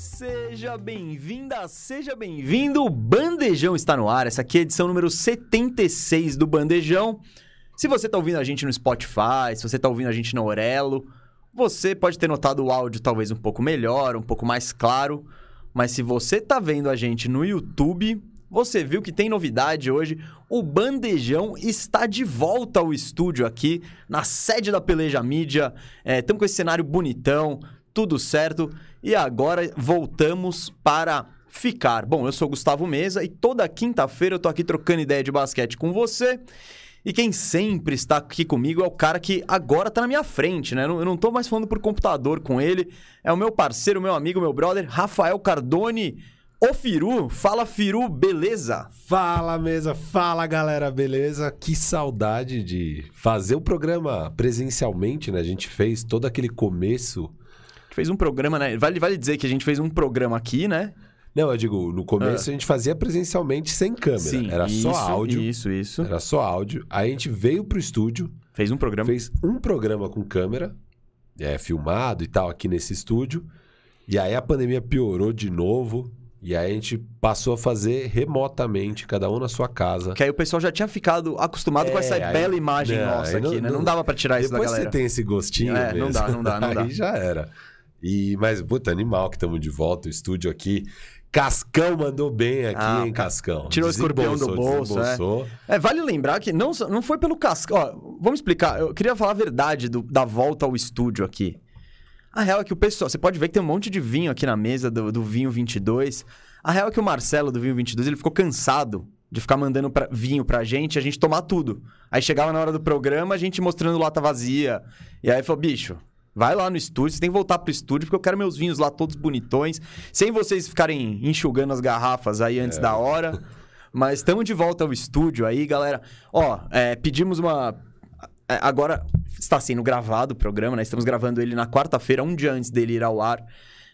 Seja bem-vinda, seja bem-vindo. O Bandejão está no ar. Essa aqui é a edição número 76 do Bandejão. Se você está ouvindo a gente no Spotify, se você está ouvindo a gente no Orelo, você pode ter notado o áudio talvez um pouco melhor, um pouco mais claro. Mas se você está vendo a gente no YouTube, você viu que tem novidade hoje. O Bandejão está de volta ao estúdio aqui, na sede da Peleja Mídia. Estamos com esse cenário bonitão, tudo certo. E agora voltamos para ficar. Bom, eu sou Gustavo Mesa e toda quinta-feira eu tô aqui trocando ideia de basquete com você. E quem sempre está aqui comigo é o cara que agora tá na minha frente, né? Eu não tô mais falando por computador com ele. É o meu parceiro, meu amigo, meu brother, Rafael Cardone. Ô Firu, fala Firu, beleza? Fala mesa, fala galera, beleza? Que saudade de fazer o programa presencialmente, né? A gente fez todo aquele começo fez um programa, né? Vale, vale dizer que a gente fez um programa aqui, né? Não, eu digo, no começo ah. a gente fazia presencialmente sem câmera. Sim, era isso, só áudio. Isso, isso. Era só áudio. Aí a gente veio pro estúdio. Fez um programa. Fez um programa com câmera, é, filmado e tal, aqui nesse estúdio. E aí a pandemia piorou de novo. E aí a gente passou a fazer remotamente, cada um na sua casa. Que aí o pessoal já tinha ficado acostumado é, com essa aí, bela imagem não, nossa aqui, não, né? Não dava para tirar isso da galera. Depois você tem esse gostinho é, mesmo. Não dá, não dá, não dá. Aí já era. E, mas, puta, animal que estamos de volta, o estúdio aqui. Cascão mandou bem aqui, ah, hein, Cascão? Tirou o escorpião do bolso. É. é. vale lembrar que não, não foi pelo Cascão. Ó, vamos explicar. Eu queria falar a verdade do, da volta ao estúdio aqui. A real é que o pessoal. Você pode ver que tem um monte de vinho aqui na mesa do, do vinho 22. A real é que o Marcelo do vinho 22 ele ficou cansado de ficar mandando pra, vinho pra gente a gente tomar tudo. Aí chegava na hora do programa, a gente mostrando lata vazia. E aí falou: bicho, Vai lá no estúdio, você tem que voltar pro estúdio, porque eu quero meus vinhos lá todos bonitões, sem vocês ficarem enxugando as garrafas aí antes é. da hora. Mas estamos de volta ao estúdio aí, galera. Ó, é, pedimos uma. É, agora está sendo gravado o programa, né? Estamos gravando ele na quarta-feira, um dia antes dele ir ao ar.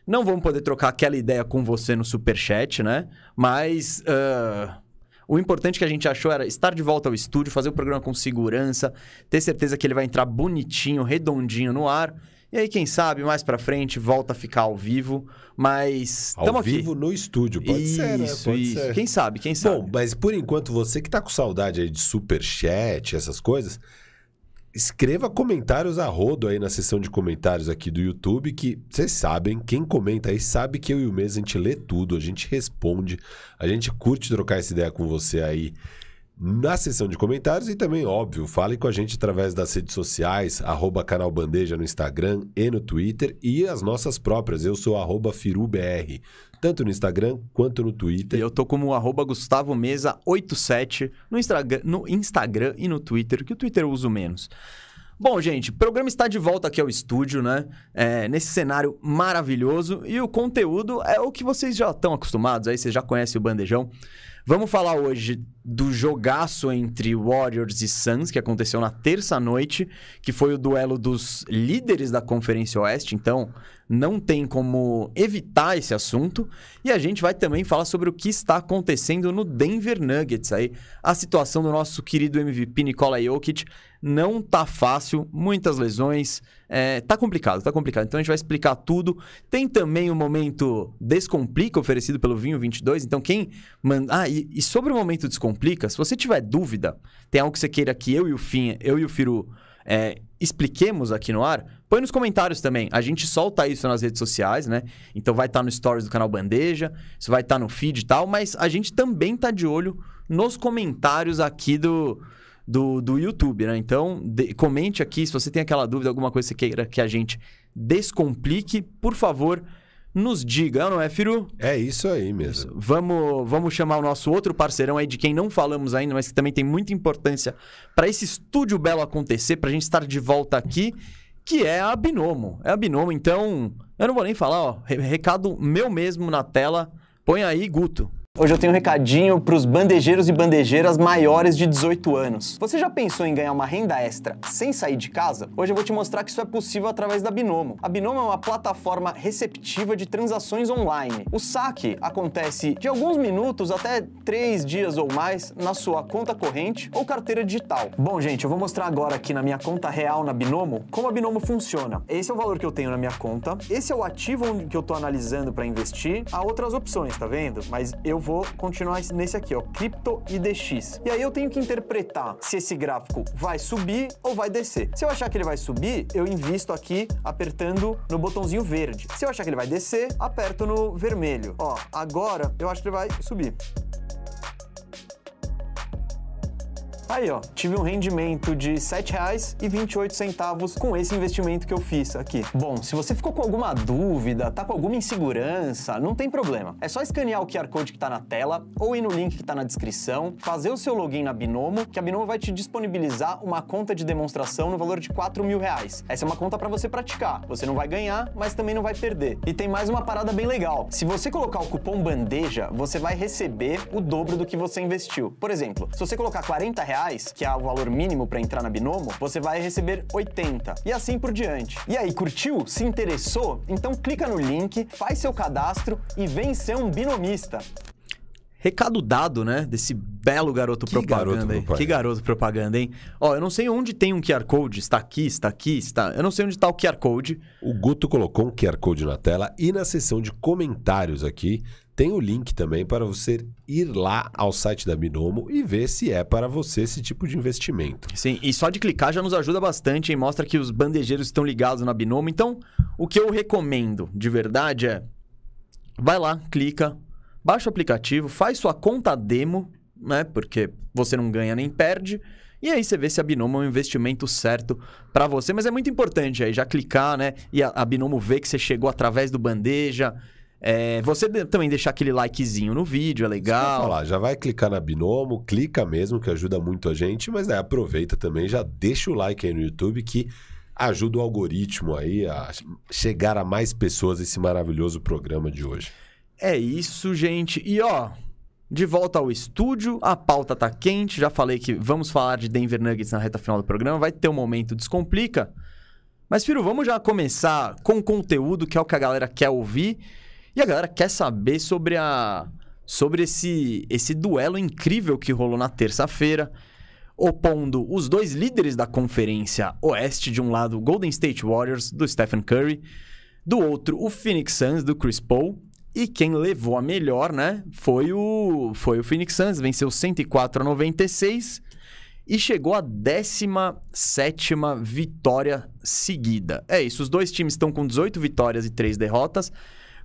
Não vamos poder trocar aquela ideia com você no superchat, né? Mas. Uh o importante que a gente achou era estar de volta ao estúdio, fazer o programa com segurança, ter certeza que ele vai entrar bonitinho, redondinho no ar. E aí, quem sabe, mais pra frente, volta a ficar ao vivo. Mas. Ao vivo aqui. no estúdio, pode isso, ser, né? Pode isso. Ser. Quem sabe, quem sabe. Bom, mas por enquanto, você que tá com saudade aí de superchat, essas coisas, escreva comentários a rodo aí na seção de comentários aqui do YouTube, que vocês sabem, quem comenta aí sabe que eu e o Mês a gente lê tudo, a gente responde, a gente curte trocar essa ideia com você aí na seção de comentários e também, óbvio, fale com a gente através das redes sociais, arroba canal Bandeja no Instagram e no Twitter e as nossas próprias, eu sou arroba FiruBR, tanto no Instagram quanto no Twitter. E eu tô como arroba Gustavo Mesa 87 no Instagram, no Instagram e no Twitter, que o Twitter eu uso menos. Bom, gente, o programa está de volta aqui ao estúdio, né? É, nesse cenário maravilhoso. E o conteúdo é o que vocês já estão acostumados, aí vocês já conhecem o Bandejão. Vamos falar hoje do jogaço entre Warriors e Suns, que aconteceu na terça-noite, que foi o duelo dos líderes da Conferência Oeste, então não tem como evitar esse assunto. E a gente vai também falar sobre o que está acontecendo no Denver Nuggets aí. A situação do nosso querido MVP Nikola Jokic não tá fácil, muitas lesões, é, tá complicado, tá complicado. Então a gente vai explicar tudo. Tem também o momento Descomplica oferecido pelo Vinho 22. Então quem manda. Ah, e, e, sobre o momento Descomplica, se você tiver dúvida, tem algo que você queira que eu e o Fim, eu e o Firu é, expliquemos aqui no ar, põe nos comentários também. A gente solta isso nas redes sociais, né? Então vai estar tá no stories do canal Bandeja, isso vai estar tá no feed e tal, mas a gente também tá de olho nos comentários aqui do do, do YouTube, né? Então, de, comente aqui se você tem aquela dúvida, alguma coisa que queira que a gente descomplique, por favor, nos diga, não é, Firu? É isso aí mesmo. Vamos, vamos chamar o nosso outro parceirão aí, de quem não falamos ainda, mas que também tem muita importância para esse estúdio belo acontecer, para a gente estar de volta aqui, que é a Binomo. É a Binomo, então, eu não vou nem falar, ó, recado meu mesmo na tela. Põe aí, Guto. Hoje eu tenho um recadinho para os bandejeiros e bandejeiras maiores de 18 anos. Você já pensou em ganhar uma renda extra sem sair de casa? Hoje eu vou te mostrar que isso é possível através da Binomo. A Binomo é uma plataforma receptiva de transações online. O saque acontece de alguns minutos até 3 dias ou mais na sua conta corrente ou carteira digital. Bom, gente, eu vou mostrar agora aqui na minha conta real na Binomo como a Binomo funciona. Esse é o valor que eu tenho na minha conta, esse é o ativo que eu estou analisando para investir. Há outras opções, tá vendo? Mas eu vou continuar nesse aqui, ó, Crypto IDX. E aí eu tenho que interpretar se esse gráfico vai subir ou vai descer. Se eu achar que ele vai subir, eu invisto aqui apertando no botãozinho verde. Se eu achar que ele vai descer, aperto no vermelho. Ó, agora eu acho que ele vai subir. Aí, ó, tive um rendimento de R$ 7,28 com esse investimento que eu fiz aqui. Bom, se você ficou com alguma dúvida, tá com alguma insegurança, não tem problema. É só escanear o QR Code que tá na tela ou ir no link que tá na descrição, fazer o seu login na Binomo, que a Binomo vai te disponibilizar uma conta de demonstração no valor de 4 mil reais. Essa é uma conta para você praticar. Você não vai ganhar, mas também não vai perder. E tem mais uma parada bem legal. Se você colocar o cupom bandeja, você vai receber o dobro do que você investiu. Por exemplo, se você colocar 40 reais, reais, que é o valor mínimo para entrar na Binomo, você vai receber 80 e assim por diante. E aí, curtiu? Se interessou? Então clica no link, faz seu cadastro e vem ser um binomista. Recado dado, né? Desse belo garoto que propaganda garoto aí. propaganda. Que garoto propaganda, hein? Ó, eu não sei onde tem um QR Code. Está aqui, está aqui, está. Eu não sei onde está o QR Code. O Guto colocou um QR Code na tela e na seção de comentários aqui tem o link também para você ir lá ao site da Binomo e ver se é para você esse tipo de investimento. Sim, e só de clicar já nos ajuda bastante, hein? Mostra que os bandejeiros estão ligados na Binomo. Então, o que eu recomendo de verdade é. Vai lá, clica, baixa o aplicativo, faz sua conta demo, né? Porque você não ganha nem perde. E aí você vê se a Binomo é um investimento certo para você. Mas é muito importante aí já clicar, né? E a, a Binomo ver que você chegou através do bandeja. É, você de- também deixar aquele likezinho no vídeo, é legal. falar, já vai clicar na Binomo, clica mesmo, que ajuda muito a gente, mas daí aproveita também, já deixa o like aí no YouTube que ajuda o algoritmo aí a chegar a mais pessoas esse maravilhoso programa de hoje. É isso, gente. E ó, de volta ao estúdio, a pauta tá quente. Já falei que vamos falar de Denver Nuggets na reta final do programa. Vai ter um momento descomplica. Mas, Firo, vamos já começar com conteúdo, que é o que a galera quer ouvir. E a galera quer saber sobre a sobre esse esse duelo incrível que rolou na terça-feira, opondo os dois líderes da conferência Oeste, de um lado, o Golden State Warriors do Stephen Curry, do outro, o Phoenix Suns do Chris Paul. E quem levou a melhor, né, foi o foi o Phoenix Suns, venceu 104 a 96 e chegou à 17ª vitória seguida. É isso, os dois times estão com 18 vitórias e 3 derrotas.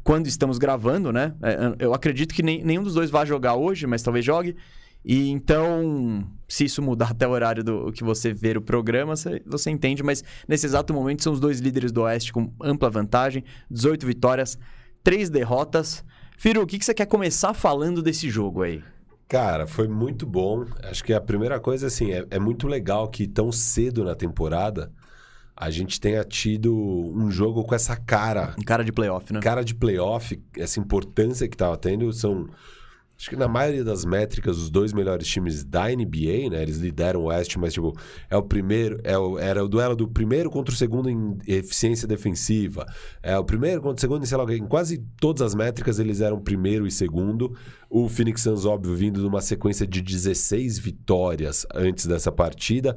Quando estamos gravando, né? É, Eu acredito que nem- nenhum dos dois vai jogar hoje, mas talvez jogue. E então, se isso mudar até o horário do que você ver o programa, você, você entende. Mas nesse exato momento são os dois líderes do Oeste com ampla vantagem, 18 vitórias, 3 derrotas. Firu, o que, que você quer começar falando desse jogo aí? Cara, foi muito bom. Acho que a primeira coisa, assim, é, é muito legal que tão cedo na temporada a gente tenha tido um jogo com essa cara, cara de playoff, né? cara de playoff, essa importância que tava tendo. São, acho que na maioria das métricas, os dois melhores times da NBA, né? Eles lideram o Oeste, mas, tipo, é o primeiro, é o, era o duelo do primeiro contra o segundo em eficiência defensiva. É o primeiro contra o segundo em, sei lá, em quase todas as métricas eles eram primeiro e segundo. O Phoenix Suns, óbvio, vindo de uma sequência de 16 vitórias antes dessa partida.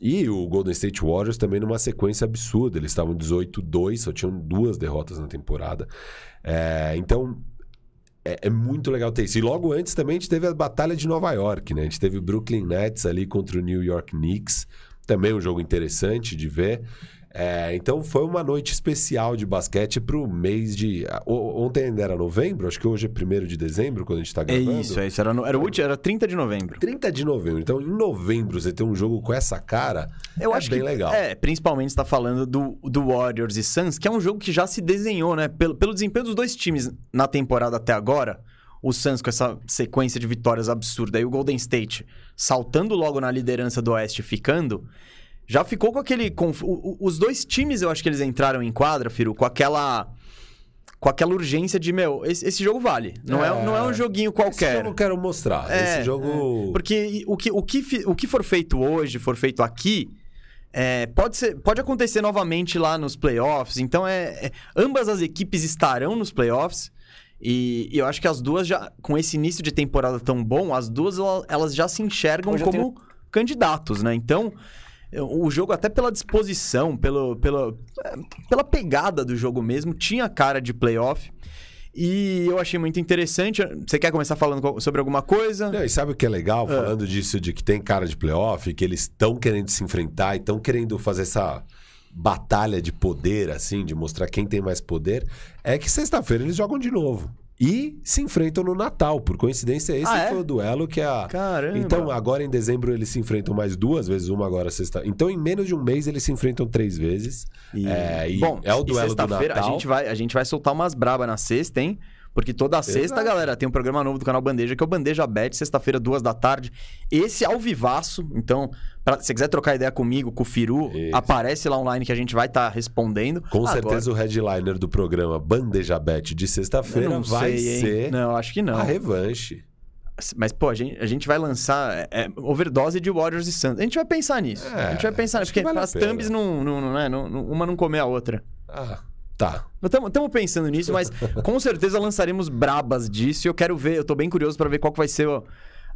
E o Golden State Warriors também numa sequência absurda. Eles estavam 18-2, só tinham duas derrotas na temporada. É, então, é, é muito legal ter isso. E logo antes também a gente teve a Batalha de Nova York, né? A gente teve o Brooklyn Nets ali contra o New York Knicks. Também um jogo interessante de ver. É, então foi uma noite especial de basquete pro mês de. o- Ontem ainda era novembro, acho que hoje é 1 de dezembro, quando a gente tá É gravando. isso, é isso. Era, no- era, o último, era 30 de novembro. 30 de novembro. Então, em novembro, você ter um jogo com essa cara Eu é acho bem que, legal. É, principalmente está falando do, do Warriors e Suns, que é um jogo que já se desenhou, né? Pelo, pelo desempenho dos dois times na temporada até agora. O Suns com essa sequência de vitórias absurda e o Golden State saltando logo na liderança do Oeste ficando. Já ficou com aquele. conf- Os dois times, eu acho que eles entraram em quadra, Firu, com aquela. com aquela urgência de, meu, esse, esse jogo vale. Não é, não é um joguinho Esse qualquer. jogo eu quero mostrar. É, Esse jogo. Porque o que, o, que, o que for feito hoje, for feito aqui, é, pode, ser, pode acontecer novamente lá nos playoffs. Então, é, é- ambas as equipes estarão nos playoffs. E, e eu acho que as duas já, com esse início de temporada tão bom, as duas ela- elas já se enxergam eu como candidatos, né? Então, o jogo, até pela disposição, pelo, pela, é, pela pegada do jogo mesmo, tinha cara de playoff. E eu achei muito interessante. Você quer começar falando sobre alguma coisa? Não, e sabe o que é legal, falando disso, de que tem cara de playoff, que eles estão querendo se enfrentar e estão querendo fazer essa batalha de poder, assim, de mostrar quem tem mais poder, é que sexta-feira eles jogam de novo. E se enfrentam no Natal. Por coincidência, esse Ah, é? foi o duelo que a. Caramba. Então, agora em dezembro eles se enfrentam mais duas vezes, uma agora sexta. Então, em menos de um mês, eles se enfrentam três vezes. E... É, e Bom, é o duelo do Natal. A gente, vai, a gente vai soltar umas brabas na sexta, hein? Porque toda sexta, Exato. galera, tem um programa novo do canal Bandeja, que é o Bandeja Bet, sexta-feira, duas da tarde. Esse ao vivaço. Então, pra, se você quiser trocar ideia comigo, com o Firu, Isso. aparece lá online que a gente vai estar respondendo. Com Agora, certeza o headliner do programa Bandeja Bet de sexta-feira não vai sei, ser Não, acho que não. a revanche. Mas, pô, a gente, a gente vai lançar é, é, overdose de Warriors e Santos. A gente vai pensar nisso. É, a gente vai pensar nisso. Porque vale as thumbs não, não, não, é, não- uma não come a outra. Ah, tá. Estamos pensando nisso, mas com certeza lançaremos brabas disso. E eu quero ver, eu tô bem curioso pra ver qual que vai ser o,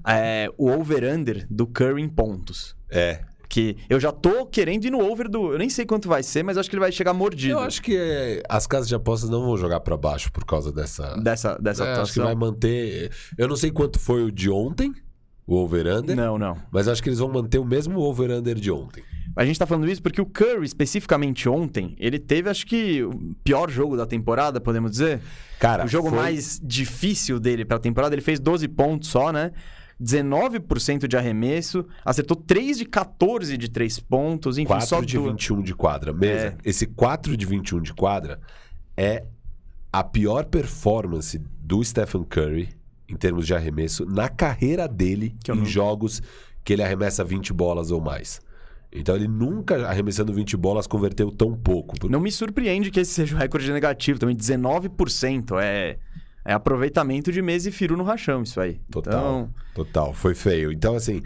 é, o over-under do Curry em pontos. É. Que eu já tô querendo ir no over do. Eu nem sei quanto vai ser, mas acho que ele vai chegar mordido Eu acho que é, as casas de apostas não vão jogar pra baixo por causa dessa. dessa, dessa É, acho que vai manter. Eu não sei quanto foi o de ontem, o over-under, Não, não. mas acho que eles vão manter o mesmo over-under de ontem. A gente tá falando isso porque o Curry, especificamente ontem, ele teve, acho que, o pior jogo da temporada, podemos dizer. Cara, o jogo foi- mais difícil dele pra temporada, ele fez 12 pontos só, né? 19% de arremesso, acertou 3 de 14 de 3 pontos, enfim, 4 só de duas. 21 de quadra. Mesa, É. esse 4 de 21 de quadra é a pior performance do Stephen Curry em termos de arremesso na carreira dele em não- jogos que ele arremessa 20 bolas ou mais. Então ele nunca, arremessando 20 bolas, converteu tão pouco. Não me surpreende que esse seja o recorde negativo também, 19%. É, é aproveitamento de mesa e firu no rachão, isso aí. Total. Então, Total, foi feio. Então, assim,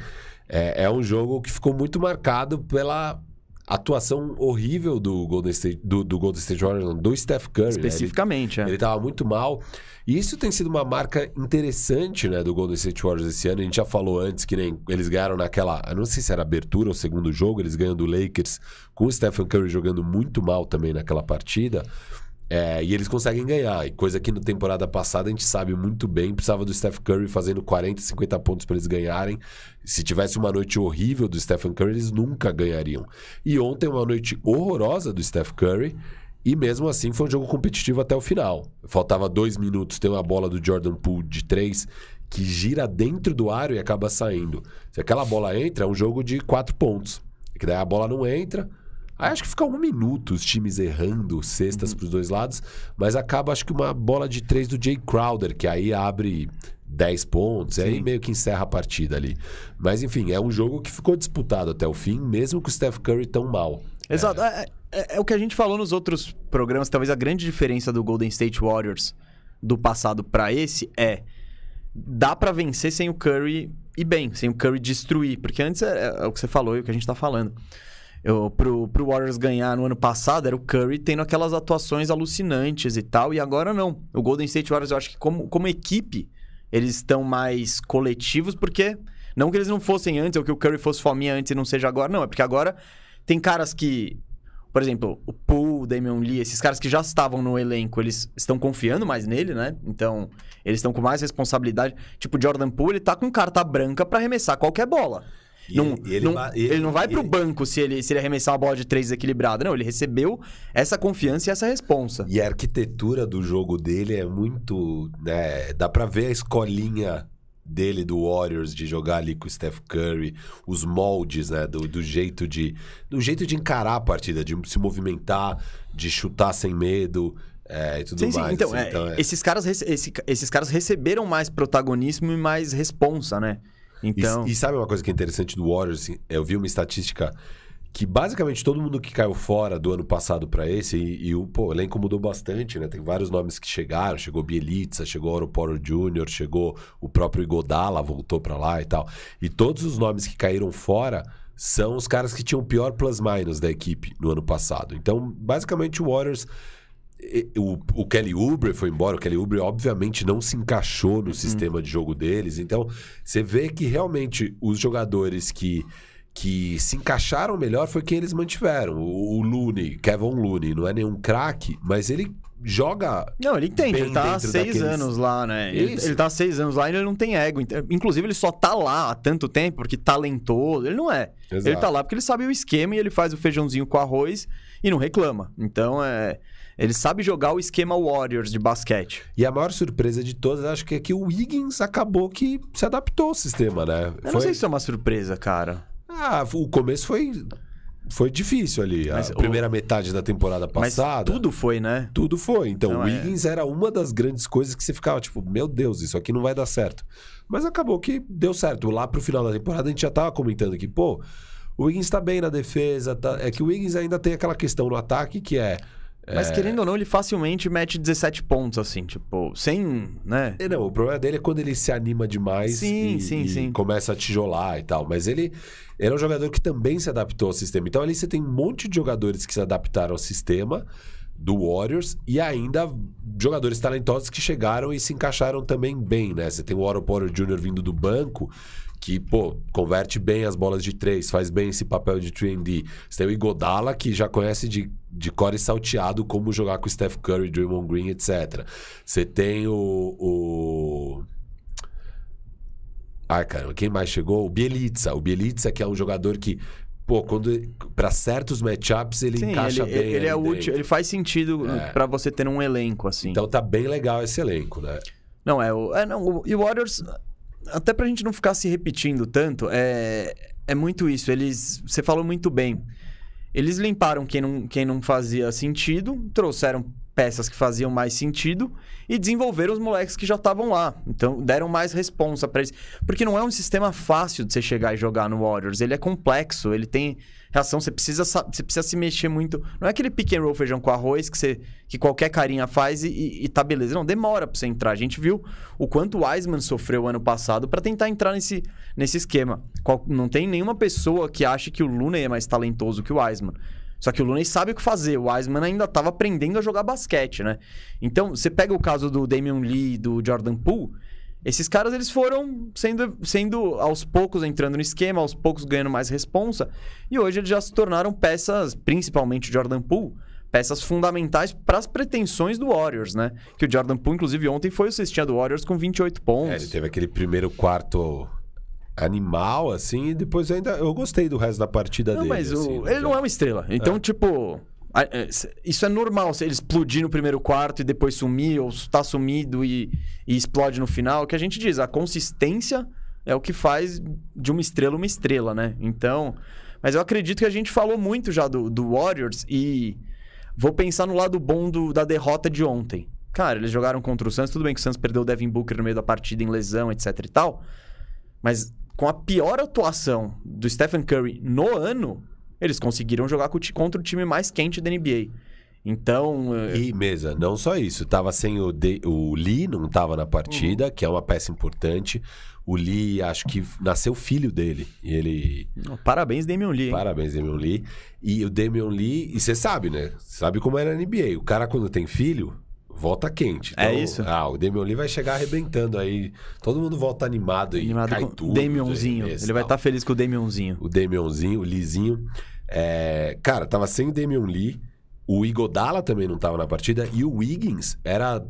é, é um jogo que ficou muito marcado pela atuação horrível do Golden State, do, do Golden State Warriors, do Steph Curry. né? Ele- especificamente, é. Ele tava muito mal. E isso tem sido uma marca interessante, né, do Golden State Warriors esse ano. A gente já falou antes que nem eles ganharam naquela. Eu não sei se era abertura ou segundo jogo, eles ganham do Lakers com o Stephen Curry jogando muito mal também naquela partida. É, e eles conseguem ganhar. E coisa que na temporada passada a gente sabe muito bem. Precisava do Steph Curry fazendo 40, 50 pontos para eles ganharem. Se tivesse uma noite horrível do Stephen Curry, eles nunca ganhariam. E ontem, uma noite horrorosa do Steph Curry. E mesmo assim foi um jogo competitivo até o final. Faltava dois minutos, tem uma bola do Jordan Poole de três que gira dentro do aro e acaba saindo. Se aquela bola entra, é um jogo de quatro pontos. Que daí a bola não entra. Aí acho que fica um minuto os times errando cestas pros dois lados, mas acaba acho que uma bola de três do Jay Crowder, que aí abre 10 pontos, e aí meio que encerra a partida ali. Mas enfim, é um jogo que ficou disputado até o fim, mesmo com o Steph Curry tão mal. Exato. É, é- é o que a gente falou nos outros programas. Talvez a grande diferença do Golden State Warriors do passado pra esse é dá pra vencer sem o Curry e bem, sem o Curry destruir, porque antes é, é o que você falou e o que a gente tá falando. Eu, pro, pro Warriors ganhar no ano passado era o Curry tendo aquelas atuações alucinantes e tal, e agora não. O Golden State Warriors, eu acho que como, como equipe, eles estão mais coletivos, porque não que eles não fossem antes, ou que o Curry fosse fominha antes e não seja agora, não. É porque agora tem caras que, por exemplo, o Poole, Damian Lee, esses caras que já estavam no elenco, eles estão confiando mais nele, né? Então, eles estão com mais responsabilidade. Tipo, Jordan Poole, ele tá com carta branca pra arremessar qualquer bola. E Não- ele- ele não- ele, ele- não vai pro banco se ele, se ele arremessar uma bola de três desequilibrada. Não, ele recebeu essa confiança e essa responsa. E a arquitetura do jogo dele é muito. Né, dá pra ver a escolinha dele do Warriors de jogar ali com o Steph Curry, os moldes, né, do, do jeito de do jeito de encarar a partida, de se movimentar, de chutar sem medo é, e tudo Sim, sim. mais. Então, assim. é, Então, é- Esses, caras, esse- esses caras receberam mais protagonismo e mais responsa, né? E- Então. E, sabe uma coisa que é interessante do Warriors? assim, Eu vi uma estatística que basicamente todo mundo que caiu fora do ano passado para esse, e, e, o, pô, o elenco mudou bastante, né? Tem vários nomes que chegaram, chegou Bielitsa, chegou Oro Poro Jr., chegou o próprio Igodala, voltou para lá e tal. E todos os nomes que caíram fora são os caras que tinham o pior plus-minus da equipe no ano passado. Então, basicamente, o Warriors... O, o Kelly Oubre foi embora. O Kelly Oubre, obviamente, não se encaixou no uhum. sistema de jogo deles. Então, você vê que realmente os jogadores que que se encaixaram melhor foi quem eles mantiveram. O, o Looney, Kevin Looney, não é nenhum craque, mas ele joga. Não, ele entende, ele tá há seis daqueles... anos lá, né? Ele, ele tá há seis anos lá e ele não tem ego. Inclusive, ele só tá lá há tanto tempo porque talentoso. Ele não é. Exato. Ele tá lá porque ele sabe o esquema e ele faz o feijãozinho com arroz e não reclama. Então é. Ele sabe jogar o esquema Warriors de basquete. E a maior surpresa de todas, acho que é que o Wiggins acabou que se adaptou ao sistema, né? Eu Foi... não sei se é uma surpresa, cara. Ah, o começo foi foi difícil ali. Mas a primeira metade da temporada passada. Mas tudo foi, né? Tudo foi. Então, o é. Wiggins é... era uma das grandes coisas que você ficava, tipo, meu Deus, isso aqui não vai dar certo. Mas acabou que deu certo. Lá pro final da temporada, a gente já tava comentando aqui, pô, o Wiggins tá bem na defesa. Tá... É que o Wiggins ainda tem aquela questão no ataque que é. Mas é... querendo ou não, ele facilmente mete 17 pontos, assim, tipo, sem, né? É, não, o problema dele é quando ele se anima demais sim, e, sim, e sim. começa a tijolar e tal. Mas ele, ele é um jogador que também se adaptou ao sistema. Então ali você tem um monte de jogadores que se adaptaram ao sistema do Warriors e ainda jogadores talentosos que chegaram e se encaixaram também bem, né? Você tem o Oro Porter Jr. vindo do banco que, pô, converte bem as bolas de três, faz bem esse papel de 3D. Você tem o Igodala, que já conhece de, de core salteado como jogar com Steph Curry, Draymond Green, etc. Você tem o... o... Ai, cara, quem mais chegou? O Bielitsa. O Bielitsa, que é um jogador que pô, quando para certos matchups ele Sim, encaixa ele, bem. Ele é útil, ele faz sentido é. para você ter um elenco assim. Então tá bem legal esse elenco, né? Não é o, é não, o, e o Warriors até pra gente não ficar se repetindo tanto, é, é muito isso. Eles. Você falou muito bem. Eles limparam quem não, quem não fazia sentido, trouxeram peças que faziam mais sentido e desenvolveram os moleques que já estavam lá. Então, deram mais responsa para eles. Porque não é um sistema fácil de você chegar e jogar no Warriors. Ele é complexo, ele tem reação, você precisa, você precisa se mexer muito. Não é aquele pick and roll feijão com arroz que, você, que qualquer carinha faz e, e, e tá beleza. Não, demora pra você entrar. A gente viu o quanto o Wiseman sofreu ano passado para tentar entrar nesse, nesse esquema. Qual, não tem nenhuma pessoa que ache que o Luna é mais talentoso que o Wiseman. Só que o Looney sabe o que fazer. O Wiseman ainda estava aprendendo a jogar basquete, né? Então, você pega o caso do Damian Lee e do Jordan Poole. Esses caras eles foram sendo, sendo aos poucos entrando no esquema, aos poucos ganhando mais responsa. E hoje eles já se tornaram peças, principalmente o Jordan Poole, peças fundamentais para as pretensões do Warriors, né? Que o Jordan Poole, inclusive, ontem foi o cestinha do Warriors com 28 pontos. É, ele teve aquele primeiro quarto animal, assim, e depois ainda. Eu gostei do resto da partida não, dele. Mas assim, o... ele não é uma estrela. Então, é. tipo. É, isso é normal, ele explodir no primeiro quarto e depois sumir, ou tá sumido e, e explode no final. O que a gente diz, a consistência é o que faz de uma estrela uma estrela, né? Então. Mas eu acredito que a gente falou muito já do, do Warriors e vou pensar no lado bom do, da derrota de ontem. Cara, eles jogaram contra o Suns, tudo bem que o Suns perdeu o Devin Booker no meio da partida em lesão, etc e tal. Mas com a pior atuação do Stephen Curry no ano, eles conseguiram jogar contra o time mais quente da NBA. Então. Eh, e mesa, não só isso. Tava sem o, De... o Lee, não tava na partida, uhum. que é uma peça importante. O Lee, acho que nasceu filho dele. E ele. Parabéns, Damian Lee. Hein? Parabéns, Damian Lee. E o Damian Lee, e você sabe, né? Sabe como era a NBA. O cara, quando tem filho, volta quente. É então, é isso? Ah, o Damian Lee vai chegar arrebentando aí. Todo mundo volta animado aí. Animado cai tudo. Damionzinho. Ele vai estar tá feliz com o Damionzinho. O Damionzinho, o Lizinho. É... Cara, tava sem o Damian Lee. O Igodala também não tava na partida. E o Wiggins era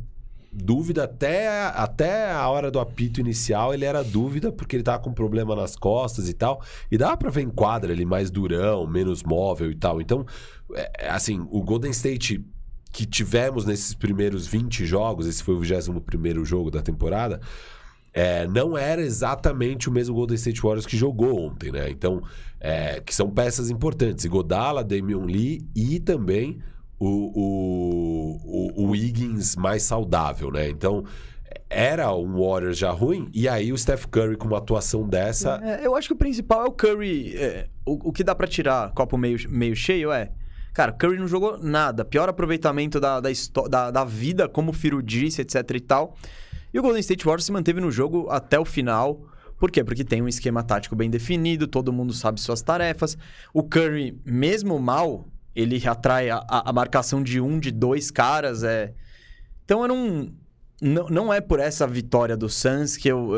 dúvida até, até a hora do apito inicial. Ele era dúvida porque ele tava com problema nas costas e tal. E dava pra ver em quadra ele mais durão, menos móvel e tal. Então, é, assim, o Golden State que tivemos nesses primeiros 20 jogos, esse foi o 21 jogo da temporada, é, não era exatamente o mesmo Golden State Warriors que jogou ontem, né? Então, é, que são peças importantes. Godala, Damian Lee e também o, o, o, o Wiggins mais saudável, né? Então, era um Warriors já ruim, e aí o Steph Curry com uma atuação dessa. É, eu acho que o principal é o Curry. é, o, o que dá pra tirar copo meio, meio cheio é. Cara, Curry não jogou nada. Pior aproveitamento da, da, da, da vida, como o Firo disse, etc e tal. E o Golden State Warriors se manteve no jogo até o final. Por quê? Porque tem um esquema tático bem definido, todo mundo sabe suas tarefas. O Curry, mesmo mal, ele atrai a, a- marcação de um, de dois caras. É... Então um. Não, não é por essa vitória do Suns que eu.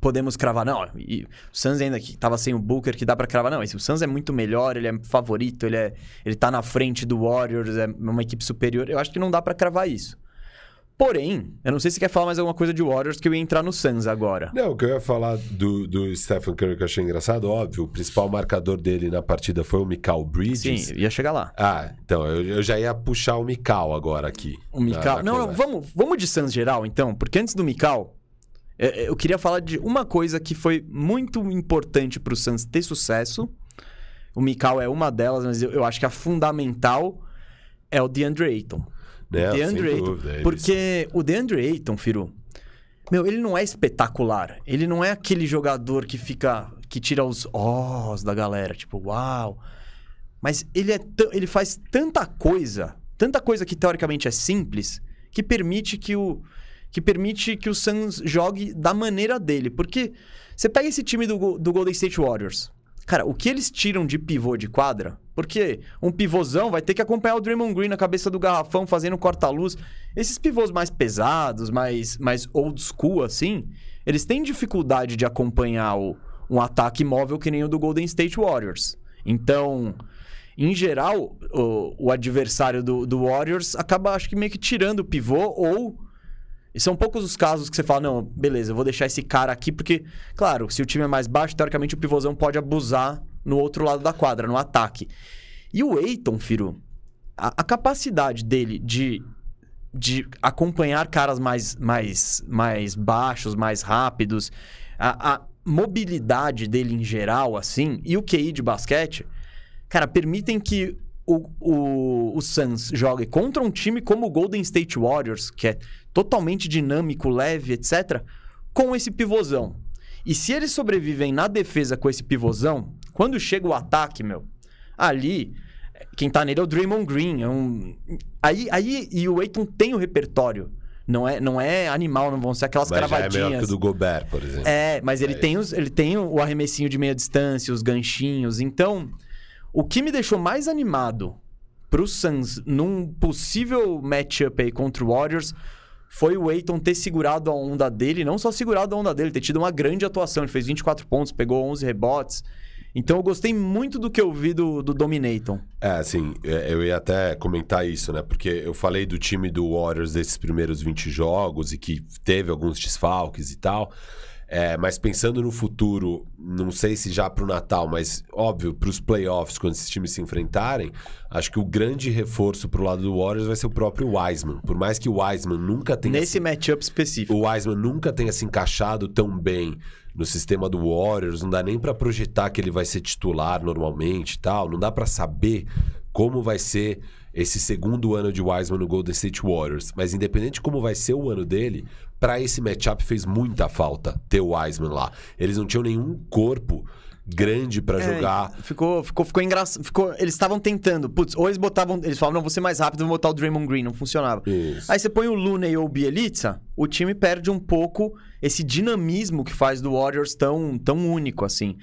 Podemos cravar, não. E o Suns ainda que tava sem o Booker, que dá pra cravar, não. Esse, o Suns é muito melhor, ele é favorito, ele, é, ele tá na frente do Warriors, é uma equipe superior. Eu acho que não dá pra cravar isso. Porém, eu não sei se quer falar mais alguma coisa de Warriors, que eu ia entrar no Suns agora. Não, o que eu ia falar do, do Stephen Curry que eu achei engraçado, óbvio, o principal marcador dele na partida foi o Mikal Bridges. Sim, eu ia chegar lá. Ah, então, eu, eu já ia puxar o Mikal agora aqui. O Mikal. não, não, vamos, vamos de Suns geral, então, porque antes do Mikal, eu queria falar de uma coisa que foi muito importante pro Suns ter sucesso. O Mikal é uma delas, mas eu, eu acho que a fundamental é o DeAndre Ayton. Não, o DeAndre Ayton. dúvida, eles- Porque o DeAndre Ayton, Firu, meu, ele não é espetacular. Ele não é aquele jogador que fica. que tira os os da galera. Tipo, uau. Mas ele, é ele faz tanta coisa, tanta coisa que teoricamente é simples, que permite que o. Que permite que o Suns jogue da maneira dele. Porque você pega esse time do, do Golden State Warriors. Cara, o que eles tiram de pivô de quadra? Porque um pivôzão vai ter que acompanhar o Draymond Green na cabeça do garrafão fazendo corta-luz. Esses pivôs mais pesados, mais, mais old school, assim, eles têm dificuldade de acompanhar o, um ataque móvel que nem o do Golden State Warriors. Então, em geral, o, o adversário do, do Warriors acaba, acho que meio que tirando o pivô ou e são poucos os casos que você fala, não, beleza, eu vou deixar esse cara aqui, porque, claro, se o time é mais baixo, teoricamente o pivôzão pode abusar no outro lado da quadra, no ataque. E o Eiton, Firo, a, a capacidade dele de, de acompanhar caras mais, mais, mais baixos, mais rápidos, a, a mobilidade dele em geral, assim, e o QI de basquete, cara, permitem que o, o, o Suns jogue contra um time como o Golden State Warriors, que é totalmente dinâmico, leve, etc., com esse pivôzão. E se eles sobrevivem na defesa com esse pivôzão, quando chega o ataque, meu, ali, quem tá nele é o Draymond Green. É um... aí, aí, e o Aiton tem o repertório. Não é, não é animal, não vão ser aquelas Mas já é cravadinhas. melhor que o do Gobert, por exemplo. É, mas ele, tem os, ele tem o arremessinho de meia distância, os ganchinhos. Então, o que me deixou mais animado pro Suns num possível matchup aí contra o Warriors foi o Aiton ter segurado a onda dele, não só segurado a onda dele, ter tido uma grande atuação. Ele fez 24 pontos, pegou 11 rebotes. Então eu gostei muito do que eu vi do, do Dominaton. É, assim, é, eu ia até comentar isso, né? Porque eu falei do time do Warriors desses primeiros 20 jogos e que teve alguns desfalques e tal. É, mas pensando no futuro, não sei se já pro Natal, mas óbvio, pros playoffs, quando esses times se enfrentarem, acho que o grande reforço pro lado do Warriors vai ser o próprio Wiseman. Por mais que o Wiseman nunca tenha. Nesse matchup específico. o Wiseman nunca tenha se encaixado tão bem no sistema do Warriors, não dá nem pra projetar que ele vai ser titular normalmente e tal, não dá pra saber como vai ser esse segundo ano de Wiseman no Golden State Warriors, mas independente de como vai ser o ano dele, pra esse matchup fez muita falta ter o Wiseman lá. Eles não tinham nenhum corpo grande pra É, jogar. Ficou, ficou, ficou engraçado. Ficou, eles estavam tentando. Putz, ou eles botavam. Eles falavam, não, vou ser mais rápido, vou botar o Draymond Green. Não funcionava. Isso. Aí você põe o Looney ou o Bielitsa, o time perde um pouco esse dinamismo que faz do Warriors tão, tão único assim.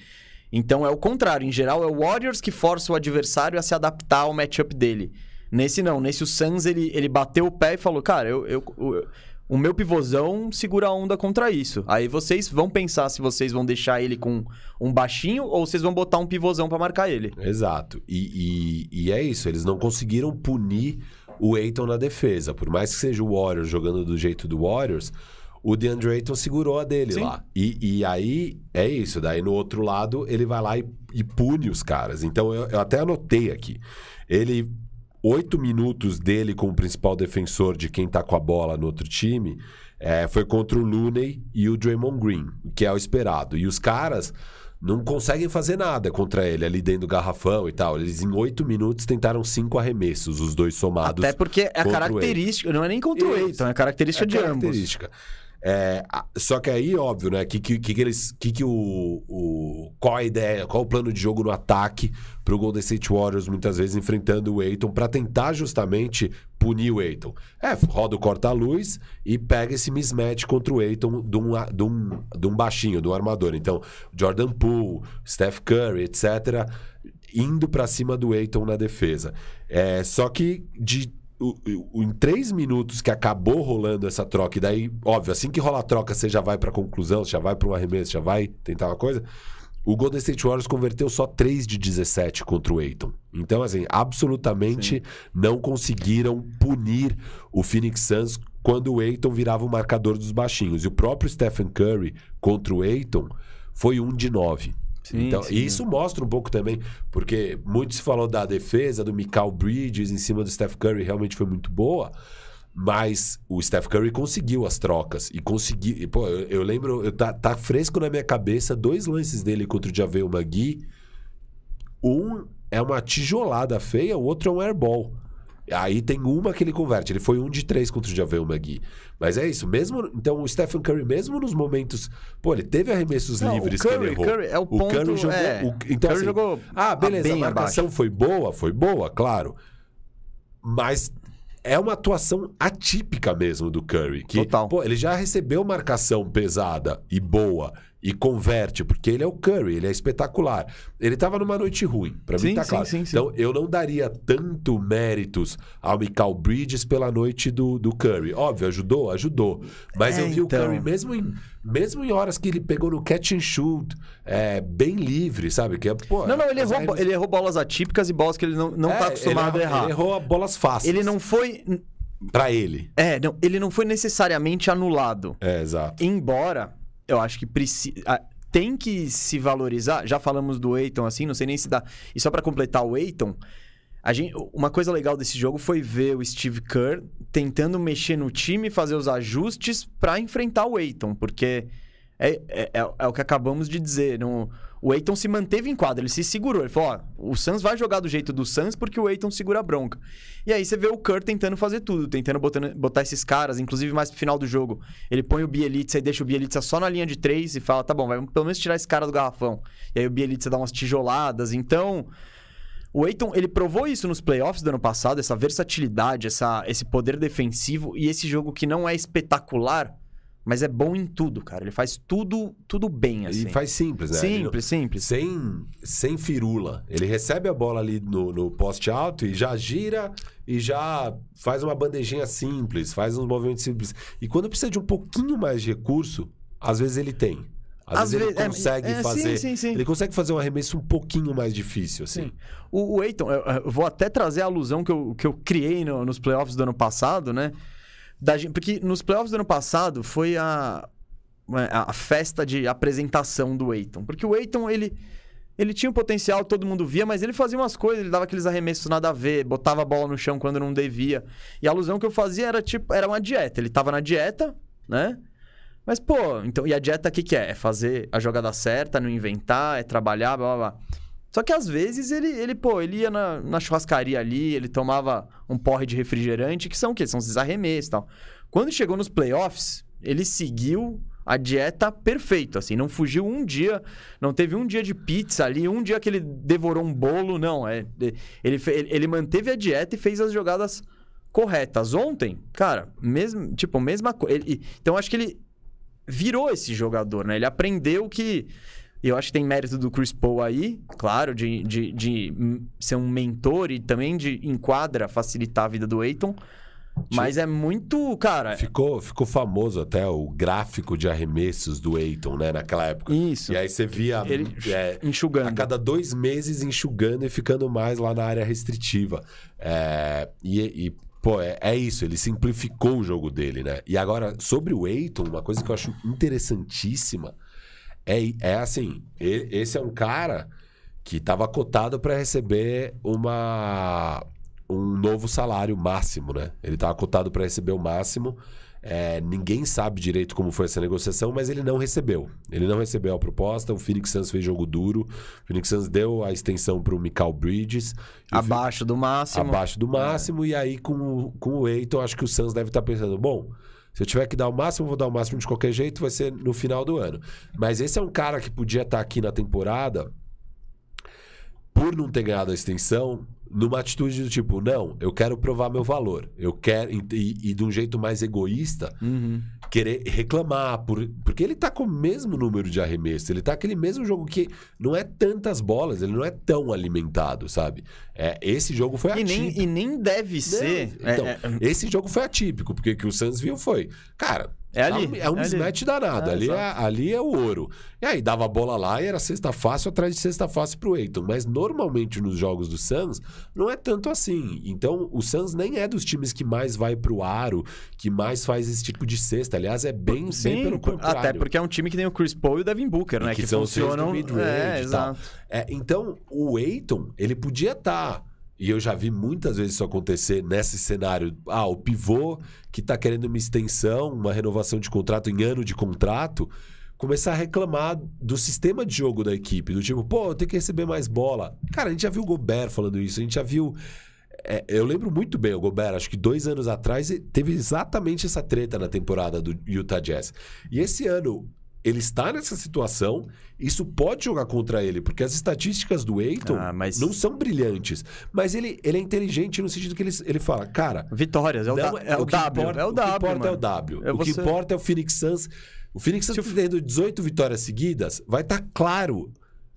Então é o contrário. Em geral, é o Warriors que força o adversário a se adaptar ao matchup dele. Nesse não. Nesse o Suns, ele, ele bateu o pé e falou, cara, eu... eu, eu o meu pivôzão segura a onda contra isso. Aí vocês vão pensar se vocês vão deixar ele com um baixinho ou vocês vão botar um pivôzão pra marcar ele. Exato. E, e- e é isso, eles não conseguiram punir o Aiton na defesa. Por mais que seja o Warriors jogando do jeito do Warriors, o DeAndre Ayton segurou a dele Sim. lá. E, e aí é isso. Daí no outro lado, ele vai lá e, e pune os caras. Então eu, eu até anotei aqui. Ele. Oito minutos dele como principal defensor de quem tá com a bola no outro time é, foi contra o Looney e o Draymond Green, que é o esperado. E os caras não conseguem fazer nada contra ele ali dentro do garrafão e tal. Eles em oito minutos tentaram cinco arremessos, os dois somados. Até porque é a característica, não é nem contra o. Eiton, é a característica É de ambos. característica. É, a- só que aí, óbvio, né? Que, que, que eles. Que, que o, o. Qual a ideia? Qual o plano de jogo no ataque pro Golden State Warriors, muitas vezes enfrentando o Aiton, pra tentar justamente punir o Aiton? É, roda o corta-luz e pega esse mismatch contra o Aiton de um, de um, de um baixinho, de um armador. Então, Jordan Poole, Steph Curry, etc., indo pra cima do Aiton na defesa. É, só que de o- o- em três minutos que acabou rolando essa troca, e daí, óbvio, assim que rola a troca, você já vai pra conclusão, você já vai pra um arremesso, já vai tentar uma coisa. O Golden State Warriors converteu só 3 de 17 contra o Aiton. Então, assim, absolutamente não conseguiram punir o Phoenix Suns quando o Aiton virava o marcador dos baixinhos. E o próprio Stephen Curry contra o Aiton foi um de 9. Sim, então, sim. e isso mostra um pouco também, porque muito se falou da defesa do Mikal Bridges em cima do Steph Curry, realmente foi muito boa. Mas o Steph Curry conseguiu as trocas. E conseguiu. e, pô, eu, eu lembro, eu, tá, tá fresco na minha cabeça dois lances dele contra o Javel Magui. Um é uma tijolada feia, o outro é um airball. Aí tem uma que ele converte. Ele foi um de três contra o Javel Magui. Mas é isso. Mesmo, então, o Stephen Curry, mesmo nos momentos. Pô, ele teve arremessos Não, livres Curry, que ele errou. Curry é o o ponto, Curry jogou. é, o- então, Curry assim, jogou ah, beleza, a marcação foi boa, foi boa, claro. Mas é uma atuação atípica mesmo do Curry. Que, Total. Pô, ele já recebeu marcação pesada e boa e converte, porque ele é o Curry, ele é espetacular. Ele tava numa noite ruim, pra mim tá sim, claro. sim, sim. Então eu não daria tanto méritos ao Mikal Bridges pela noite do, do Curry. Óbvio, ajudou, ajudou. Mas É, eu vi então. o Curry mesmo em, mesmo em horas que ele pegou no catch and shoot, é, bem livre, sabe? Que é, pô, Não, não, ele errou, arremes- ele errou bolas atípicas e bolas que ele não, não É, tá acostumado ele, a errar. Ele errou bolas fáceis. Ele não foi. Pra ele. É, não, ele não foi necessariamente anulado. É, exato. Embora, eu acho que precisa. Tem que se valorizar. Já falamos do Eiton assim, não sei nem se dá. E só pra completar o Eiton, gente, uma coisa legal desse jogo foi ver o Steve Kerr tentando mexer no time, fazer os ajustes pra enfrentar o Eiton, porque é, é, é- é o que acabamos de dizer. Não, o Eiton se manteve em quadra, ele se segurou. Ele falou: ó, o Suns vai jogar do jeito do Suns porque o Eiton segura a bronca. E aí você vê o Kerr tentando fazer tudo, tentando botando- botar esses caras, inclusive mais pro final do jogo. Ele põe o Bielitsa e deixa o Bielitsa só na linha de três e fala: tá bom, vai pelo menos tirar esse cara do garrafão. E aí o Bielitsa dá umas tijoladas. Então. O Eiton, ele provou isso nos playoffs do ano passado, essa versatilidade, essa, esse poder defensivo e esse jogo que não é espetacular, mas é bom em tudo, cara. Ele faz tudo, tudo bem, assim. E faz simples, né? Ele não- Simples, simples. sem, sem firula. Ele recebe a bola ali no, no poste alto e já gira e já faz uma bandejinha simples, faz uns movimentos simples. E quando precisa de um pouquinho mais de recurso, às vezes ele tem. Às, Às vezes vezes- ele é, consegue é, sim, fazer. sim, sim. Ele consegue fazer um arremesso um pouquinho mais difícil, assim. Sim. O, o Eiton, eu, eu vou até trazer a alusão que eu, que eu criei no- nos playoffs do ano passado, né? Da porque nos playoffs do ano passado foi a, a, a festa de apresentação do Eiton. Porque o Eiton, ele, ele tinha um potencial, todo mundo via, mas ele fazia umas coisas, ele dava aqueles arremessos nada a ver, botava a bola no chão quando não devia. E a alusão que eu fazia era tipo, era uma dieta. Ele tava na dieta, né? Mas, pô, então, e a dieta o que, que é? É fazer a jogada certa, não inventar, é trabalhar, blá blá blá. Só que às vezes ele, ele pô, ele ia na, na churrascaria ali, ele tomava um porre de refrigerante, que são o quê? São esses arremessos e tal. Quando chegou nos playoffs, ele seguiu a dieta perfeito, assim, não fugiu um dia, não teve um dia de pizza ali, um dia que ele devorou um bolo, não, é, ele, ele manteve a dieta e fez as jogadas corretas. Ontem, cara, mesmo, tipo, mesma coisa. Então acho que ele virou esse jogador, né? Ele aprendeu que. E Eu acho que tem mérito do Chris Paul aí, claro, de, de, de ser um mentor e também de enquadra, facilitar a vida do Eiton. Mas é muito, cara. Ficou, ficou famoso até o gráfico de arremessos do Eiton, né? Naquela época. Isso. E aí você via Ele é, enxugando. a cada dois meses enxugando e ficando mais lá na área restritiva. É, e, e, pô, é, é isso, ele simplificou o jogo dele, né? E agora, sobre o Eiton, uma coisa que eu acho interessantíssima é, é assim: esse é um cara que estava cotado para receber uma, um novo salário máximo, né? Ele estava cotado para receber o máximo. É, ninguém sabe direito como foi essa negociação, mas ele não recebeu. Ele não recebeu a proposta. O Phoenix Suns fez jogo duro. O Phoenix Suns deu a extensão para o Michael Bridges. Abaixo do máximo. Abaixo do máximo. É. E aí, com, o, com o Eiton, acho que o Suns deve estar tá pensando: bom, se eu tiver que dar o máximo, vou dar o máximo de qualquer jeito, vai ser no final do ano. Mas esse é um cara que podia estar tá aqui na temporada por não ter ganhado a extensão, numa atitude do tipo, não, eu quero provar meu valor. Eu quero. E, e de um jeito mais egoísta, uhum. Querer reclamar. Por, porque ele tá com o mesmo número de arremesso. Ele tá aquele mesmo jogo que não é tantas bolas, ele não é tão alimentado, sabe? É, esse jogo foi atípico. E nem, e nem deve ser. Então, é, é... esse jogo foi atípico, porque o que o Suns viu foi, cara, é ali. É um, é mismatch ali. danado. É, ali, é, ali é o ouro. E aí dava a bola lá e era cesta fácil atrás de cesta fácil pro Eiton. Mas normalmente nos jogos do Suns não é tanto assim. Então o Suns nem é dos times que mais vai pro aro, que mais faz esse tipo de cesta. Aliás, é bem, Sim, bem pelo contrário. Até porque é um time que tem o Chris Paul e o Devin Booker, né? que, que funcionam. É, exato. É, então o Eiton, ele podia estar. Tá e eu já vi muitas vezes isso acontecer nesse cenário. Ah, o pivô que está querendo uma extensão, uma renovação de contrato em ano de contrato, começar a reclamar do sistema de jogo da equipe. Do tipo, pô, eu tenho que receber mais bola. Cara, a gente já viu o Gobert falando isso, a gente já viu. É, eu lembro muito bem o Gobert, acho que dois anos atrás teve exatamente essa treta na temporada do Utah Jazz. E esse ano ele está nessa situação, isso pode jogar contra ele, porque as estatísticas do Eiton ah, mas... não são brilhantes. Mas ele, ele é inteligente no sentido que ele, ele fala, cara. Vitórias, é o, não, é o, o W. Importa, é o, o W. O que importa mano. é o W. É o que importa é o Phoenix Suns. O Phoenix Suns tendo 18 vitórias seguidas, vai estar tá claro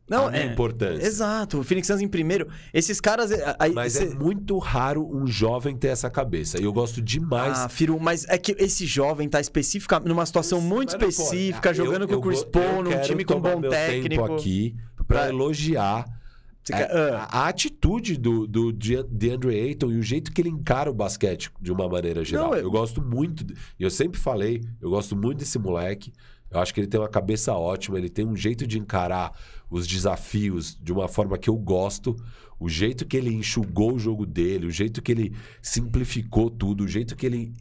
não, é importância. Exato. O Phoenix Suns em primeiro. Esses caras. É, aí, mas cê... é muito raro um jovem ter essa cabeça. E eu gosto demais. Ah, Firu, mas é que esse jovem tá específica, numa situação muito específica, jogando eu, com o Chris Paul, num time com bom técnico. Tempo aqui para pra... elogiar. A, é, a, a, atitude do, do DeAndre Ayton e o jeito que ele encara o basquete de uma maneira geral. Não, eu... eu gosto muito. E eu sempre falei, eu gosto muito desse moleque. Eu acho que ele tem uma cabeça ótima, ele tem um jeito de encarar os desafios de uma forma que eu gosto. O jeito que ele enxugou o jogo dele, o jeito que ele simplificou tudo, o jeito que ele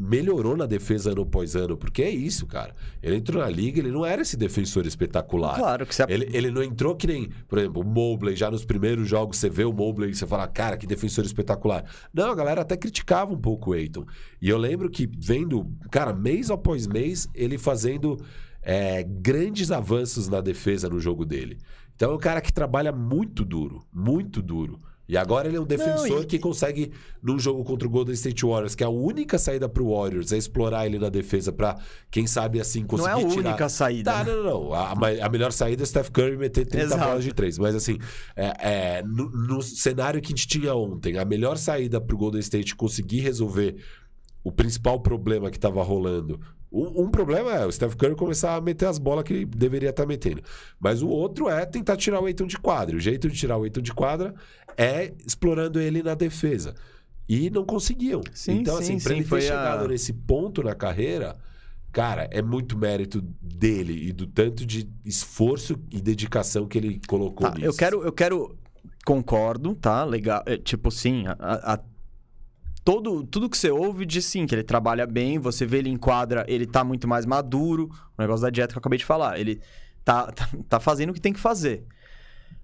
melhorou na defesa ano após ano, porque é isso, cara. Ele entrou na liga, ele não era esse defensor espetacular. Claro que você... ele, ele não entrou que nem, por exemplo, o Mobley, já nos primeiros jogos você vê o Mobley e você fala, cara, que defensor espetacular. Não, a galera até criticava um pouco o Eiton. E eu lembro que vendo, cara, mês após mês, ele fazendo é, grandes avanços na defesa no jogo dele. Então é um cara que trabalha muito duro, muito duro. E agora ele é um defensor Não, e... que consegue, num jogo contra o Golden State Warriors, que é a única saída para o Warriors é explorar ele na defesa para, quem sabe, assim, conseguir tirar... Não é a tirar... única saída. Tá, né? não, não, não. A, a, melhor saída é Steph Curry meter 30 Exato. bolas de três. Mas, assim, é, é no, no, cenário que a gente tinha ontem, a melhor saída para o Golden State conseguir resolver o principal problema que estava rolando um, um, problema é o Steph Curry começar a meter as bolas que ele deveria estar tá metendo. Mas o outro é tentar tirar o Eiton de quadra. O jeito de tirar o Eiton de quadra é explorando ele na defesa. E não conseguiam. Sim, então, sim, assim, para ele ter chegado a... nesse ponto na carreira, cara, é muito mérito dele e do tanto de esforço e dedicação que ele colocou tá, nisso. Eu quero, eu quero. Concordo, tá? Legal. É, tipo, sim, a, a todo, tudo que você ouve diz sim, que ele trabalha bem, você vê ele em quadra, ele tá muito mais maduro. O negócio da dieta que eu acabei de falar. Ele tá, tá, tá fazendo o que tem que fazer.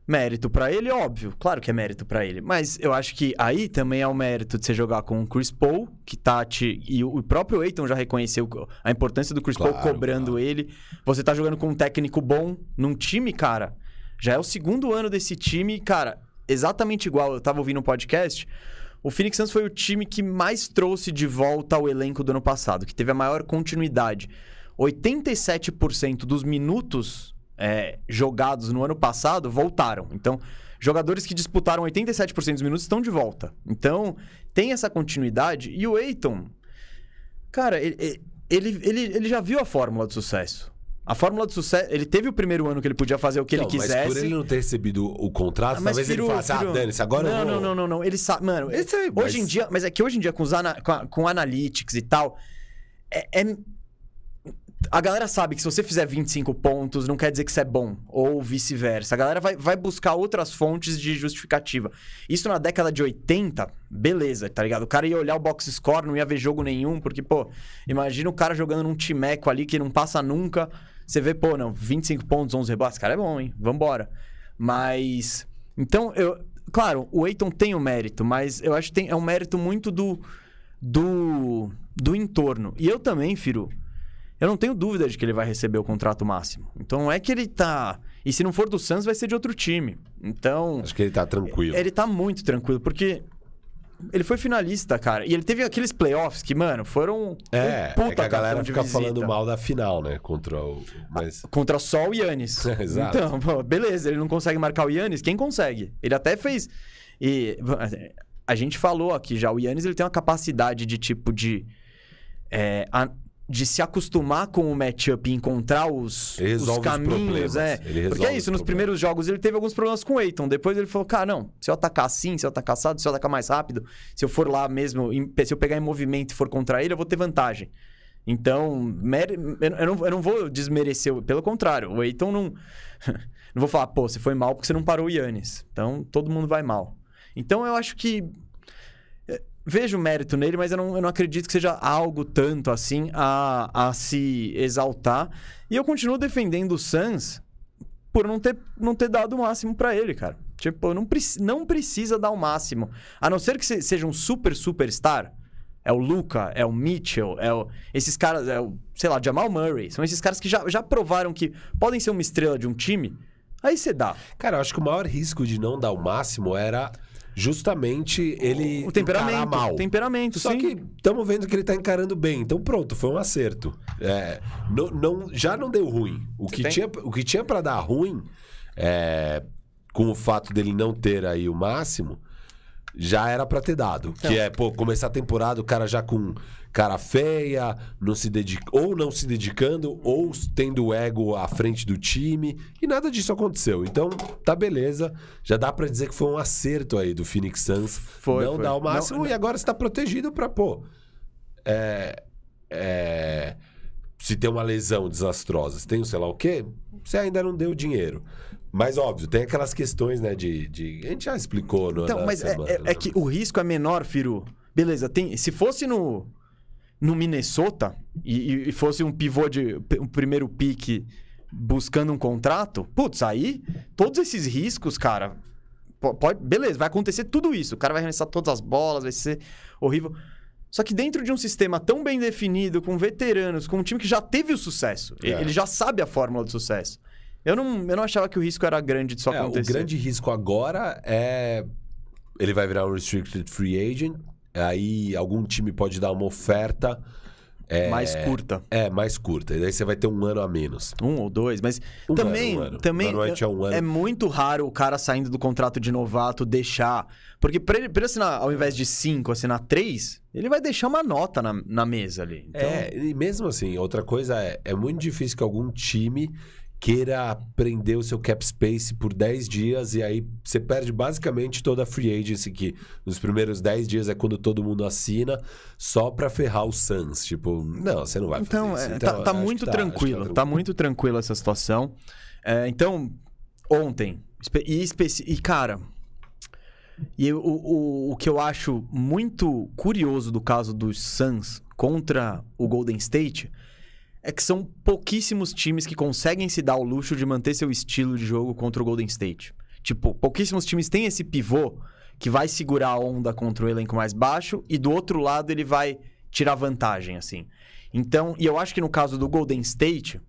Mérito para ele, óbvio. Claro que é mérito para ele. Mas eu acho que aí também é o mérito de você jogar com o Chris Paul, que tá te... E o próprio Aiton já reconheceu a importância do Chris claro, Paul cobrando claro. ele. Você tá jogando com um técnico bom num time, cara. Já é o segundo ano desse time, cara. Exatamente igual. Eu tava ouvindo um podcast. O Phoenix Suns foi o time que mais trouxe de volta ao elenco do ano passado, que teve a maior continuidade. 87% dos minutos é, jogados no ano passado voltaram. Então, jogadores que disputaram 87% dos minutos estão de volta. Então, tem essa continuidade. E o Eiton, cara, ele, ele, ele, ele já viu a fórmula do sucesso. A fórmula do sucesso. Ele teve o primeiro ano que ele podia fazer o que não, ele quisesse. Mas por ele não ter recebido o contrato, ah, talvez ele falasse, ah, dane-se, agora não, eu vou... Não, não, não, não. Ele sabe. Mano, ele, hoje mas... em dia. Mas é que hoje em dia, com, os ana, com, a, com analytics e tal. É, é, A galera sabe que se você fizer 25 pontos, não quer dizer que isso é bom. Ou vice-versa. A galera vai, vai buscar outras fontes de justificativa. Isso na década de 80, beleza, tá ligado? O cara ia olhar o box score, não ia ver jogo nenhum, porque, pô, imagina o cara jogando num timeco ali que não passa nunca. Você vê, pô, não, 25 pontos, 11 rebotes, cara é bom, hein? Vambora. Mas. Então, eu. Claro, o Eiton tem o um mérito, mas eu acho que tem, é um mérito muito do. do. do entorno. E eu também, Firu eu não tenho dúvida de que ele vai receber o contrato máximo. Então não é que ele tá. E se não for do Suns, vai ser de outro time. Então. Acho que ele tá tranquilo. Ele tá muito tranquilo, porque. Ele foi finalista, cara. E ele teve aqueles playoffs que, mano, foram. É, um puta é que a galera fica falando mal da final, né? Contra o. Mas... Contra só o Yannis. Exato. Então, pô, beleza, ele não consegue marcar o Yannis. Quem consegue? Ele até fez. E a gente falou aqui já, o Yannis ele tem uma capacidade de tipo de. É, a, de se acostumar com o matchup e encontrar os, os caminhos. Os é. Porque é isso, nos primeiros jogos ele teve alguns problemas com o Eiton. Depois ele falou, cara, não, se eu atacar assim, se eu atacar assado, se eu atacar mais rápido, se eu for lá mesmo, se eu pegar em movimento e for contra ele, eu vou ter vantagem. Então, eu não, eu não vou desmerecer, pelo contrário, o Eiton não. não vou falar, pô, você foi mal porque você não parou o Yannis. Então, todo mundo vai mal. Então, eu acho que vejo mérito nele, mas eu não, eu não acredito que seja algo tanto assim a, a se exaltar. E eu continuo defendendo o Suns por não ter, não ter dado o máximo para ele, cara. Tipo, não, não precisa dar o máximo. A não ser que seja um super superstar. É o Luca, é o Mitchell, é o, esses caras, é o, sei lá, Jamal Murray. São esses caras que já, já provaram que podem ser uma estrela de um time. Aí você dá. Cara, eu acho que o maior risco de não dar o máximo era justamente ele o temperamento, mal. Temperamento, Só sim. que estamos vendo que ele está encarando bem. Então pronto, foi um acerto. É, não, não, já não deu ruim. O que, tinha, o que tinha para dar ruim, é, com o fato dele não ter aí o máximo, já era para ter dado. Então. Que é, pô, começar a temporada, o cara já com cara feia, não se dedica, ou não se dedicando, ou tendo o ego à frente do time. E nada disso aconteceu. Então, tá beleza. Já dá para dizer que foi um acerto aí do Phoenix Suns. Foi, não foi. dá o máximo não, e agora está protegido para pô. É, é, se tem uma lesão desastrosa, se tem sei lá o quê, você ainda não deu dinheiro. Mas, óbvio, tem aquelas questões, né, de. de... A gente já explicou no. Então, mas é, semana, é, é, é, que o risco é menor, Firu. Beleza, tem. Se fosse no no Minnesota e, e fosse um pivô de um primeiro pique buscando um contrato, putz, aí todos esses riscos, cara, pode, beleza, vai acontecer tudo isso. O cara vai arremessar todas as bolas, vai ser horrível. Só que dentro de um sistema tão bem definido, com veteranos, com um time que já teve o sucesso, é. ele já sabe a fórmula do sucesso. Eu não, eu não achava que o risco era grande de só é, acontecer. O grande risco agora é. Ele vai virar um restricted free agent Aí algum time pode dar uma oferta. É, mais curta. É, mais curta. E daí você vai ter um ano a menos. Um ou dois, mas um também, ano, um ano. também é, um é, muito raro o cara saindo do contrato de novato deixar. Porque pra ele, pra ele assinar, ao invés de cinco, assinar três, ele vai deixar uma nota na, na mesa ali. Então... É, e mesmo assim, outra coisa é, é muito difícil que algum time queira prender o seu cap space por 10 dias e aí você perde basicamente toda a free agency que nos primeiros 10 dias é quando todo mundo assina só para ferrar o Suns, tipo, não, você não vai então, fazer isso. É, então, tá, tá muito tá, tranquilo, tá, tá, muito tranquilo essa situação. É, então, ontem, e, e cara, e o, o, o que eu acho muito curioso do caso dos Suns contra o Golden State é que são pouquíssimos times que conseguem se dar o luxo de manter seu estilo de jogo contra o Golden State. Tipo, pouquíssimos times têm esse pivô que vai segurar a onda contra o elenco mais baixo e do outro lado ele vai tirar vantagem, assim. Então, e eu acho que no caso do Golden State,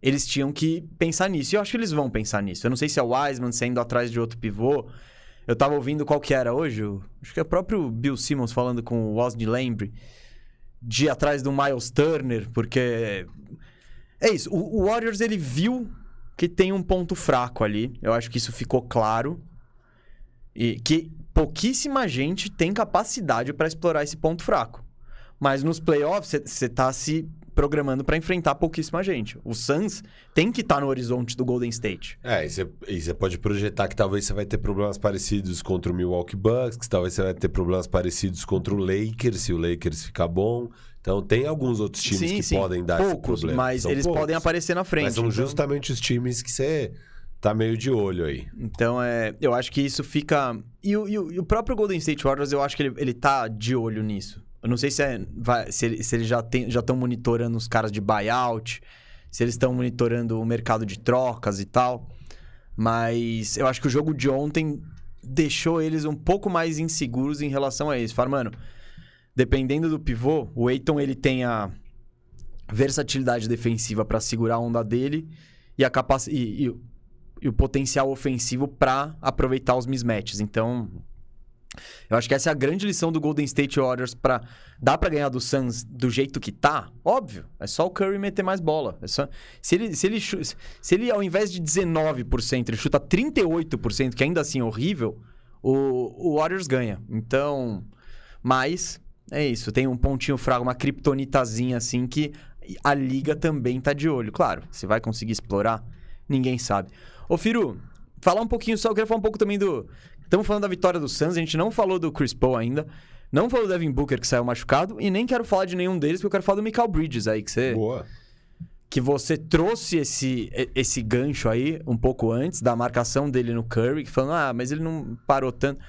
eles tinham que pensar nisso. E eu acho que eles vão pensar nisso. Eu não sei se é o Wiseman saindo atrás de outro pivô. Eu tava ouvindo qual que era hoje. Acho que é o próprio Bill Simmons falando com o Osni Lambre de ir atrás do Miles Turner, porque. É isso. O, o Warriors ele viu que tem um ponto fraco ali. Eu acho que isso ficou claro. E que pouquíssima gente tem capacidade para explorar esse ponto fraco. Mas nos playoffs, você tá se programando para enfrentar pouquíssima gente. O Suns tem que estar tá no horizonte do Golden State. É, e você pode projetar que talvez você vai ter problemas parecidos contra o Milwaukee Bucks, que talvez você vai ter problemas parecidos contra o Lakers, se o Lakers ficar bom. Então tem alguns outros times sim, que sim. podem dar poucos, esse problema. Mas são eles poucos, podem aparecer na frente. Mas são então... justamente os times que você tá meio de olho aí. Então, é, eu acho que isso fica... E o, e o, e o próprio Golden State Warriors, eu acho que ele, ele tá de olho nisso. Eu não sei se, é, vai, se, se eles já estão monitorando os caras de buyout, se eles estão monitorando o mercado de trocas e tal. Mas eu acho que o jogo de ontem deixou eles um pouco mais inseguros em relação a isso. Falaram, mano, dependendo do pivô, o Eiton ele tem a versatilidade defensiva para segurar a onda dele e, a capac... e, e, e o potencial ofensivo para aproveitar os mismatches. Então, eu acho que essa é a grande lição do Golden State Warriors para dá para ganhar do Suns do jeito que tá? Óbvio, é só o Curry meter mais bola. É só... se, ele, se, ele, se ele ao invés de 19%, ele chuta 38%, que ainda assim é horrível, o, o Warriors ganha. Então, mas é isso, tem um pontinho fraco, uma criptonitazinha assim que a liga também tá de olho. Claro, se vai conseguir explorar, ninguém sabe. Ô Firu, falar um pouquinho só, eu queria falar um pouco também do Estamos falando da vitória do Suns, a gente não falou do Chris Paul ainda. Não falou do Devin Booker que saiu machucado e nem quero falar de nenhum deles, porque eu quero falar do Michael Bridges aí que você Boa. que você trouxe esse esse gancho aí um pouco antes da marcação dele no Curry, falando: "Ah, mas ele não parou tanto".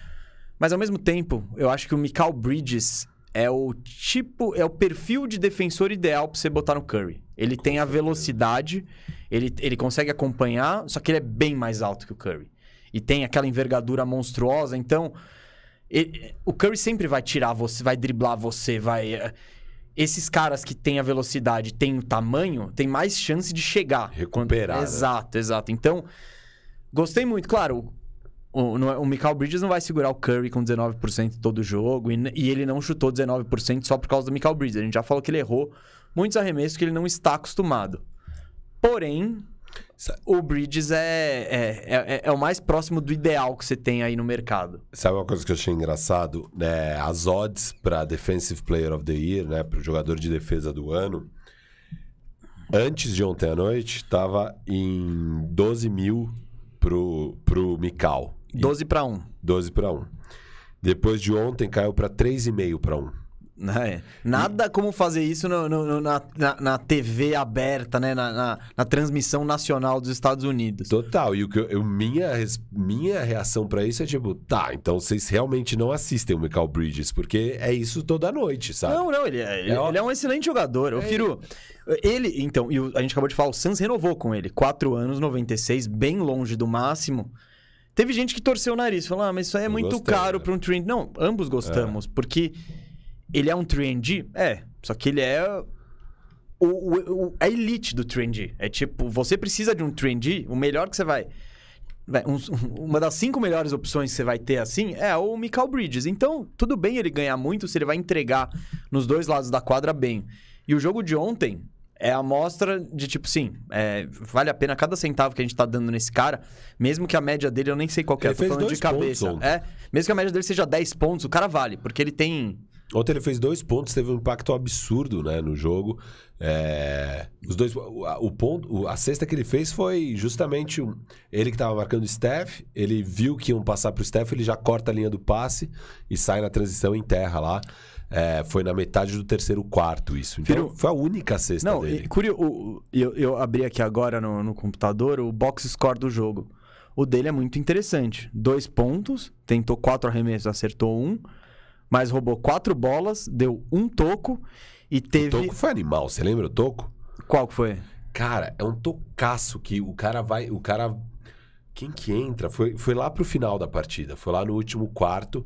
Mas ao mesmo tempo, eu acho que o Michael Bridges é o tipo, é o perfil de defensor ideal para você botar no Curry. Ele Com tem certeza. a velocidade, ele, ele consegue acompanhar, só que ele é bem mais alto que o Curry e tem aquela envergadura monstruosa. Então, ele, o Curry sempre vai tirar você, vai driblar você, vai. Eh, esses caras que têm a velocidade, têm o tamanho, tem mais chance de chegar. Recuperar. Quando... Exato, né? exato. Então, gostei muito. Claro, o, o, o Michael Bridges não vai segurar o Curry com 19% todo jogo. E, e, ele não chutou 19% só por causa do Michael Bridges. A gente já falou que ele errou muitos arremessos que ele não está acostumado. Porém, o Bridges é, é, é, é, o mais próximo do ideal que você tem aí no mercado. Sabe uma coisa que eu achei engraçado? É, as odds para Defensive Player of the Year, né, para o jogador de defesa do ano, antes de ontem à noite, estava em 12 mil pro, pro Mikal. 12 para 1. 12 para 1. Depois de ontem, caiu para 3,5 para 1. É. Nada como fazer isso no, no, na, na, na, TV aberta, né? Na, na, na, transmissão nacional dos Estados Unidos. Total. E o que eu, minha, minha reação para isso é tipo, tá, então vocês realmente não assistem o Michael Bridges, porque é isso toda noite, sabe? Não, não, ele é, ele, é, ele é um excelente jogador. É. O Firu, ele, então, e a gente acabou de falar, o Suns renovou com ele. 4 anos, 96, bem longe do máximo. Teve gente que torceu o nariz, falou, ah, mas isso aí é eu muito gostei, caro né? para um trend. Não, ambos gostamos, é. porque ele é um 3D? É. Só que ele é o, o, o, a elite do 3D. É tipo, você precisa de um 3D, o melhor que você vai. Um, uma das cinco melhores opções que você vai ter assim é o Michael Bridges. Então, tudo bem ele ganhar muito se ele vai entregar nos dois lados da quadra bem. E o jogo de ontem é a amostra de tipo, sim, é, vale a pena cada centavo que a gente tá dando nesse cara, mesmo que a média dele, eu nem sei qual que é, tô falando de cabeça. É, mesmo que a média dele seja 10 pontos, o cara vale, porque ele tem Ontem ele fez dois pontos, teve um impacto absurdo né, no jogo. É, os dois, o, o ponto, a cesta que ele fez foi justamente um, ele que estava marcando o Steph. Ele viu que iam passar para o Steph, ele já corta a linha do passe e sai na transição em terra lá. É, foi na metade do terceiro quarto isso. Então Filho, foi a única cesta não, dele. Curioso, eu, eu abri aqui agora no, no computador o box score do jogo. O dele é muito interessante. Dois pontos, tentou quatro arremessos, acertou um mas roubou quatro bolas, deu um toco e teve. O toco foi animal, você lembra o toco? Qual que foi? Cara, é um tocaço que o cara vai. O cara. Quem que entra? Foi, foi lá pro final da partida, foi lá no último quarto.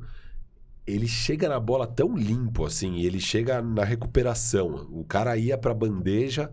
Ele chega na bola tão limpo assim, ele chega na recuperação. O cara ia pra bandeja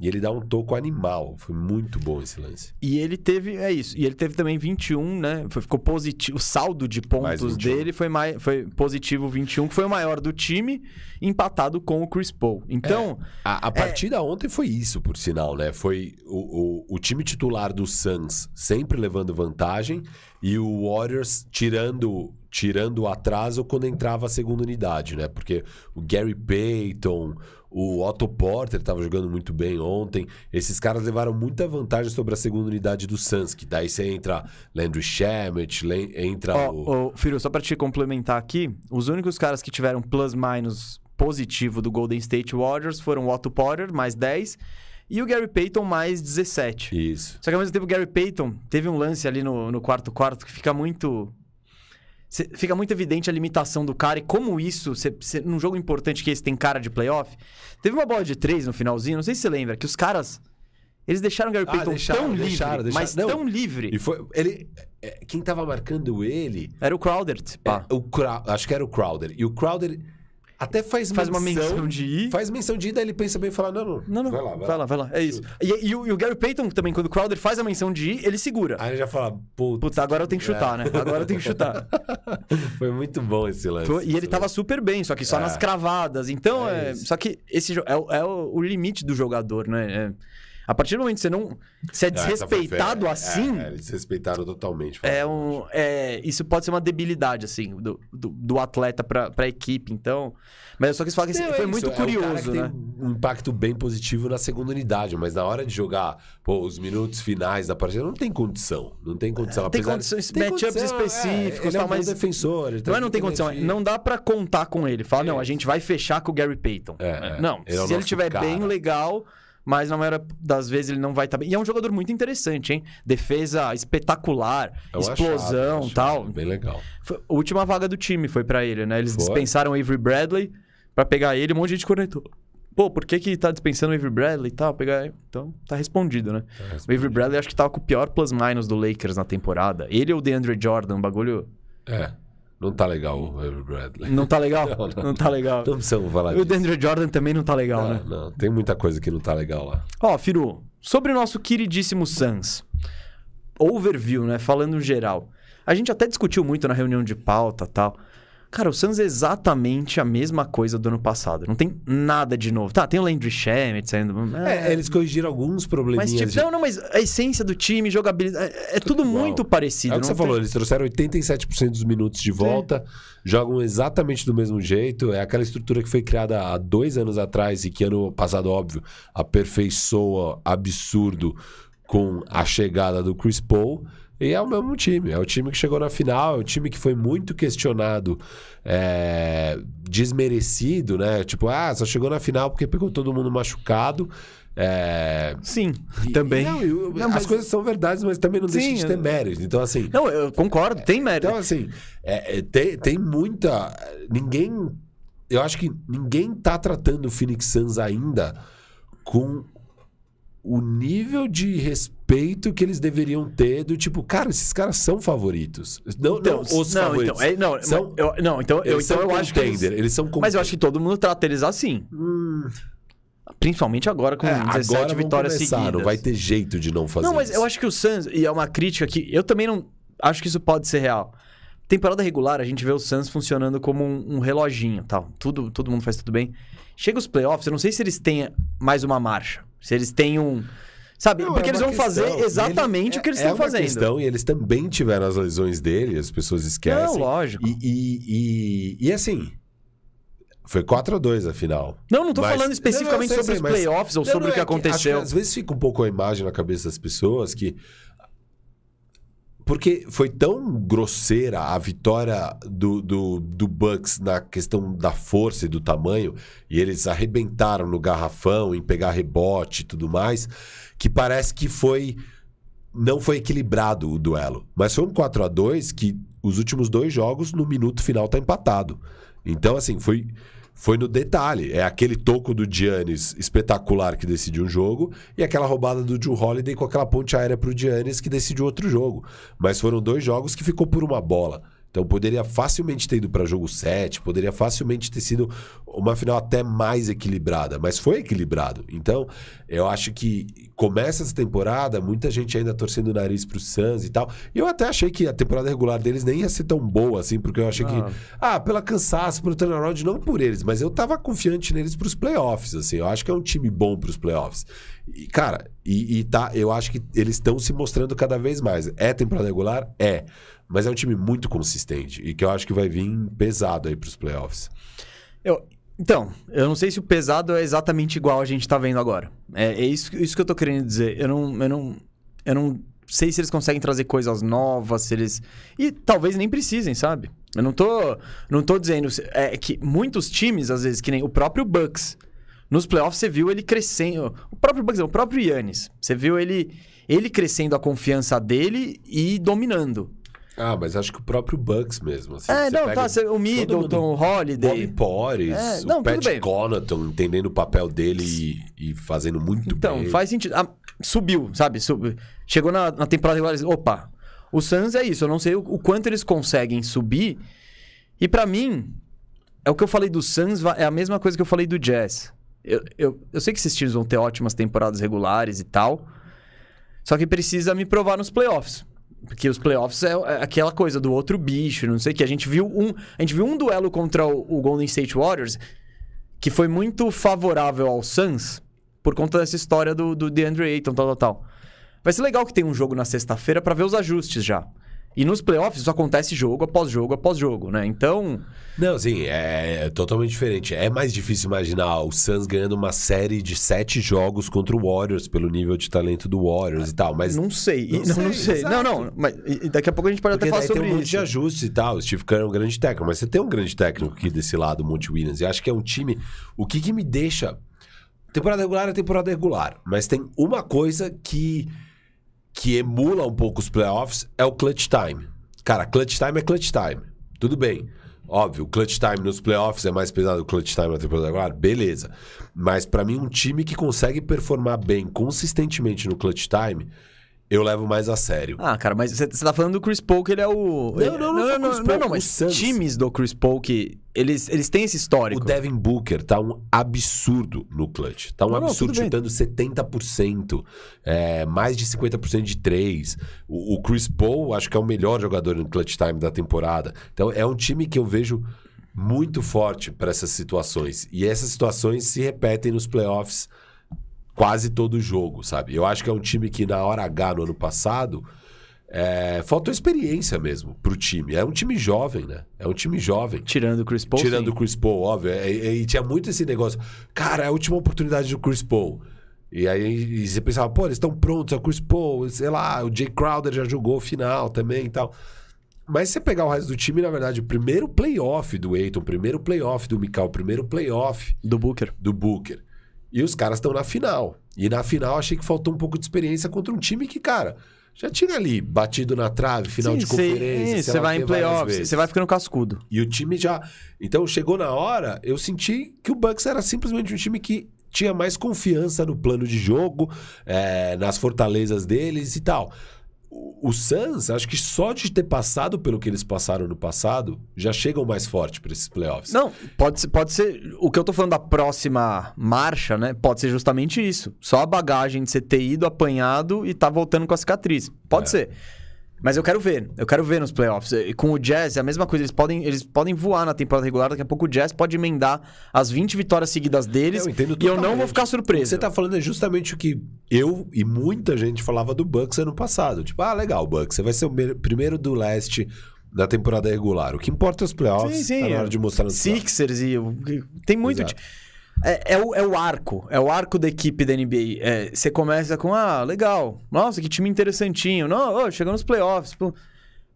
e ele dá um toco animal. Foi muito bom esse lance. E ele teve, é isso. E ele teve também 21, né? Ficou positivo. O saldo de pontos dele foi, mais, foi positivo 21, que foi o maior do time, empatado com o Chris Paul. Então. É, a, a, é partida é... ontem foi isso, por sinal, né? Foi o, o, o time titular do Suns sempre levando vantagem e o Warriors tirando tirando o atraso quando entrava a segunda unidade, né? Porque o Gary Payton, o Otto Porter estava jogando muito bem ontem. Esses caras levaram muita vantagem sobre a segunda unidade do Suns, que daí você entra Landry Shamet, entra Ó, o... ô, Firo, só pra te complementar aqui, os únicos caras que tiveram plus-minus positivo do Golden State Warriors foram o Otto Porter, mais 10, e o Gary Payton, mais 17. Isso. Só que ao mesmo tempo o Gary Payton teve um lance ali no, no quarto quarto que fica muito... cê- Fica muito evidente a limitação do cara e como isso, cê, cê- num jogo importante que esse tem cara de playoff. Teve uma bola de três no finalzinho, não sei se você lembra, que os caras. Eles deixaram o Gary Ah, Payton deixaram, tão deixaram, livre, deixaram. mas Não, tão livre. E foi. Ele. é, Quem tava marcando ele. Era o Crowder, pá. é, o Crowder, acho que era o Crowder. E o Crowder até faz, Faz uma menção de ir. Faz menção de ir, daí ele pensa bem e fala: não, não. Não, não. Vai lá, vai, vai lá. vai lá. É isso. E, e o, e o Gary Payton também, quando o Crowder faz a menção de ir, ele segura. Aí ele já fala: puta. Puta, agora eu tenho que chutar, né? Agora eu tenho que chutar. Foi muito bom esse lance. Foi- e ele tava super bem, só que só É. nas cravadas. Então, É é, só que esse é, o- é o, o limite do jogador, né? É- a partir do momento que você não. Se é foi desrespeitado feia. assim. É, eles respeitaram totalmente. É um, é, isso pode ser uma debilidade, assim, do, do, do atleta pra, pra equipe. Então. Mas eu só quis falar que Não, é foi isso, muito é um cara curioso, que né? Tem um impacto bem positivo na segunda unidade, mas na hora de jogar pô, os minutos finais da partida, não tem condição. Não tem condição. Tem apesar- condições, tem matchups específicos, é, ele é tal, um mas- defensor. ele Não é tá não tem condição, energia. não dá pra contar com ele. Fala, não, a É. gente vai fechar com o Gary Payton. É, é. Não, é se ele cara. bem, legal, mas na maioria das vezes ele não vai estar bem. E é um jogador muito interessante, hein? Defesa espetacular, É um explosão e tal. Bem legal. Foi- a última vaga do time foi pra ele, né? Eles Foi. dispensaram o Avery Bradley pra pegar ele, um monte de gente conectou. Pô, por que que tá dispensando o Avery Bradley e tal? Pegar... Então, tá respondido, né? O Avery Bradley acho que tava com o pior plus-minus do Lakers na temporada. Ele ou o DeAndre Jordan, um bagulho... É. Não tá legal o Avery Bradley. Não tá legal? Não, não, não. tá legal. Não precisamos falar E o disso. DeAndre Jordan também não tá legal, Não, né? não, tem muita coisa que não tá legal lá. Ó, Firu, sobre o nosso queridíssimo Suns. Overview, né? Falando geral. A gente até discutiu muito na reunião de pauta tal. Cara, o Suns é exatamente a mesma coisa do ano passado. Não tem nada de novo. Tá, tem o Landry Shamet saindo... É, eles corrigiram alguns Mas, probleminhas. tipo, de- não, não, mas a essência do time, jogabilidade... É, é tudo muito parecido. É o que você tem- falou, eles trouxeram 87% dos minutos de volta, jogam exatamente do mesmo jeito. É aquela estrutura que foi criada há dois anos atrás e que ano passado, óbvio, aperfeiçoa absurdo com a chegada do Chris Paul. E é o mesmo time, é o time que chegou na final, é o time que foi muito questionado, é, desmerecido, né? Tipo, ah, só chegou na final porque pegou todo mundo machucado. É, Sim, e- também. e não, e o- Não, as mas- coisas são verdades, mas também não Sim, deixa de ter eu- mérito. Então, assim, Não, eu concordo, tem mérito. então, assim, é, é, tem, tem muita. Ninguém. Eu acho que ninguém tá tratando o Phoenix Suns ainda com o nível de respeito que eles deveriam ter do tipo, cara, esses caras são favoritos. Não, não os não, favoritos. Então, é, não, São- eu, não, então, eu, eles então são eu acho que eles- eles são Mas eu acho que todo mundo trata eles assim. Hum, Principalmente agora com é, 17 agora vitórias começar, seguidas. Não vai ter jeito de não fazer Não, mas isso. eu acho que o Suns, e é uma crítica que eu também não acho que isso pode ser real. Temporada regular, a gente vê o Suns funcionando como um, um reloginho, tal. Tudo, todo mundo faz tudo bem. Chega os playoffs, eu não sei se eles têm mais uma marcha. Se eles têm um... Sabe? Não, Porque é eles vão fazer exatamente o que eles é, estão é uma fazendo. questão, e eles também tiveram as lesões dele, as pessoas esquecem. Não, lógico. E, e, e, e assim, foi 4 a 2 a final. Não, não tô Mas- falando especificamente Não, sei, sobre os sei, mas- playoffs ou Não, sobre o que é aconteceu. que às vezes fica um pouco a imagem na cabeça das pessoas que. Porque foi tão grosseira a vitória do, do, do Bucks na questão da força e do tamanho, e eles arrebentaram no garrafão em pegar rebote e tudo mais, que parece que foi. Não foi equilibrado o duelo. Mas foi um 4 a 2 que os últimos dois jogos, no minuto final, tá empatado. Então, assim, foi. Foi no detalhe. É aquele toco do Giannis espetacular que decidiu um jogo e aquela roubada do Drew Holiday com aquela ponte aérea pro Giannis que decidiu outro jogo. Mas foram dois jogos que ficou por uma bola. Então poderia facilmente ter ido para jogo 7, poderia facilmente ter sido uma final até mais equilibrada, mas foi equilibrado. Então, eu acho que começa essa temporada, muita gente ainda torcendo o nariz pro Suns e tal. E eu até achei que a temporada regular deles nem ia ser tão boa assim, porque eu achei que Ah. ah, pela cansaço, pelo turnaround, não por eles, mas eu tava confiante neles pros playoffs, assim. Eu acho que é um time bom pros playoffs. E, cara, E, e tá, eu acho que eles estão se mostrando cada vez mais. É temporada regular? É. Mas é um time muito consistente e que eu acho que vai vir pesado aí pros playoffs. Eu, então, eu não sei se o pesado é exatamente igual a gente tá vendo agora. É, é isso, isso que eu tô querendo dizer. Eu não, eu não, eu não sei se eles conseguem trazer coisas novas, se eles. E talvez nem precisem, sabe? Eu não tô, não tô dizendo. É que muitos times, às vezes, que nem o próprio Bucks, nos playoffs você viu ele crescendo. O próprio Bucks, o próprio Yannis. Você viu ele, ele crescendo a confiança dele e dominando. Ah, mas acho que o próprio Bucks mesmo. Assim, é, você não, pega tá. O Middleton, o Holiday. Bobby Porres, É, o não, tudo Pat. Connaughton entendendo o papel dele e, e fazendo muito Então, bem. faz sentido. Ah, subiu, sabe? Sub- Chegou na, na temporada regular. e- Opa, o Suns é isso. Eu não sei o, o quanto eles conseguem subir. E pra mim, é o que eu falei do Suns, é a mesma coisa que eu falei do Jazz. Eu, eu, eu sei que esses times vão ter ótimas temporadas regulares e tal. Só que precisa me provar nos playoffs. Porque os playoffs é, é aquela coisa do outro bicho, não sei o que. A gente viu um, a gente viu um duelo contra o, Golden State Warriors que foi muito favorável ao Suns por conta dessa história do, do DeAndre Ayton, tal, tal, tal. Vai ser legal que tem um jogo na sexta-feira pra ver os ajustes já. E nos playoffs isso acontece jogo após jogo após jogo, né? Então, Não, sim, é, é totalmente diferente. É mais difícil imaginar o Suns ganhando uma série de sete jogos contra o Warriors pelo nível de talento do Warriors e tal, mas... não sei. Não Não, sei, não sei. Não, não. Mas daqui a pouco a gente pode Porque até falar sobre tem um monte isso. de ajustes e tal. O Steve Kerr é um grande técnico, mas você tem um grande técnico aqui desse lado, o Monte Williams. E acho que é um time. O que, que me deixa. Temporada regular é temporada regular, mas tem uma coisa que que emula um pouco os playoffs é o clutch time. Cara, clutch time é clutch time. Tudo bem. Óbvio, clutch time nos playoffs é mais pesado que clutch time na temporada regular, beleza. Mas pra mim um time que consegue performar bem consistentemente no clutch time, eu levo mais a sério. Ah, cara, mas você tá falando do Chris Paul, que ele é o. Não, não, não só não, Chris não, Paul, não, o mas Suns. times do Chris Paul que. Eles, eles têm esse O histórico. Devin Booker tá um absurdo no clutch. Tá um Não, não, absurdo bem. chutando 70%, é, mais de 50% de 3. O, o Chris Paul, acho que é o melhor jogador no clutch time da temporada. Então é um time que eu vejo muito forte para essas situações. E essas situações se repetem nos playoffs quase todo jogo, sabe? Eu acho que é um time que na hora H no ano passado é, faltou experiência mesmo pro time. É um time jovem, né? É um time jovem. Tirando o Chris Paul. Tirando sim. o Chris Paul, óbvio. é, E, e tinha muito esse negócio. Cara, é a última oportunidade do Chris Paul. E aí e você pensava, pô, eles estão prontos, é o Chris Paul, sei lá, o Jay Crowder já jogou o final também e tal. Mas se você pegar o resto do time, na verdade, o primeiro playoff do Aiton, o primeiro playoff do Mikal, o primeiro playoff Do Booker. do Booker. E os caras estão na final. E na final achei que faltou um pouco de experiência contra um time que, cara, já tinha ali batido na trave, final Sim, de conferência. Você vai em playoffs, você vai ficando cascudo. E o time já. Então chegou na hora, eu senti que o Bucks era simplesmente um time que tinha mais confiança no plano de jogo, é, nas fortalezas deles e tal. O, Suns, acho que só de ter passado pelo que eles passaram no passado, já chegam mais forte para esses playoffs. Não, pode ser, pode ser. O que eu tô falando da próxima marcha, né? Pode ser justamente isso. Só a bagagem de você ter ido apanhado e tá voltando com a cicatriz. Pode É. ser. Mas eu quero ver. Eu quero ver nos playoffs. E com o Jazz é a mesma coisa. Eles podem, eles podem voar na temporada regular. Daqui a pouco o Jazz pode emendar as 20 vitórias seguidas deles. Eu e eu não vou ficar surpreso. você tá falando é justamente o que eu e muita gente falava do Bucks ano passado. Tipo, ah, legal, Bucks, você vai ser o me- primeiro do leste na temporada regular. O que importa é os playoffs. Sim, sim. Tá na hora de mostrar playoffs. Sixers e. o- Tem muito. Exato. É, é o, é o arco. É o arco da equipe da NBA. É, você começa com, ah, legal. Nossa, que time interessantinho. Não, ô, chegou nos playoffs. Pô.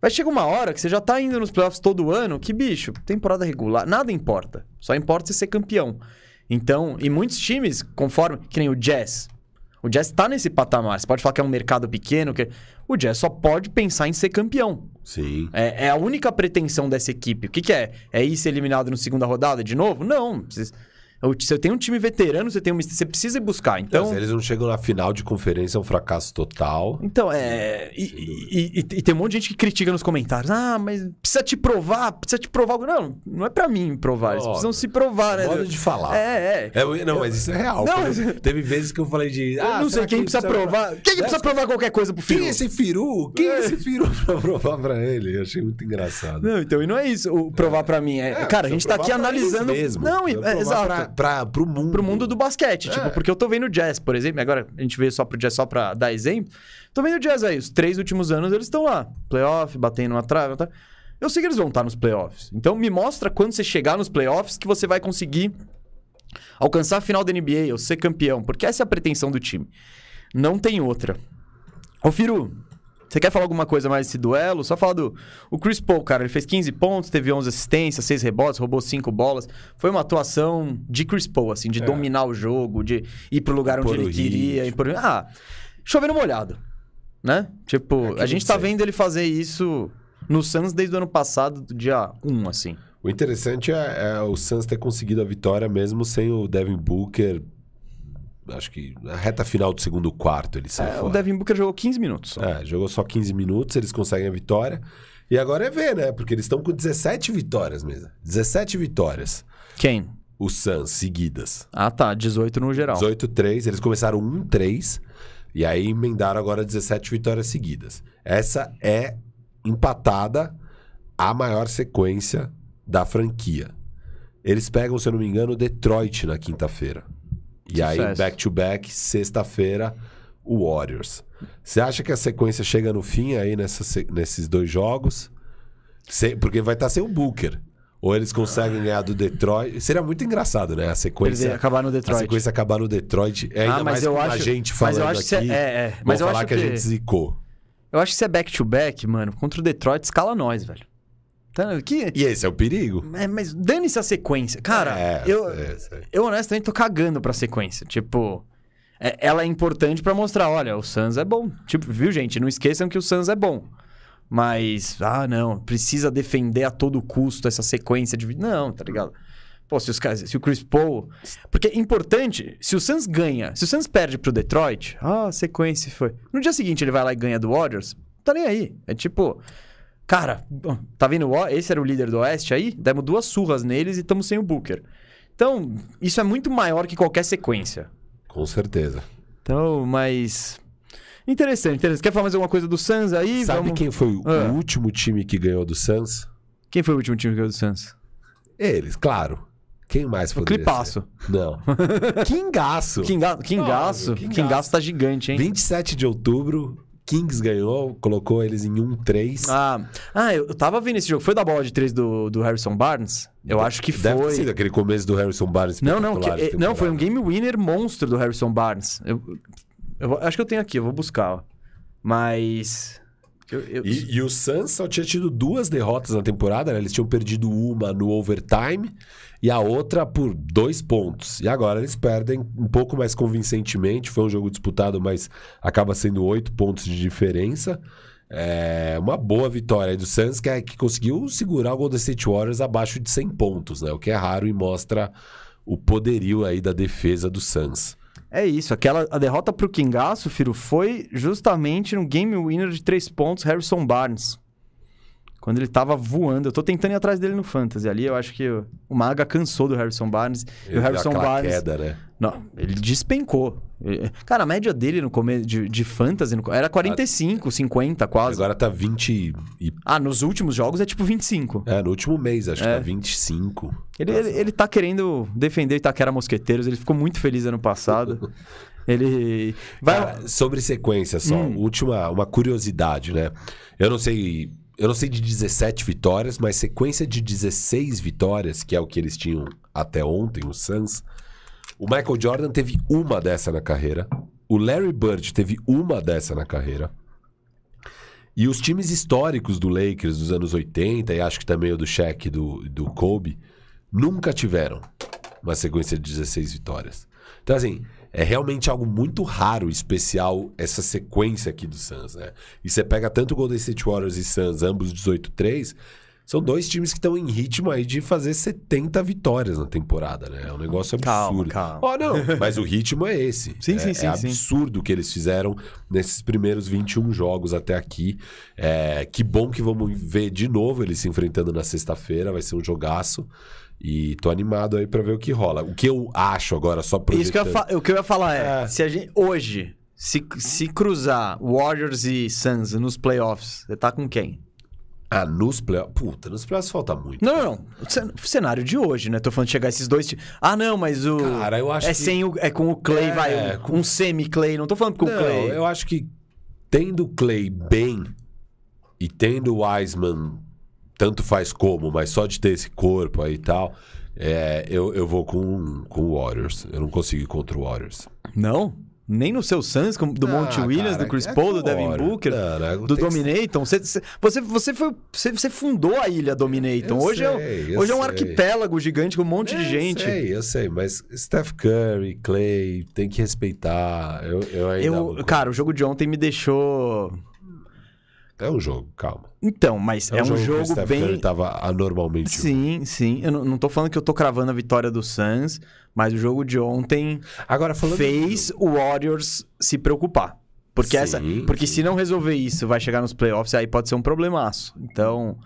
Vai chegar uma hora que você já tá indo nos playoffs todo ano. Que bicho, temporada regular. Nada importa. Só importa você ser campeão. Então, e muitos times, conforme. Que nem o Jazz. O Jazz tá nesse patamar. Você pode falar que é um mercado pequeno. Que... O Jazz só pode pensar em ser campeão. Sim. É, é a única pretensão dessa equipe. O que, que é? É ir ser eliminado na segunda rodada de novo? Não. Você, você tem um time veterano, você, tem um, você precisa ir buscar. Então, se eles não chegam na final de conferência, é um fracasso total. então é. E, e- e- tem um monte de gente que critica nos comentários. Ah, mas precisa te provar, precisa te provar. algo." Não, não é pra mim provar. Eles Óbvio. precisam se provar, né? Modo de falar. É, é. É, não, mas isso é real. Não, mas- Teve vezes que eu falei de. Eu ah, não sei quem que precisa provar. Quem que precisa provar qualquer coisa pro filho? Quem é esse Firu? Quem é esse Firu pra provar pra ele? Eu achei muito engraçado. Não, então, e não é isso o provar pra mim. É, É, cara, a gente tá aqui analisando. mesmo. Não, é, exato. pra, pro mundo. pro mundo do basquete. É. Tipo, porque eu tô vendo o Jazz, por exemplo. Agora a gente veio só pro Jazz só pra dar exemplo. Tô vendo o Jazz aí. Os três últimos anos eles estão lá. Playoff, batendo uma trave. uma trave. Eu sei que eles vão estar nos playoffs. Então me mostra quando você chegar nos playoffs que você vai conseguir alcançar a final da NBA ou ser campeão. Porque essa é a pretensão do time. Não tem outra. Ô, Firu, você quer falar alguma coisa mais desse duelo? Só falar do o Chris Paul, cara. Ele fez 15 pontos, teve 11 assistências, 6 rebotes, roubou 5 bolas. Foi uma atuação de Chris Paul, assim, de É. dominar o jogo, de ir pro lugar onde ele queria. Impor... Ah, chovendo molhado, né? Tipo, É a gente tá sei. vendo ele fazer isso no Suns desde o ano passado, do dia 1, assim. O interessante é, é o Suns ter conseguido a vitória mesmo sem o Devin Booker. Acho que na reta final do segundo quarto ele saiu É, o fora. Devin Booker jogou 15 minutos só. É, jogou só 15 minutos, eles conseguem a vitória. E agora é ver, né? Porque eles estão com 17 vitórias mesmo. 17 vitórias. Quem? O Suns, seguidas. Ah, tá. 18 no geral. 18-3, eles começaram 1-3 e aí emendaram agora 17 vitórias seguidas. Essa é empatada a maior sequência da franquia. Eles pegam, se eu não me engano, Detroit na quinta-feira. E aí, Sucesso. back-to-back, sexta-feira, o Warriors. Você acha que a sequência chega no fim aí nessa se- nesses dois jogos? Se- porque vai estar sem o Booker. Ou eles conseguem ganhar do Detroit. Seria muito engraçado, né? A sequência. Perder, acabar no A Detroit. sequência acabar no Detroit. É ainda Ah, mas mais eu com a acho- gente mas falando eu acho que aqui. é, é. vão Mas eu falar acho que... a que- gente zicou. Eu acho que se é back-to-back, mano, contra o Detroit, escala nós, velho. Tá, que... E esse é o perigo. É, mas dane-se a sequência. Cara, É, eu, é, eu honestamente tô cagando pra sequência. Tipo, é- ela é importante pra mostrar, olha, o Suns é bom. Tipo, viu, gente? Não esqueçam que o Suns é bom. Mas, ah, não, precisa defender a todo custo essa sequência de... Não, tá ligado? Pô, se, os caras, se o Chris Paul... Porque é importante, se o Suns ganha, se o Suns perde pro Detroit, ah, a sequência foi... No dia seguinte ele vai lá e ganha do Warriors, tá nem aí. É tipo... Cara, tá vendo? o- Esse era o líder do Oeste aí? Demos duas surras neles e estamos sem o Booker. Então, isso é muito maior que qualquer sequência. Com certeza. Então, mas. Interessante, interessante. Quer falar mais alguma coisa do Suns aí? Sabe Vamos- quem foi o Ah. último time que ganhou do Suns? Quem foi o último time que ganhou do Suns? Eles, claro. Quem mais O poderia Clipaço. ser? Não. Kingaço. Kinga... Kingaço. Óbvio, Kingaço. Kingaço tá gigante, hein? 27 de outubro, Kings ganhou, colocou eles em 1-3. Ah, ah, eu eu tava vendo esse jogo. Foi da bola de três do, do Harrison Barnes? Eu acho que Deve ter foi. sido aquele começo do Harrison Barnes. Não, não, que- eh, não, foi um game winner monstro do Harrison Barnes. Eu, eu vou- acho que eu tenho aqui, eu vou buscar. ó. Mas. eu- eu- E, e o Suns só tinha tido duas derrotas na temporada, né? Eles tinham perdido uma no overtime e a outra por dois pontos. E agora eles perdem um pouco mais convincentemente. Foi um jogo disputado, mas acaba sendo oito pontos de diferença. É uma boa vitória do Suns, que, é, que conseguiu segurar o Golden State Warriors abaixo de 100 pontos, né? O que é raro e mostra o poderio aí da defesa do Suns. É isso, aquela a derrota pro Kingaço, Firo, foi justamente no game winner de três pontos, Harrison Barnes. Quando ele tava voando. Eu tô tentando ir atrás dele no Fantasy ali. Eu acho que o, o Maga cansou do Harrison Barnes. e Ele o deu Harrison Barnes. queda, né? Não, ele despencou. Cara, a média dele no começo de, de Fantasy no- era 45, 50 quase. Agora tá 20 e... Ah, nos últimos jogos é tipo 25. É, no último mês, acho É. que tá 25. Ele, Nossa. ele, ele tá querendo defender o Itaquera Mosqueteiros. Ele ficou muito feliz ano passado. ele. Vai. Cara, sobre sequência só, Hum. última, uma curiosidade, né? Eu não sei, eu não sei de 17 vitórias, mas sequência de 16 vitórias, que é o que eles tinham até ontem, o Suns. O Michael Jordan teve uma dessa na carreira. O Larry Bird teve uma dessa na carreira. E os times históricos do Lakers dos anos 80, e acho que também o do Shaq do, do Kobe, nunca tiveram uma sequência de 16 vitórias. Então, assim, é realmente algo muito raro, especial, essa sequência aqui do Suns, né? E você pega tanto o Golden State Warriors e Suns, ambos 18-3, são dois times que estão em ritmo aí de fazer 70 vitórias na temporada, né? É um negócio absurdo. Calma, calma. Ó, não, mas o ritmo é esse. Sim, é, sim, sim, É absurdo o que eles fizeram nesses primeiros 21 jogos até aqui. É, que bom que vamos ver de novo eles se enfrentando na sexta-feira, vai ser um jogaço. E tô animado aí pra ver o que rola. O que eu acho agora, só projetando... Isso que eu ia fa- o que eu ia falar é, É. se a gente hoje se, se cruzar Warriors e Suns nos playoffs, você tá com quem? Ah, nos playoffs. Puta, nos playoffs falta muito. Não, não, não. O cen- o cenário de hoje, né? Tô falando de chegar esses dois. ti- Ah, não, mas o. Cara, eu acho é que- sem o. É com o Clay, É, vai. Um, com- um semi-Clay. Não tô falando com o Não, Clay. eu acho que tendo o Clay bem e tendo o Wiseman, tanto faz como, mas só de ter esse corpo aí e tal, é, eu, eu vou com, com o Warriors. Eu não consigo ir contra o Warriors. Não? Nem no seu Suns, do Monte Ah, Williams, cara, do Chris é Paul, do Devin Warriors. Booker, Não, do Dominaton. Você, você, você, foi, você, você fundou a ilha Dominaton. Eu Hoje, é, sei, um- hoje é um eu sei. arquipélago gigante com um monte de Eu gente. sei, eu sei, mas Steph Curry, Clay, tem que respeitar. Eu, eu ainda. Eu, vou- cara, o jogo de ontem me deixou. É um jogo, calma. Então, mas é, um que o jogo Steph bem. Curry tava anormalmente. Sim, sim. Eu não, não tô falando que eu tô cravando a vitória do Suns, mas o jogo de ontem Agora fez o Warriors se preocupar. Porque, essa, Sim, porque sim. se não resolver isso, vai chegar nos playoffs, aí pode ser um problemaço. Então,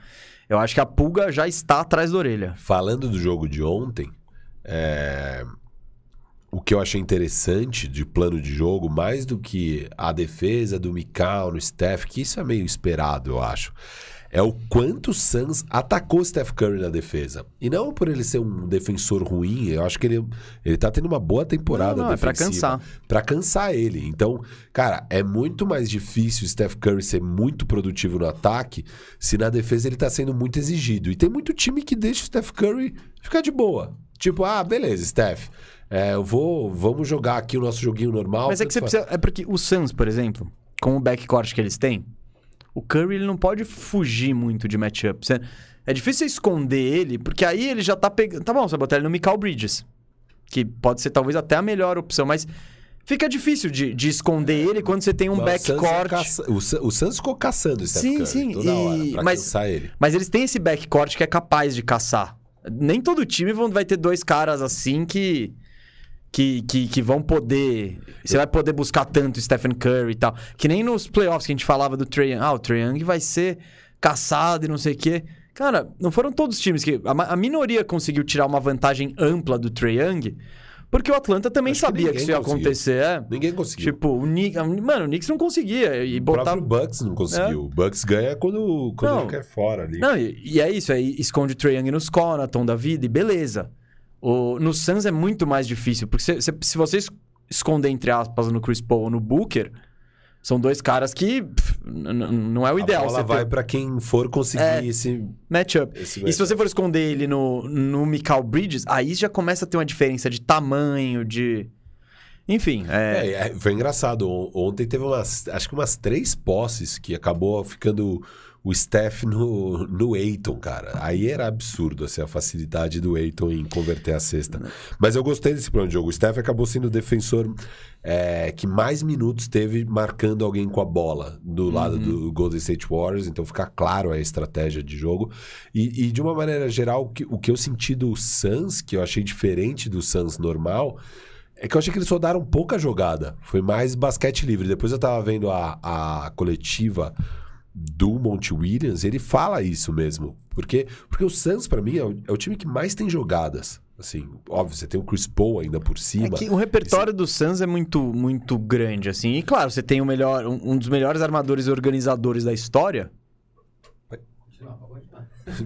eu acho que a pulga já está atrás da orelha. Falando do jogo de ontem, é, o que eu achei interessante de plano de jogo, mais do que a defesa do Mikal no Steph, que isso é meio esperado, eu acho, é o quanto o Suns atacou Steph Curry na defesa. E não por ele ser um defensor ruim, eu acho que ele, ele tá tendo uma boa temporada Não, não, é pra defensiva. cansar. Pra cansar ele. Então, cara, é muito mais difícil o Steph Curry ser muito produtivo no ataque se na defesa ele tá sendo muito exigido. E tem muito time que deixa o Steph Curry ficar de boa. Tipo, ah, beleza, Steph. É, eu vou, vamos jogar aqui o nosso joguinho normal. Mas é que você precisa. É porque o Suns, por exemplo, com o backcourt que eles têm, o Curry ele não pode fugir muito de matchup. Você- É difícil esconder ele, porque aí ele já tá pegando. Tá bom, você botar ele no Mikal Bridges. Que pode ser talvez até a melhor opção, mas fica difícil de, de esconder ele quando você tem um Mas o Suns é backcourt. caça- ficou caçando Steph Sim, Curry sim, toda hora e- pra mas- ele. Mas eles têm esse backcourt que é capaz de caçar. Nem todo time vão- vai ter dois caras assim que. Que, que, que vão poder. Você vai poder buscar tanto Stephen Curry e tal. Que nem nos playoffs que a gente falava do Trae Young. Ah, o Trae Young vai ser caçado e não sei o quê. Cara, não foram todos os times que. A, a minoria conseguiu tirar uma vantagem ampla do Trae Young. Porque o Atlanta também Acho que sabia que, ninguém isso ia conseguiu. acontecer. É. Ninguém conseguiu. Tipo, o Knicks. Mano, o Knicks não conseguia. E o botava. próprio Bucks não conseguiu. O Bucks ganha quando, quando Não. ele quer fora ali. Não, e, e é isso, aí esconde o Trae Young nos Conaton da vida e beleza. O, no Suns é muito mais difícil, porque se, você es- esconder, entre aspas, no Chris Paul ou no Booker, são dois caras que pff, não é o ideal A bola você vai ter pra quem for conseguir É. esse, matchup. esse E se você for esconder ele no, no Mikal Bridges, aí já começa a ter uma diferença de tamanho, de... Enfim, é... É, é, foi engraçado. On- Ontem teve umas, acho que umas três posses que acabou ficando o Steph no, no Eiton, cara. Aí era absurdo, assim, a facilidade do Eiton em converter a cesta. Mas eu gostei desse plano de jogo. O Steph acabou sendo o defensor é, que mais minutos teve marcando alguém com a bola do lado do Golden State Warriors. Então fica claro a estratégia de jogo. E, e de uma maneira geral, o que, o que eu senti do Suns, que eu achei diferente do Suns normal... É que eu achei que eles rodaram pouca jogada. Foi mais basquete livre. Depois eu tava vendo a, a coletiva do Monte Williams, ele fala isso mesmo. Porque, porque o Suns, pra mim, é o, é o time que mais tem jogadas. Assim, óbvio, você tem o Chris Paul ainda por É cima. que o repertório do Suns é muito, muito grande, assim. E claro, você tem o melhor, um, um dos melhores armadores e organizadores da história.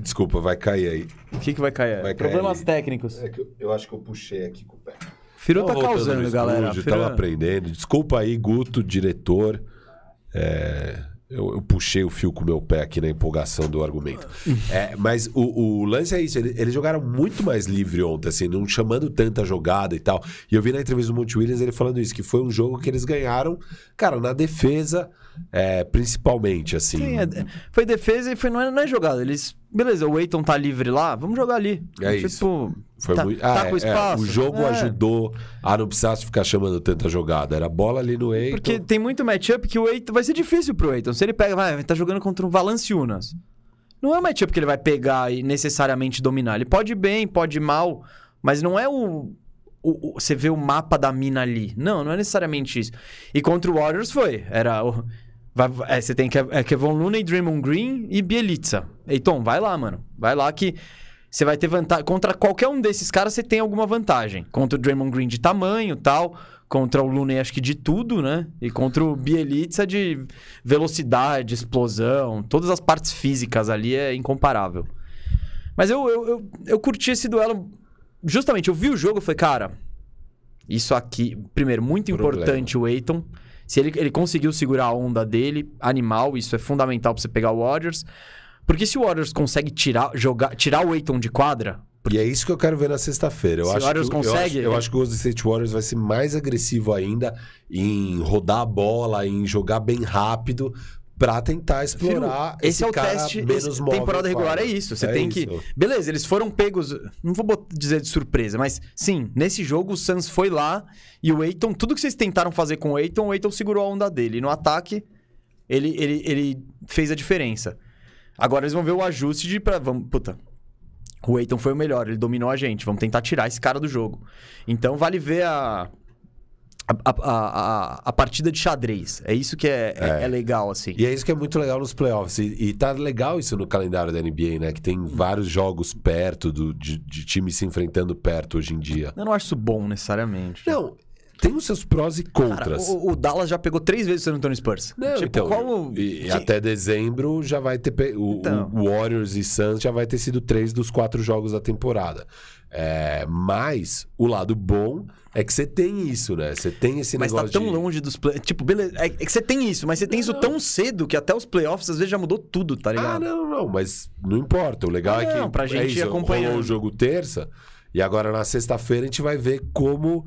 Desculpa, vai cair aí. O que, que vai cair? Vai cair Problemas ali. técnicos. É que eu, eu acho que eu puxei aqui com o pé. Firu tá causando, galera. estúdio, Firu- Tava aprendendo. Desculpa aí, Guto, diretor. É, eu, eu puxei o fio com o meu pé aqui na empolgação do argumento. É, mas o, o lance é isso. ele- Eles jogaram muito mais livre ontem, assim, não chamando tanta jogada e tal. E eu vi na entrevista do Monte Williams ele falando isso, que foi um jogo que eles ganharam, cara, na defesa, é, principalmente, assim. Sim, é- foi defesa e foi, não, é, não é jogada. Eles. Beleza, o Eiton tá livre lá, vamos jogar ali. É tipo, isso. Foi tá, muito... tá Ah, com é, é, espaço. o jogo É, ajudou a não precisar ficar chamando tanta jogada. Era bola ali no Eiton. Porque tem muito matchup que o Eiton. Vai ser difícil pro Eiton. Se ele pega, vai, tá jogando contra um Valanciunas. Não é um matchup que ele vai pegar e necessariamente dominar. Ele pode ir bem, pode ir mal, mas não é o. o- o- você vê o mapa da mina ali. Não, não é necessariamente isso. E contra o Warriors foi. Era. o- vai- é, você tem Kev- é, Kevon Looney, Draymond Green e Bielitsa. Eiton, vai lá, mano. Vai lá que. você vai ter vantagem. Contra qualquer um desses caras, você tem alguma vantagem. Contra o Draymond Green de tamanho tal. Contra o Looney, acho que de tudo, né? E contra o Bielitsa de velocidade, explosão. Todas as partes físicas ali é incomparável. Mas eu, eu, eu, eu curti esse duelo. Justamente, eu vi o jogo e falei, cara, isso aqui. Primeiro, muito Problema. importante o Eiton. Se ele, ele conseguiu segurar a onda dele, animal, isso é fundamental pra você pegar o Warriors. Porque se o Warriors consegue tirar, jogar, tirar o Eiton de quadra, E é isso que eu quero ver na sexta-feira. Eu Se o acho Warriors que, eu consegue, acho- Eu é- acho, que o Golden State Warriors vai ser mais agressivo ainda em rodar a bola, em jogar bem rápido pra tentar explorar Filho, esse é o teste. menos esse- temporada regular é isso. Você É tem que. isso. Beleza, eles foram pegos. Não vou dizer de surpresa, mas sim, nesse jogo o Suns foi lá e o Eiton, tudo que vocês tentaram fazer com o Eiton, o Eiton segurou a onda dele. E no ataque, ele, ele, ele fez a diferença. Agora eles vão ver o ajuste de. Pra, vamos, puta. O Eiton foi o melhor, ele dominou a gente. Vamos tentar tirar esse cara do jogo. Então vale ver a. A, a, a, a partida de xadrez. É isso que é, é- é legal, assim. E é isso que é muito legal nos playoffs. E, e tá legal isso no calendário da NBA, né? Que tem vários jogos perto do, de, de times se enfrentando perto hoje em dia. Eu não acho isso bom necessariamente. Não, tem os seus prós e Cara, contras. o, o Dallas já pegou três vezes o San Antonio Spurs. Não, tipo, então, e, que- até dezembro já vai ter. pe- O, Então. o Warriors e Suns já vai ter sido três dos quatro jogos da temporada. É, mas o lado bom é que você tem isso, né? Você tem esse Mas tá negócio. tão de... longe dos play... Tipo, beleza. É, é que você tem isso, mas você tem isso tão cedo que até os playoffs às vezes já mudou tudo, tá Ah, ligado? não, não, mas não importa. O legal é Não, que. pra é gente ir isso, acompanhando. Rolou o jogo terça. E agora na sexta-feira a gente vai ver como.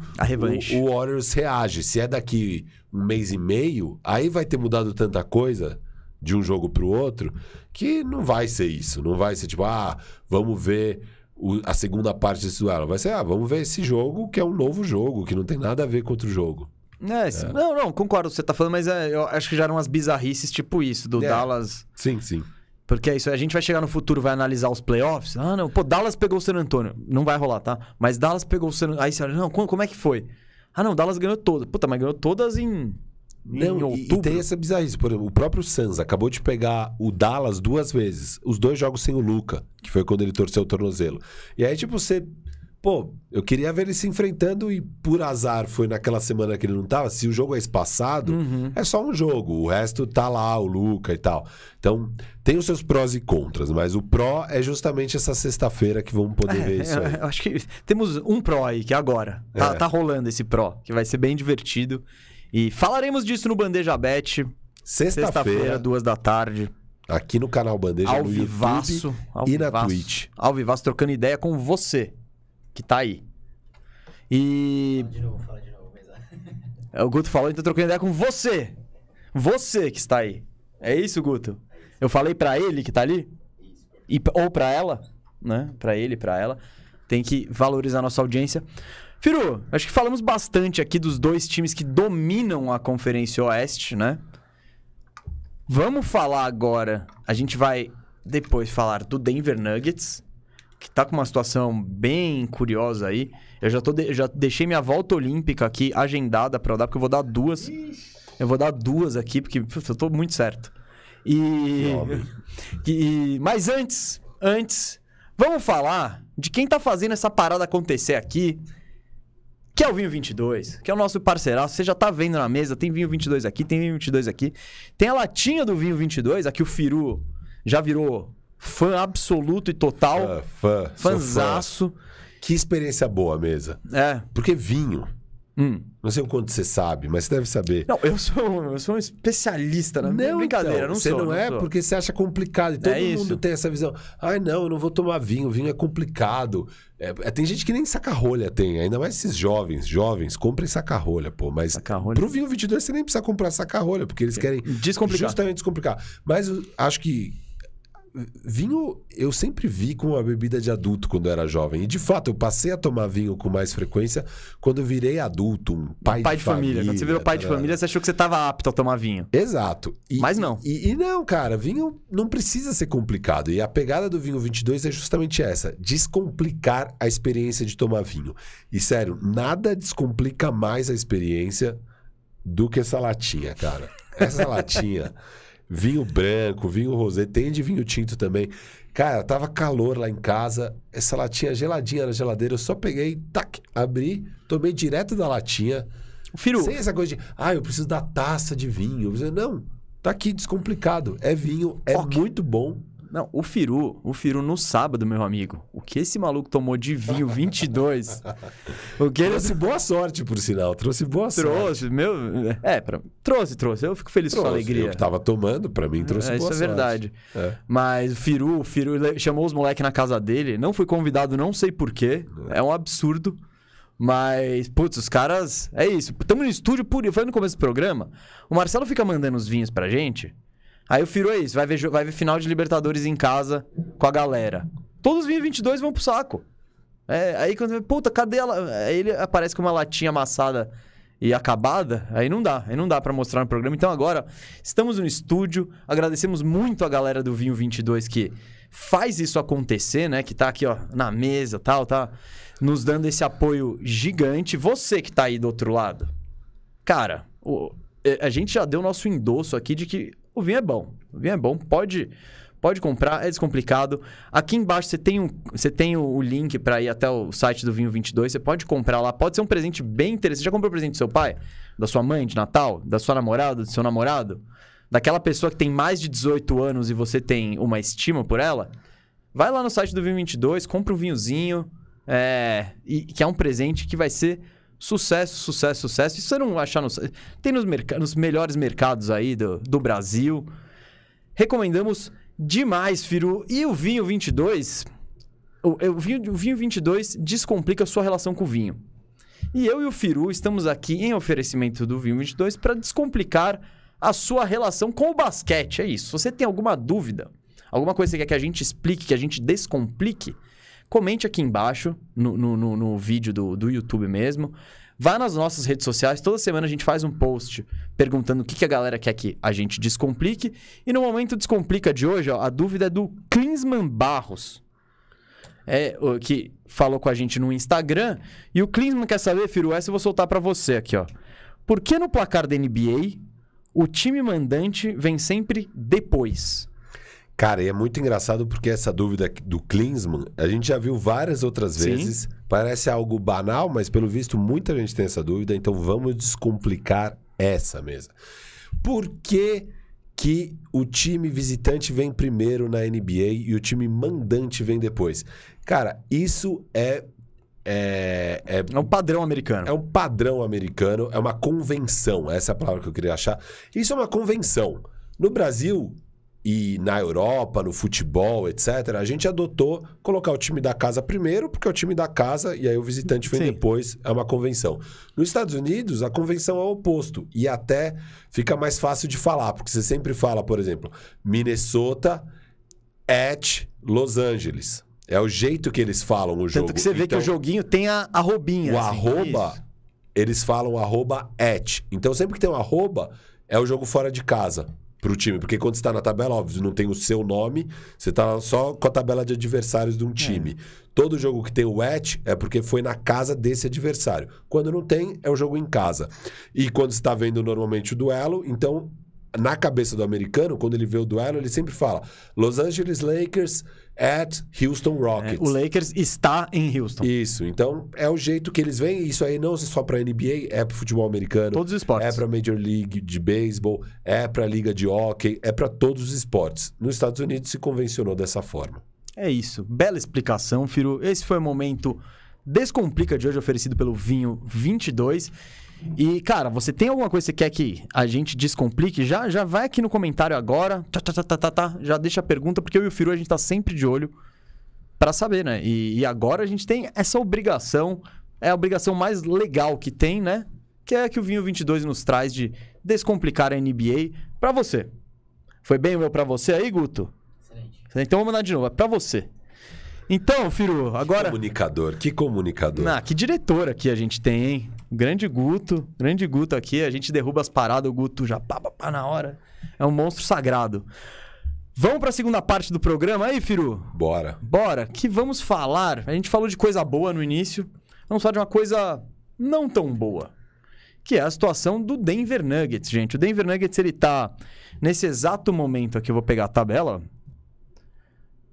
O, o Warriors reage. Se é daqui um mês e meio, aí vai ter mudado tanta coisa de um jogo pro outro que não vai ser isso. Não vai ser tipo, ah, vamos ver o- a segunda parte desse duelo. Vai ser, ah, vamos ver esse jogo que é um novo jogo, que não tem nada a ver com outro jogo. É, sim. Não, não, concordo com o que você tá falando, mas é, eu acho que já eram umas bizarrices tipo isso, do É. Dallas. Sim, sim. Porque é isso, a gente vai chegar no futuro, vai analisar os playoffs. Ah, não, pô, Dallas pegou o San Antonio. Não vai rolar, tá? Mas Dallas pegou o San Antonio. Aí você olha, não, como, como é que foi? Ah, não, Dallas ganhou todas. Puta, mas ganhou todas em, em Não, e- outubro. e tem essa bizarrice. Por exemplo, o próprio Suns acabou de pegar o Dallas duas vezes. Os dois jogos sem o Luca, que foi quando ele torceu o tornozelo. E aí, tipo, você. Pô, eu queria ver eles se enfrentando e por azar foi naquela semana que ele não tava. Se o jogo é espaçado, Uhum. é só um jogo. O resto tá lá, o Luca e tal. Então, tem os seus prós e contras, mas o pró é justamente essa sexta-feira que vamos poder ver isso aí. É, eu acho que temos um Pro aí, que é agora. Tá, É. tá rolando esse Pro, que vai ser bem divertido. E falaremos disso no Bandeja Bet, sexta-feira, Sexta-feira, duas da tarde, aqui no canal Bandeja ao no vivaço. YouTube Ao e na vivaço, Twitch. Ao vivaço, trocando ideia com você, que tá aí. E De novo, fala de novo, mas... é, o Guto falou, então trocando ideia com você. Você que está aí. É isso, Guto? Eu falei pra ele que tá ali? E, ou pra ela, né? Pra ele, pra ela. Tem que valorizar a nossa audiência. Firu, acho que falamos bastante aqui dos dois times que dominam a Conferência Oeste, né? Vamos falar agora. A gente vai depois falar do Denver Nuggets, que tá com uma situação bem curiosa aí. Eu já, tô de- já deixei minha volta olímpica aqui agendada pra eu dar, porque eu vou dar duas. Eu vou dar duas aqui, porque putz, eu tô muito certo. E. E mas antes, antes, vamos falar de quem tá fazendo essa parada acontecer aqui. Que é o Vinho 22, que é o nosso parceiraço. Você já tá vendo na mesa, tem Vinho 22 aqui, tem Vinho 22 aqui. Tem a latinha do Vinho 22, aqui o Firu já virou fã absoluto e total. Fã, fã. sou fã. Fanzaço. Que experiência boa, mesa. É. Porque vinho, Hum. não sei o quanto você sabe, mas você deve saber. Não, eu sou, eu sou um especialista na brincadeira, então, não você sou. não, é sou. porque você acha complicado. E todo É isso. mundo tem essa visão. Ai, não, eu não vou tomar vinho, vinho é complicado. É, é, tem gente que nem saca-rolha tem, ainda mais esses jovens. Jovens, comprem saca-rolha, pô. Mas Saca-rolha? pro vinho 22 você nem precisa comprar saca-rolha, porque eles querem Descomplicar. justamente descomplicar. Mas eu acho que vinho eu sempre vi como uma bebida de adulto quando eu era jovem. E de fato, eu passei a tomar vinho com mais frequência quando eu virei adulto, um pai, Pai de família. Quando você virou pai de família, você achou que você tava apto a tomar vinho. Exato. E, Mas não. E, e não, cara, vinho não precisa ser complicado. E a pegada do vinho 22 é justamente essa: descomplicar a experiência de tomar vinho. E sério, nada descomplica mais a experiência do que essa latinha, cara. Essa latinha. Vinho branco, vinho rosé, tem de vinho tinto também. Cara, tava calor lá em casa, essa latinha geladinha na geladeira, eu só peguei, tac, abri, tomei direto da latinha. Firu, Sem essa coisa de, ah, eu preciso da taça de vinho. Não, tá aqui descomplicado. É vinho, é Ok. muito bom. Não, o Firu, o Firu no sábado, meu amigo. O que esse maluco tomou de vinho 22? o que ele Trouxe boa sorte, por sinal. Trouxe boa sorte. trouxe, meu, é, pra- trouxe, trouxe. Eu fico feliz com a Trouxe. alegria. Eu que tava tomando, pra mim trouxe É, boa isso é sorte. verdade. É. Mas o Firu, o Firu chamou os moleques na casa dele. Não fui convidado, não sei porquê. É um absurdo. Mas, putz, os caras. É isso. Estamos no estúdio, por... foi no começo do programa. O Marcelo fica mandando os vinhos pra gente. Aí o Firu é isso. Vai ver, vai ver final de Libertadores em casa com a galera. Todos os vinhos 22 vão pro saco. É, aí quando. Puta, cadê ela? Aí ele aparece com uma latinha amassada e acabada. Aí não dá. Aí não dá pra mostrar no programa. Então agora, estamos no estúdio. Agradecemos muito a galera do Vinho 22 que faz isso acontecer, né? Que tá aqui, ó, na mesa tal, tá nos dando esse apoio gigante. Você que tá aí do outro lado. Cara, o- é, a gente já deu nosso endosso aqui de que o vinho é bom. O vinho é bom, pode pode comprar, é descomplicado. Aqui embaixo você tem, um, você tem o, link para ir até o site do Vinho 22, você pode comprar lá, pode ser um presente bem interessante. Já comprou presente do seu pai? Da sua mãe de Natal? Da sua namorada, do seu namorado? Daquela pessoa que tem mais de 18 anos e você tem uma estima por ela? Vai lá no site do Vinho 22, compra um vinhozinho, é, e, que é um presente que vai ser sucesso, sucesso, sucesso. Isso você não achar no. Tem nos, merca- nos melhores mercados aí do, do Brasil. Recomendamos demais, Firu. E o vinho 22, o, o, vinho, o vinho 22 descomplica a sua relação com o vinho. E eu e o Firu estamos aqui em oferecimento do vinho 22 para descomplicar a sua relação com o basquete. É isso. Se você tem alguma dúvida, alguma coisa que quer que a gente explique, que a gente descomplique, comente aqui embaixo no, no, no- no vídeo do, do YouTube mesmo. Vá nas nossas redes sociais. Toda semana a gente faz um post perguntando o que, que a galera quer que a gente descomplique. E no momento descomplica de hoje, ó, a dúvida é do Klinsman Barros. É, que falou com a gente no Instagram. E o Klinsman quer saber, Firu, essa eu vou soltar pra você aqui, ó. Por que no placar da NBA o time mandante vem sempre depois? Cara, e é muito engraçado porque essa dúvida do Klinsmann, a gente já viu várias outras Sim. vezes. Parece algo banal, mas pelo visto muita gente tem essa dúvida, então vamos descomplicar essa mesa. Por que, que o time visitante vem primeiro na NBA e o time mandante vem depois? Cara, isso é. É, é É um padrão americano. é um padrão americano, é uma convenção. Essa é a palavra que eu queria achar. Isso é uma convenção. No Brasil e na Europa, no futebol, etc., a gente adotou colocar o time da casa primeiro, porque é o time da casa, e aí o visitante vem Sim. depois, é uma convenção. Nos Estados Unidos, a convenção é o oposto. E até fica mais fácil de falar, porque você sempre fala, por exemplo, Minnesota at Los Angeles. É o jeito que eles falam o jogo. Tanto que você vê Então, que o joguinho tem a arrobinha. o assim, arroba, isso. eles falam arroba at. Então, sempre que tem um arroba, é o jogo fora de casa pro time. Porque quando você tá na tabela, óbvio, não tem o seu nome, você tá só com a tabela de adversários de um time. Todo jogo que tem o at é porque foi na casa desse adversário. Quando não tem, é o jogo em casa. E quando você tá vendo normalmente o duelo, então. Na cabeça do americano, quando ele vê o duelo, ele sempre fala Los Angeles Lakers at Houston É, Rockets. o Lakers está em Houston. Isso, então é o jeito que eles veem. Isso aí não é só pra NBA, é pro futebol americano, Todos os esportes. é pra Major League de beisebol, é pra liga de hockey, é pra todos os esportes. Nos Estados Unidos se convencionou dessa forma. É isso. Bela explicação, Firo. Esse foi o momento Descomplica de hoje, oferecido pelo Vinho 22. E, cara, você tem alguma coisa que você quer que a gente descomplique? Já, já vai aqui no comentário agora. Tá, tá, tá, tá, tá, tá. Já deixa a pergunta, porque eu e o Firu a gente tá sempre de olho pra saber, né? E, e agora a gente tem essa obrigação. É a obrigação mais legal que tem, né? Que é a que o Vinho 22 nos traz de descomplicar a NBA pra você. Foi bem o meu pra você aí, Guto? Excelente. Então vamos mandar de novo, é pra você. Então, Firu, agora. Comunicador, que comunicador. Ah, que diretor aqui a gente tem, hein? Grande Guto, grande Guto aqui. A gente derruba as paradas, o Guto já pá, pá, pá na hora. É um monstro sagrado. Vamos pra segunda parte do programa aí, Firu? Bora. Bora, que vamos falar. A gente falou de coisa boa no início. Vamos falar de uma coisa não tão boa. que é a situação do Denver Nuggets, gente. O Denver Nuggets, ele tá nesse exato momento aqui, eu vou pegar a tabela.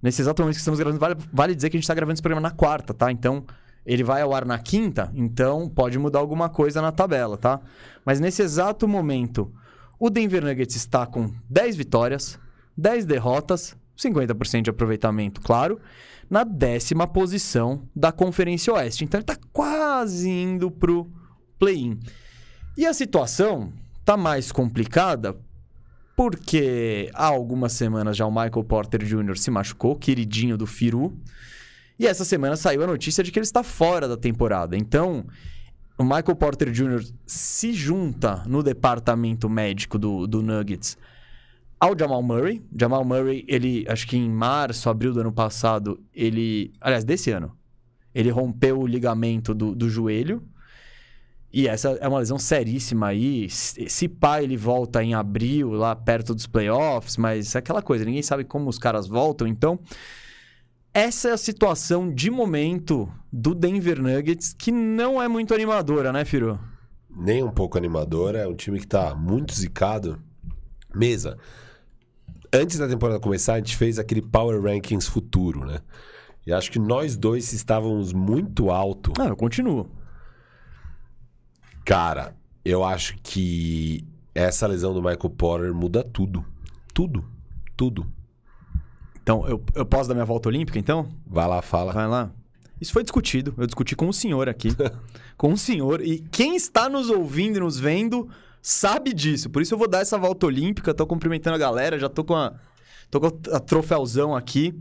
Nesse exato momento que estamos gravando, vale, vale dizer que a gente está gravando esse programa na quarta, tá? Então, ele vai ao ar na quinta, então pode mudar alguma coisa na tabela, tá? Mas nesse exato momento, o Denver Nuggets está com 10 vitórias, 10 derrotas, 50% de aproveitamento, claro, na décima posição da Conferência Oeste. Então ele está quase indo pro play-in. E a situação tá mais complicada porque há algumas semanas já o Michael Porter Jr. se machucou, queridinho do Firu. E essa semana saiu a notícia de que ele está fora da temporada. Então, o Michael Porter Jr. se junta no departamento médico do, do Nuggets ao Jamal Murray. Jamal Murray, ele, acho que em março, abril do ano passado, ele. Aliás, desse ano, ele rompeu o ligamento do, do joelho. E essa é uma lesão seríssima aí. Se pá, ele volta em abril, lá perto dos playoffs, mas é aquela coisa, ninguém sabe como os caras voltam. Então, essa é a situação de momento do Denver Nuggets, que não é muito animadora, né, Firo? Nem um pouco animadora. É um time que tá muito zicado. Mesa. Antes da temporada começar, a gente fez aquele Power Rankings futuro, né? E acho que nós dois estávamos muito alto. Ah, eu continuo. Cara, eu acho que essa lesão do Michael Porter muda tudo. Tudo. Tudo. Então, eu, eu posso dar minha volta olímpica, então? Vai lá, fala. Vai lá. Isso foi discutido. Eu discuti com o senhor aqui. com o senhor. E quem está nos ouvindo e nos vendo sabe disso. Por isso eu vou dar essa volta olímpica. Tô cumprimentando a galera. Já tô com a. Tô com a troféuzão aqui.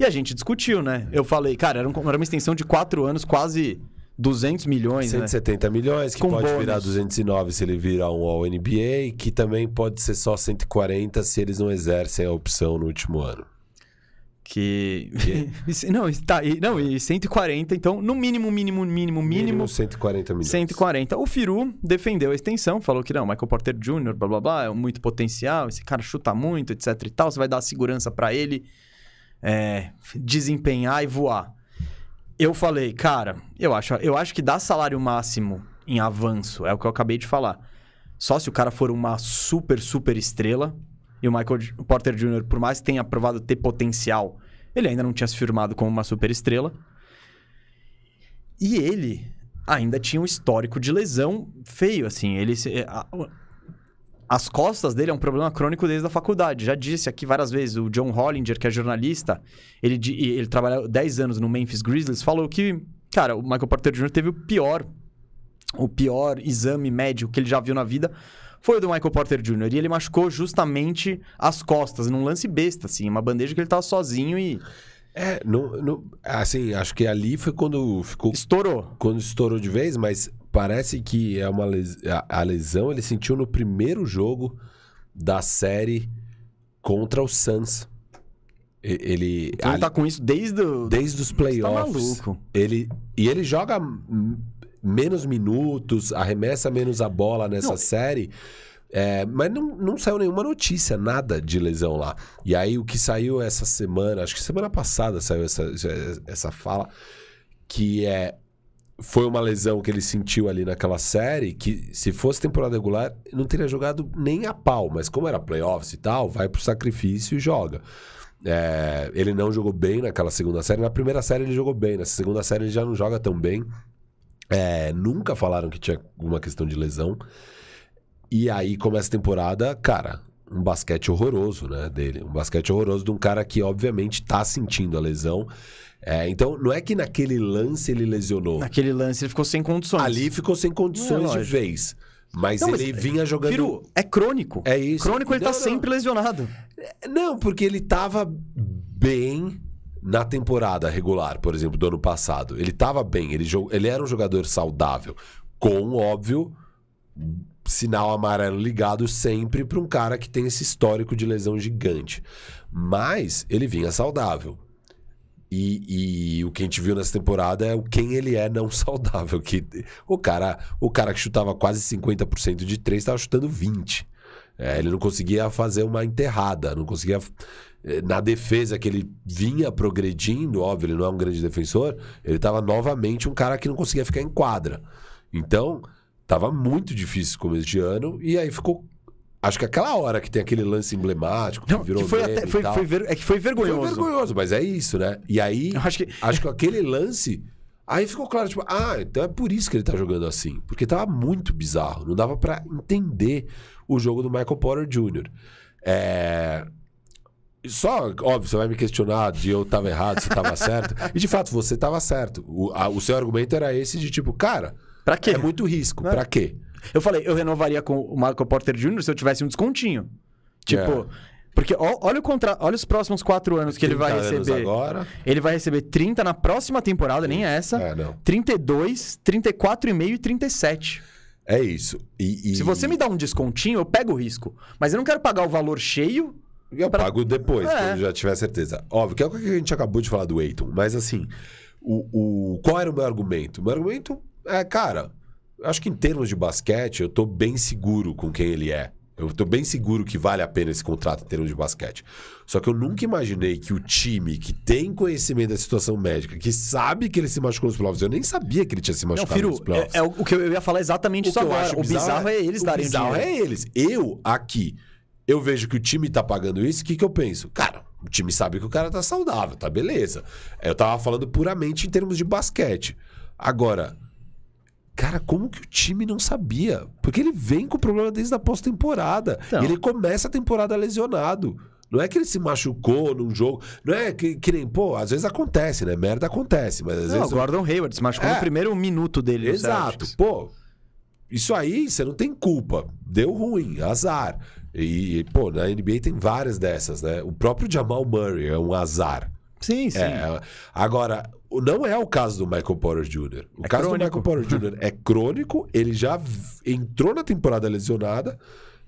E a gente discutiu, né? Eu falei, cara, era, um, era uma extensão de quatro anos, quase 200 milhões, 170 né? milhões, que Com pode bônus. virar 209 se ele virar um All-NBA, que também pode ser só 140 se eles não exercem a opção no último ano. Que. que... não, tá, não, e 140, então, no mínimo, mínimo, mínimo, mínimo. Mínimo 140 milhões. 140. O Firu defendeu a extensão, falou que não, Michael Porter Jr., blá blá blá, é muito potencial, esse cara chuta muito, etc e tal, você vai dar segurança para ele é, desempenhar e voar eu falei, cara, eu acho, eu acho que dá salário máximo em avanço, é o que eu acabei de falar. Só se o cara for uma super, super estrela. E o Michael Porter Jr., por mais que tenha provado ter potencial, ele ainda não tinha se firmado como uma super estrela. E ele ainda tinha um histórico de lesão feio, assim. Ele as costas dele é um problema crônico desde a faculdade. Já disse aqui várias vezes. O John Hollinger, que é jornalista, ele, ele trabalhou 10 anos no Memphis Grizzlies, falou que, cara, o Michael Porter Jr. teve o pior, o pior exame médico que ele já viu na vida foi o do Michael Porter Jr. E ele machucou justamente as costas, num lance besta, assim, uma bandeja que ele tava sozinho e. É, no, no, assim, acho que ali foi quando ficou. Estourou. Quando estourou de vez, mas parece que é uma les... a lesão ele sentiu no primeiro jogo da série contra o Suns. Ele, então ele tá com isso desde, o... desde os tá playoffs. Tá ele, e ele joga menos minutos, arremessa menos a bola nessa não. série. É, mas não, não saiu nenhuma notícia, nada de lesão lá. E aí o que saiu essa semana, acho que semana passada saiu essa, essa fala, que é foi uma lesão que ele sentiu ali naquela série, que se fosse temporada regular, não teria jogado nem a pau, mas como era playoffs e tal, vai pro sacrifício e joga. É, ele não jogou bem naquela segunda série. Na primeira série ele jogou bem, nessa segunda série ele já não joga tão bem. É, nunca falaram que tinha alguma questão de lesão. E aí começa a temporada, cara, um basquete horroroso, né, dele. Um basquete horroroso de um cara que, obviamente, tá sentindo a lesão. É, então, não é que naquele lance ele lesionou. Naquele lance ele ficou sem condições. Ali ficou sem condições é, de vez. Mas não, ele mas, vinha jogando. Viro, é crônico. É isso. Crônico ele tá não, tá não. sempre lesionado. É, não, porque ele tava bem na temporada regular, por exemplo, do ano passado. Ele tava bem, ele, ele era um jogador saudável. Com, óbvio, sinal amarelo ligado sempre para um cara que tem esse histórico de lesão gigante. Mas ele vinha saudável. E, e, o que a gente viu nessa temporada é o quem ele é não saudável. Que o cara, o cara que chutava quase 50% de três estava chutando 20. É, ele não conseguia fazer uma enterrada, não conseguia. Eh, na defesa que ele vinha progredindo, óbvio, ele não é um grande defensor, ele estava novamente um cara que não conseguia ficar em quadra. Então, Tava muito difícil o começo de ano, e aí ficou. Acho que aquela hora que tem aquele lance emblemático, que Não, virou que foi até, foi, foi ver- é que foi Foi vergonhoso. vergonhoso, mas é isso, né? E aí, acho que acho que aquele lance. Aí ficou claro, tipo, ah, então é por isso que ele tá jogando assim. Porque tava muito bizarro. Não dava pra entender o jogo do Michael Porter Jr. É. Só, óbvio, você vai me questionar de eu tava errado, se tava certo. E de fato, você tava certo. O, a- o seu argumento era esse de tipo, cara, Pra quê? é muito risco. É. Pra quê? Eu falei, eu renovaria com o Michael Porter Jr. se eu tivesse um descontinho. Tipo, É. porque olha o contra... olha os próximos quatro anos que ele vai 30 anos receber. agora. Ele vai receber 30 na próxima temporada, nem essa. É, não. 32, 34,5 e 37. É isso. E, e- Se você me dá um descontinho, eu pego o risco. Mas eu não quero pagar o valor cheio. Eu Pra- pago depois, É. quando já tiver certeza. Óbvio, que é o que a gente acabou de falar do Eiton. Mas assim, o, o- qual era o meu argumento? O meu argumento é, cara, acho que em termos de basquete, eu tô bem seguro com quem ele é. Eu tô bem seguro que vale a pena esse contrato em termos de basquete. Só que eu nunca imaginei que o time que tem conhecimento da situação médica, que sabe que ele se machucou nos playoffs, eu nem sabia que ele tinha se Não, machucado nos playoffs. é, é o que eu ia falar exatamente O isso que eu agora. acho O bizarro é eles o darem o bizarro dinheiro. é eles. Eu, aqui, eu vejo que o time tá pagando isso, o que, que eu penso? Cara, o time sabe que o cara tá saudável, tá beleza. Eu tava falando puramente em termos de basquete. Agora, cara, como que o time não sabia? Porque ele vem com problema desde a pós-temporada. Então. Ele começa a temporada lesionado. Não é que ele se machucou num jogo. Não é que, que nem, pô, às vezes acontece, né? Merda acontece, mas às Não, vezes. o Gordon Hayward se machucou É. no primeiro minuto dele. Exato. Pô, isso aí você não tem culpa. Deu ruim, azar. E, pô, na NBA tem várias dessas, né? O próprio Jamal Murray é um azar. Sim, sim. É, agora, não é o caso do Michael Porter Jr. O É caso crônico. do Michael Porter Jr. é crônico, ele já entrou na temporada lesionada.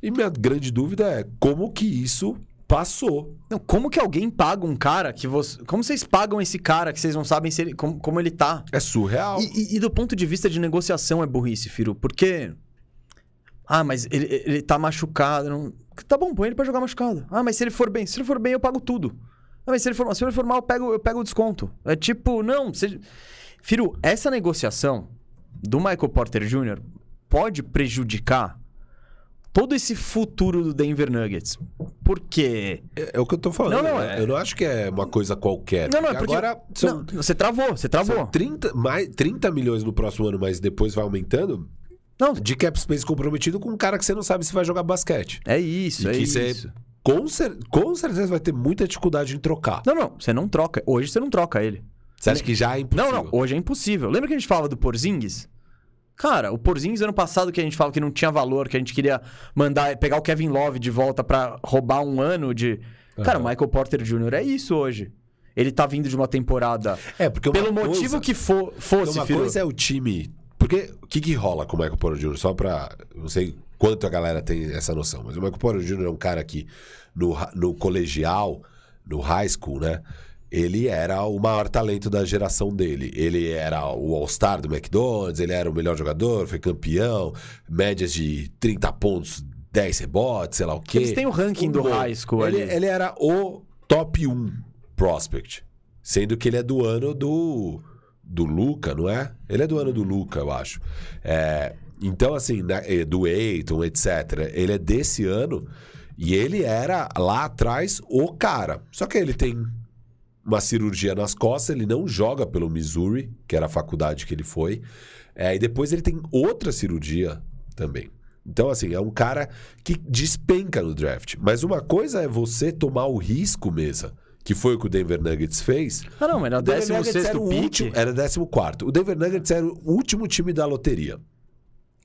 E minha grande dúvida é como que isso passou. Não, como que alguém paga um cara que você. Como vocês pagam esse cara que vocês não sabem se ele, como, como ele tá? É surreal. E, e- e do ponto de vista de negociação é burrice, Firo, porque. Ah, mas ele, ele tá machucado. Não... Tá bom, põe ele pra jogar machucado. Ah, mas se ele for bem, se ele for bem, eu pago tudo. Ah, mas se ele for, se ele for mal, eu pego, eu pego o desconto. É tipo, não. Você... Firo, essa negociação do Michael Porter Jr. pode prejudicar todo esse futuro do Denver Nuggets. Por quê? É, é o que eu tô falando. Não, não, é- Eu não acho que é uma coisa qualquer. Não, não, é porque. agora são, Não, você travou, você travou. São 30, mais, 30 milhões no próximo ano, mas depois vai aumentando. Não, De cap space comprometido com um cara que você não sabe se vai jogar basquete. é isso, E é isso. Com, cer- com certeza vai ter muita dificuldade em trocar. Não, não, você não troca. Hoje você não troca ele. Você acha que já é impossível? Não, não, hoje é impossível. Lembra que a gente falava do Porzingis? Cara, o Porzingis ano passado que a gente falava que não tinha valor, que a gente queria mandar pegar o Kevin Love de volta pra roubar um ano de. Cara, o. Michael Porter Jr. é isso hoje. Ele tá vindo de uma temporada. É, porque Pelo coisa- motivo que for, fosse, uma Firu. coisa é o time. Porque o que, que rola com o Michael Porter Jr.? Só pra. Não sei quanto a galera tem essa noção, mas o Michael Porter Jr. é um cara que no, no colegial, no high school, né? Ele era o maior talento da geração dele. Ele era o All-Star do McDonald's, ele era o melhor jogador, foi campeão, médias de 30 pontos, 10 rebotes, sei lá o quê. Eles têm o ranking do high school ele, ali. ele era o top 1 prospect. Sendo que ele é do ano do, do Luca, não é? Ele é do ano do Luca, eu acho. É, então, assim, né, do Eiton, etc. Ele é desse ano e ele era lá atrás o cara. Só que ele tem uma cirurgia nas costas, ele não joga pelo Missouri, que era a faculdade que ele foi. É, e depois ele tem outra cirurgia também. Então, assim, é um cara que despenca no draft. Mas uma coisa é você tomar o risco, mesa, que foi o que o Denver Nuggets fez. Ah, não, era O 16 Nuggets era o pique. último, era 14. O Denver Nuggets era o último time da loteria.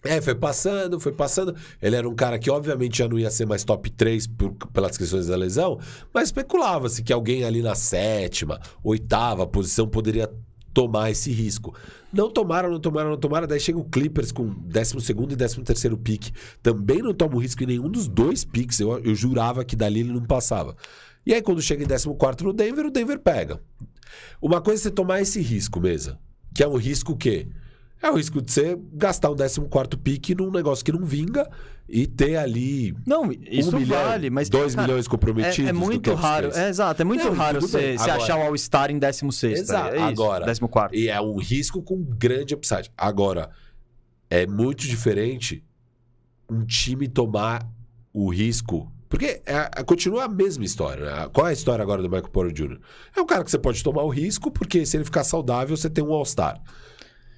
É, foi passando, foi passando. Ele era um cara que, obviamente, já não ia ser mais top 3 por- pelas questões da lesão, mas especulava-se que alguém ali na sétima, oitava posição poderia tomar esse risco. Não tomaram, não tomaram, não tomaram. Daí chega o Clippers com 12 e 13 pique. Também não toma o risco em nenhum dos dois piques. Eu, eu jurava que dali ele não passava. E aí, quando chega em 14 no Denver, o Denver pega. Uma coisa é você tomar esse risco, mesa. Que é um risco o quê? É o risco de você gastar um 14 pique num negócio que não vinga e ter ali Não, isso um milhão, vale, mas. dois cara, milhões comprometidos. É, é muito raro. É, exato, é muito Não, raro você você Agora- achar o All-Star em 16. Exato. É isso, Agora- 14. E é um risco com grande upside. Agora, é muito diferente um time tomar o risco. Porque é, é- continua a mesma história. né? Qual é a história agora do Michael Porter Jr.? É um cara que você pode tomar o risco, porque se ele ficar saudável, você tem um All-Star.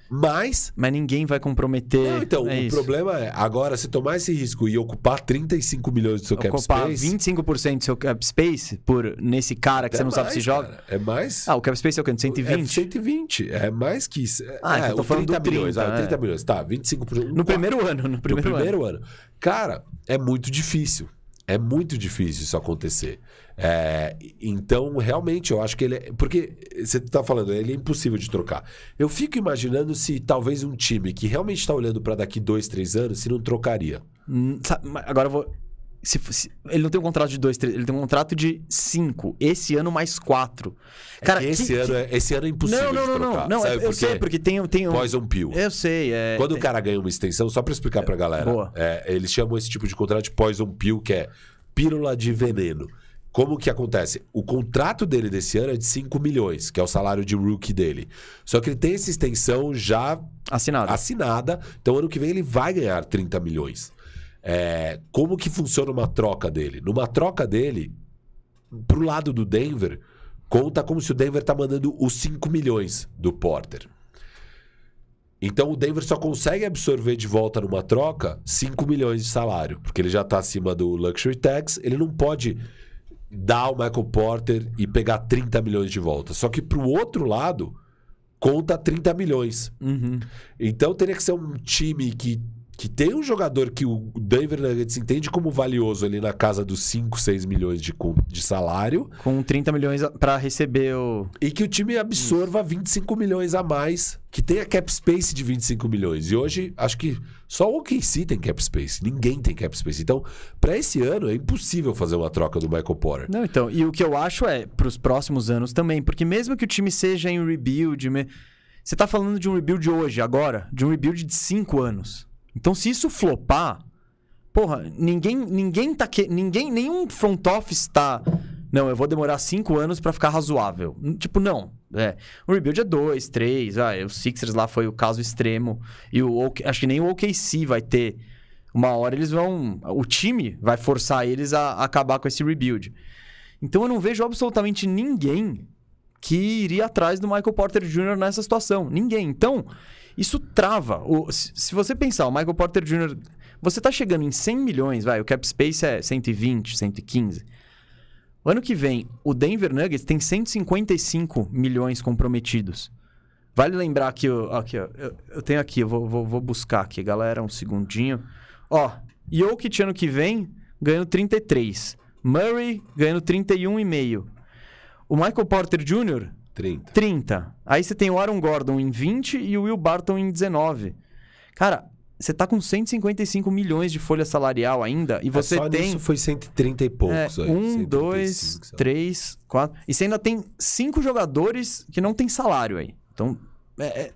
Mas. Mas ninguém vai comprometer. Não, então, é o isso. problema é, agora, se tomar esse risco e ocupar 35 milhões do seu cap Ocupar space. 25% do seu cap space por, nesse cara que é você não sabe mais, se joga. cara, É mais. Ah, o cap space é o quê? É 120? 120. É mais que isso. É, Ah, então é, eu tô o falando do 30 milhões. 30, ah, 30 é. milhões. Tá, 25%. No primeiro ano, no primeiro, no ano. primeiro ano. Cara, é muito difícil. É muito difícil isso acontecer. É, então, realmente, eu acho que ele é. Porque você tá falando, ele é impossível de trocar. Eu fico imaginando se talvez um time que realmente está olhando para daqui dois, três anos, se não trocaria. Hum, Agora eu vou. Se fosse- ele não tem um contrato de dois, três, ele tem um contrato de cinco. Esse ano mais quatro. Cara, que- esse, que- ano, é, esse ano é impossível Não, não, de não, trocar. não. não Sabe eu, sei, porque tem, tem um. Poison Pill. Eu sei. É, Quando tem- o cara ganha uma extensão, só pra explicar pra galera, é, eles chamam esse tipo de contrato de poison pill, que é pílula de veneno. Como que acontece? O contrato dele desse ano é de 5 milhões, que é o salário de rookie dele. Só que ele tem essa extensão já Assinado. assinada, então ano que vem ele vai ganhar 30 milhões. É, como que funciona uma troca dele? Numa troca dele, pro lado do Denver, conta como se o Denver tá mandando os 5 milhões do Porter. Então o Denver só consegue absorver de volta numa troca 5 milhões de salário, porque ele já está acima do luxury tax, ele não pode dar o Michael Porter e pegar 30 milhões de volta. Só que pro outro lado, conta 30 milhões. Uhum. Então teria que ser um time que, que tem um jogador que o Denver Nuggets entende como valioso ali na casa dos 5, 6 milhões de, de salário Com 30 milhões a- pra receber o. e que o time absorva 25 milhões a mais, que tenha cap space de 25 milhões. E hoje, acho que só o OKC tem cap space, ninguém tem cap space. Então, para esse ano, é impossível fazer uma troca do Michael Porter. Não, então. E o que eu acho é pros próximos anos também. Porque mesmo que o time seja em rebuild. me- Você tá falando de um rebuild hoje, agora, de um rebuild de 5 anos. Então, se isso flopar, porra, ninguém, ninguém tá que, ninguém, nenhum front office tá, não, eu vou demorar 5 anos pra ficar razoável. Tipo, não. É, o rebuild é 2, 3, ah, o Sixers lá foi o caso extremo e o acho que nem o OKC vai ter uma hora eles vão, o time vai forçar eles a, a acabar com esse rebuild. Então eu não vejo absolutamente ninguém que iria atrás do Michael Porter Jr. nessa situação. Ninguém. Então, isso trava. O- se, você pensar, o Michael Porter Jr., você tá chegando em 100 milhões, vai, o cap space é 120, 115. O ano que vem, o Denver Nuggets tem 155 milhões comprometidos. Vale lembrar que eu, aqui, ó, eu, eu tenho aqui, eu vou, vou, vou buscar aqui, galera, um segundinho. Ó, Jokic ano que vem ganhando 33. Murray ganhando 31,5. O Michael Porter Jr., 30. 30. Aí você tem o Aaron Gordon em 20 e o Will Barton em 19. Cara, você tá com 155 milhões de folha salarial ainda e você É, só tem nisso foi 130 e é, poucos. aí, um, 135, dois, três, quatro. E você ainda tem cinco jogadores que não tem salário aí. Então, é, é-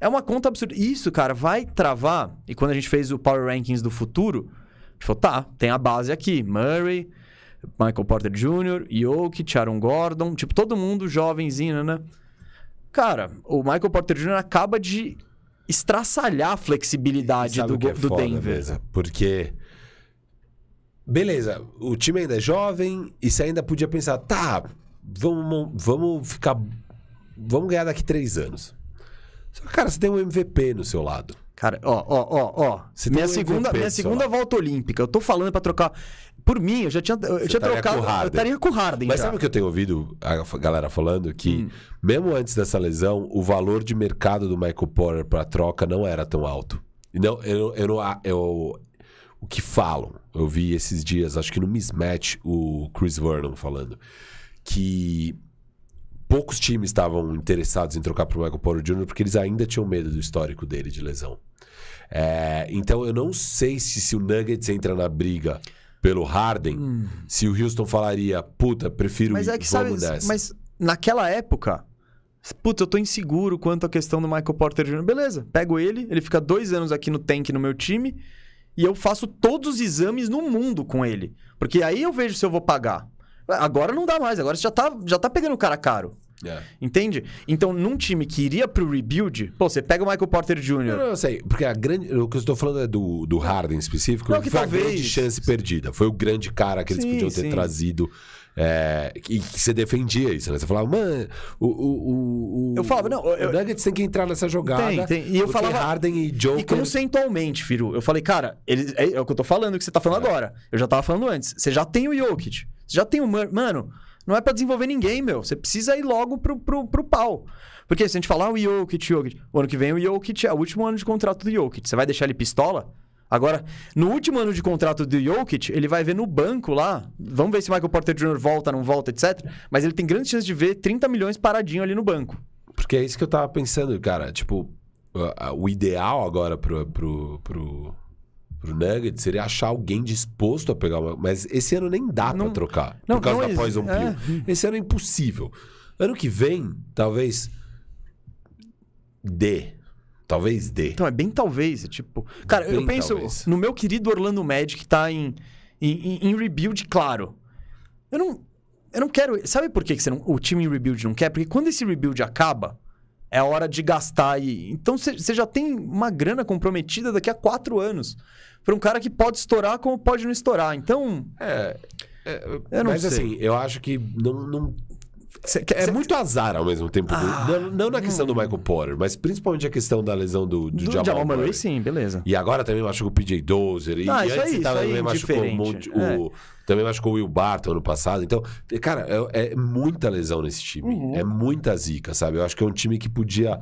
é uma conta absurda. Isso, cara, vai travar. E quando a gente fez o Power Rankings do futuro, a gente falou, tá, tem a base aqui. Murray, Michael Porter Jr., Jokic, Aaron Gordon. Tipo, todo mundo jovenzinho, né? Cara, o Michael Porter Jr. acaba de estraçalhar a flexibilidade Sabe do, que é do foda, Denver. Porque. Beleza, o time ainda é jovem e você ainda podia pensar, tá, vamos, vamos ficar. Vamos ganhar daqui três anos. Só que, cara, você tem um MVP no seu lado. Cara, ó, ó, ó, ó. Você tem Minha um segunda, MVP minha segunda volta olímpica. Eu tô falando pra trocar. Por mim, eu já tinha, eu Você tinha trocado. o. Eu estaria com o Harden. Mas já. sabe o que eu tenho ouvido a galera falando? Que Hum. mesmo antes dessa lesão, o valor de mercado do Michael Porter pra troca não era tão alto. Não, eu, eu, não- eu, o que falam, eu vi esses dias, acho que no Mismatch, o Chris Vernon falando, que poucos times estavam interessados em trocar pro Michael Porter Jr. porque eles ainda tinham medo do histórico dele de lesão. É, então eu não sei se, se o Nuggets entra na briga pelo Harden, se o Houston falaria, puta, prefiro Hum. Mas ir, é que sabe. vamos nessa. Mas naquela época. Putz, eu tô inseguro quanto à questão do Michael Porter Jr. Beleza, pego ele, ele fica dois anos aqui no tank no meu time e eu faço todos os exames no mundo com ele. Porque aí eu vejo se eu vou pagar. Agora não dá mais, agora você já tá, já tá pegando o cara caro. É. Entende? Então, num time que iria pro rebuild, pô, você pega o Michael Porter Não, Jr. não, eu sei. Porque a grande. O que eu estou falando é do, do Harden específico. Não, que foi talvez- a grande chance perdida. Foi o grande cara que eles Sim, podiam ter sim. trazido. É, e que você defendia isso, né? Você falava, mano, o, o, o, Eu falava, não, eu- o Nuggets tem que entrar nessa jogada. Tem, tem. E eu falava- Harden e E Joker. conceitualmente, Firu, eu falei, cara, eles, é, é o que eu tô falando, o que você tá falando agora. Eu já tava falando antes. Você já tem o Jokic. Você já tem o Mano, não é pra desenvolver ninguém, meu. Você precisa ir logo pro, pro, pro pau. Porque se a gente falar o Jokic, Jokic, o ano que vem o Jokic é o último ano de contrato do Jokic. Você vai deixar ele pistola? Agora, no último ano de contrato do Jokic, ele vai ver no banco lá. Vamos ver se Michael Porter Jr. volta, não volta, etc. Mas ele tem grande chance de ver 30 milhões paradinho ali no banco. Porque é isso que eu tava pensando, cara. Tipo, o ideal agora pro, pro, pro, pro Nuggets seria achar alguém disposto a pegar uma. Mas esse ano nem dá Não- pra trocar. não, por causa não da exi- Poison é. Pill. Esse ano é impossível. Ano que vem, talvez. Dê. Talvez dê. Então, é bem talvez. é tipo. Cara, eu Bem penso talvez. no meu querido Orlando Magic que tá em, em, em- rebuild, claro. Eu não. Eu não quero. Sabe por que que você não- o time em rebuild não quer? Porque quando esse rebuild acaba, é hora de gastar. E, então você já tem uma grana comprometida daqui a quatro anos. Pra um cara que pode estourar como pode não estourar. Então. É. Eu não mas sei. assim, eu acho que não. não- cê- é cê- muito azar ao mesmo tempo. Ah, não, não na questão do Michael Porter, mas principalmente a questão da lesão do, do, do Jamal, Jamal Murray. Sim, beleza. E agora também machucou o PJ Dozer. E Ah, isso antes aí, isso também aí, machucou um monte, o, também machucou o Will Barton ano passado. Então, cara, é, é muita lesão nesse time. Uhum. É muita zica, sabe? Eu acho que é um time que podia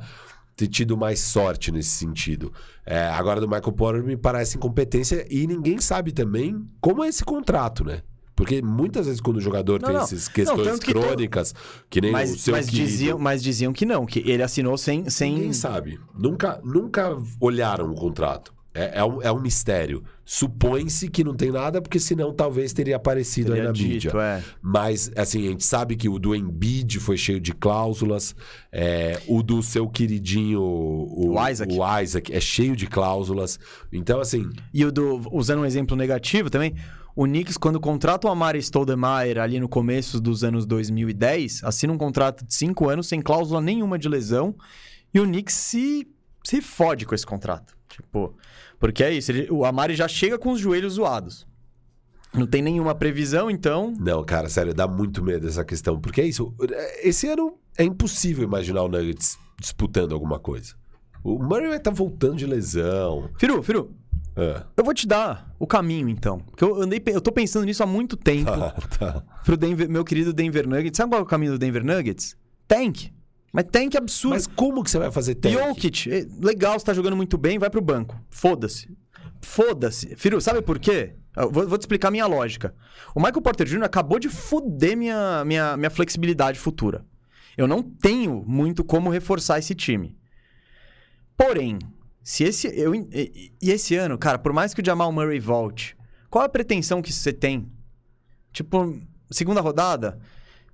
ter tido mais sorte nesse sentido. É, agora do Michael Porter me parece incompetência e ninguém sabe também como é esse contrato, né? Porque muitas vezes quando o jogador Não, tem não. essas questões tanto que crônicas, que nem o Mas, seu mas, querido, diziam, mas diziam que não, que ele assinou sem. sem... Ninguém sabe. Nunca, nunca olharam o contrato. É, é, um, é um mistério. Supõe-se que não tem nada, porque senão talvez teria aparecido aí Teria na dito, mídia. é. Mas, assim, a gente sabe que o do Embiid foi cheio de cláusulas. é, o do seu queridinho, o, O Isaac. o Isaac, é cheio de cláusulas. Então, assim, E o do, usando um exemplo negativo também, o Knicks, quando contrata o Amari Stoudemire ali no começo dos anos 2010, assina um contrato de cinco anos sem cláusula nenhuma de lesão, e o Knicks se, se fode com esse contrato. Tipo, porque é isso, ele- o Amari já chega com os joelhos zoados. Não tem nenhuma previsão, então. não, cara, sério, dá muito medo essa questão. Porque é isso. Esse ano é impossível imaginar o Nuggets disputando alguma coisa. O Murray vai estar voltando de lesão. Firu, Firu, É. eu vou te dar o caminho então. Porque eu andei, eu tô pensando nisso há muito tempo. Tá, tá. pro Denver- meu querido Denver Nuggets. Sabe qual é o caminho do Denver Nuggets? Tank. Mas tank absurdo. Mas como que você vai fazer tank? Jokic, eh, legal, você tá jogando muito bem, vai pro banco. Foda-se. Foda-se. Firu, sabe por quê? Vou, vou te explicar a minha lógica. O Michael Porter Jr. acabou de foder minha, minha, minha flexibilidade futura. Eu não tenho muito como reforçar esse time. Porém, se esse. Eu, e, e esse ano, cara, por mais que o Jamal Murray volte, qual a pretensão que você tem? Tipo, segunda rodada?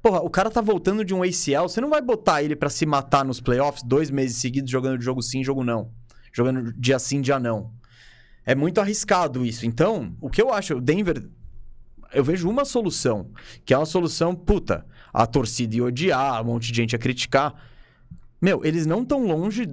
Porra, o cara tá voltando de um ACL, você não vai botar ele pra se matar nos playoffs dois meses seguidos jogando de jogo sim, jogo não. Jogando dia sim, dia não. É muito arriscado isso. Então, o que eu acho, o Denver. Eu vejo uma solução, que é uma solução, puta, a torcida ia odiar, um monte de gente ia criticar. Meu, eles não tão longe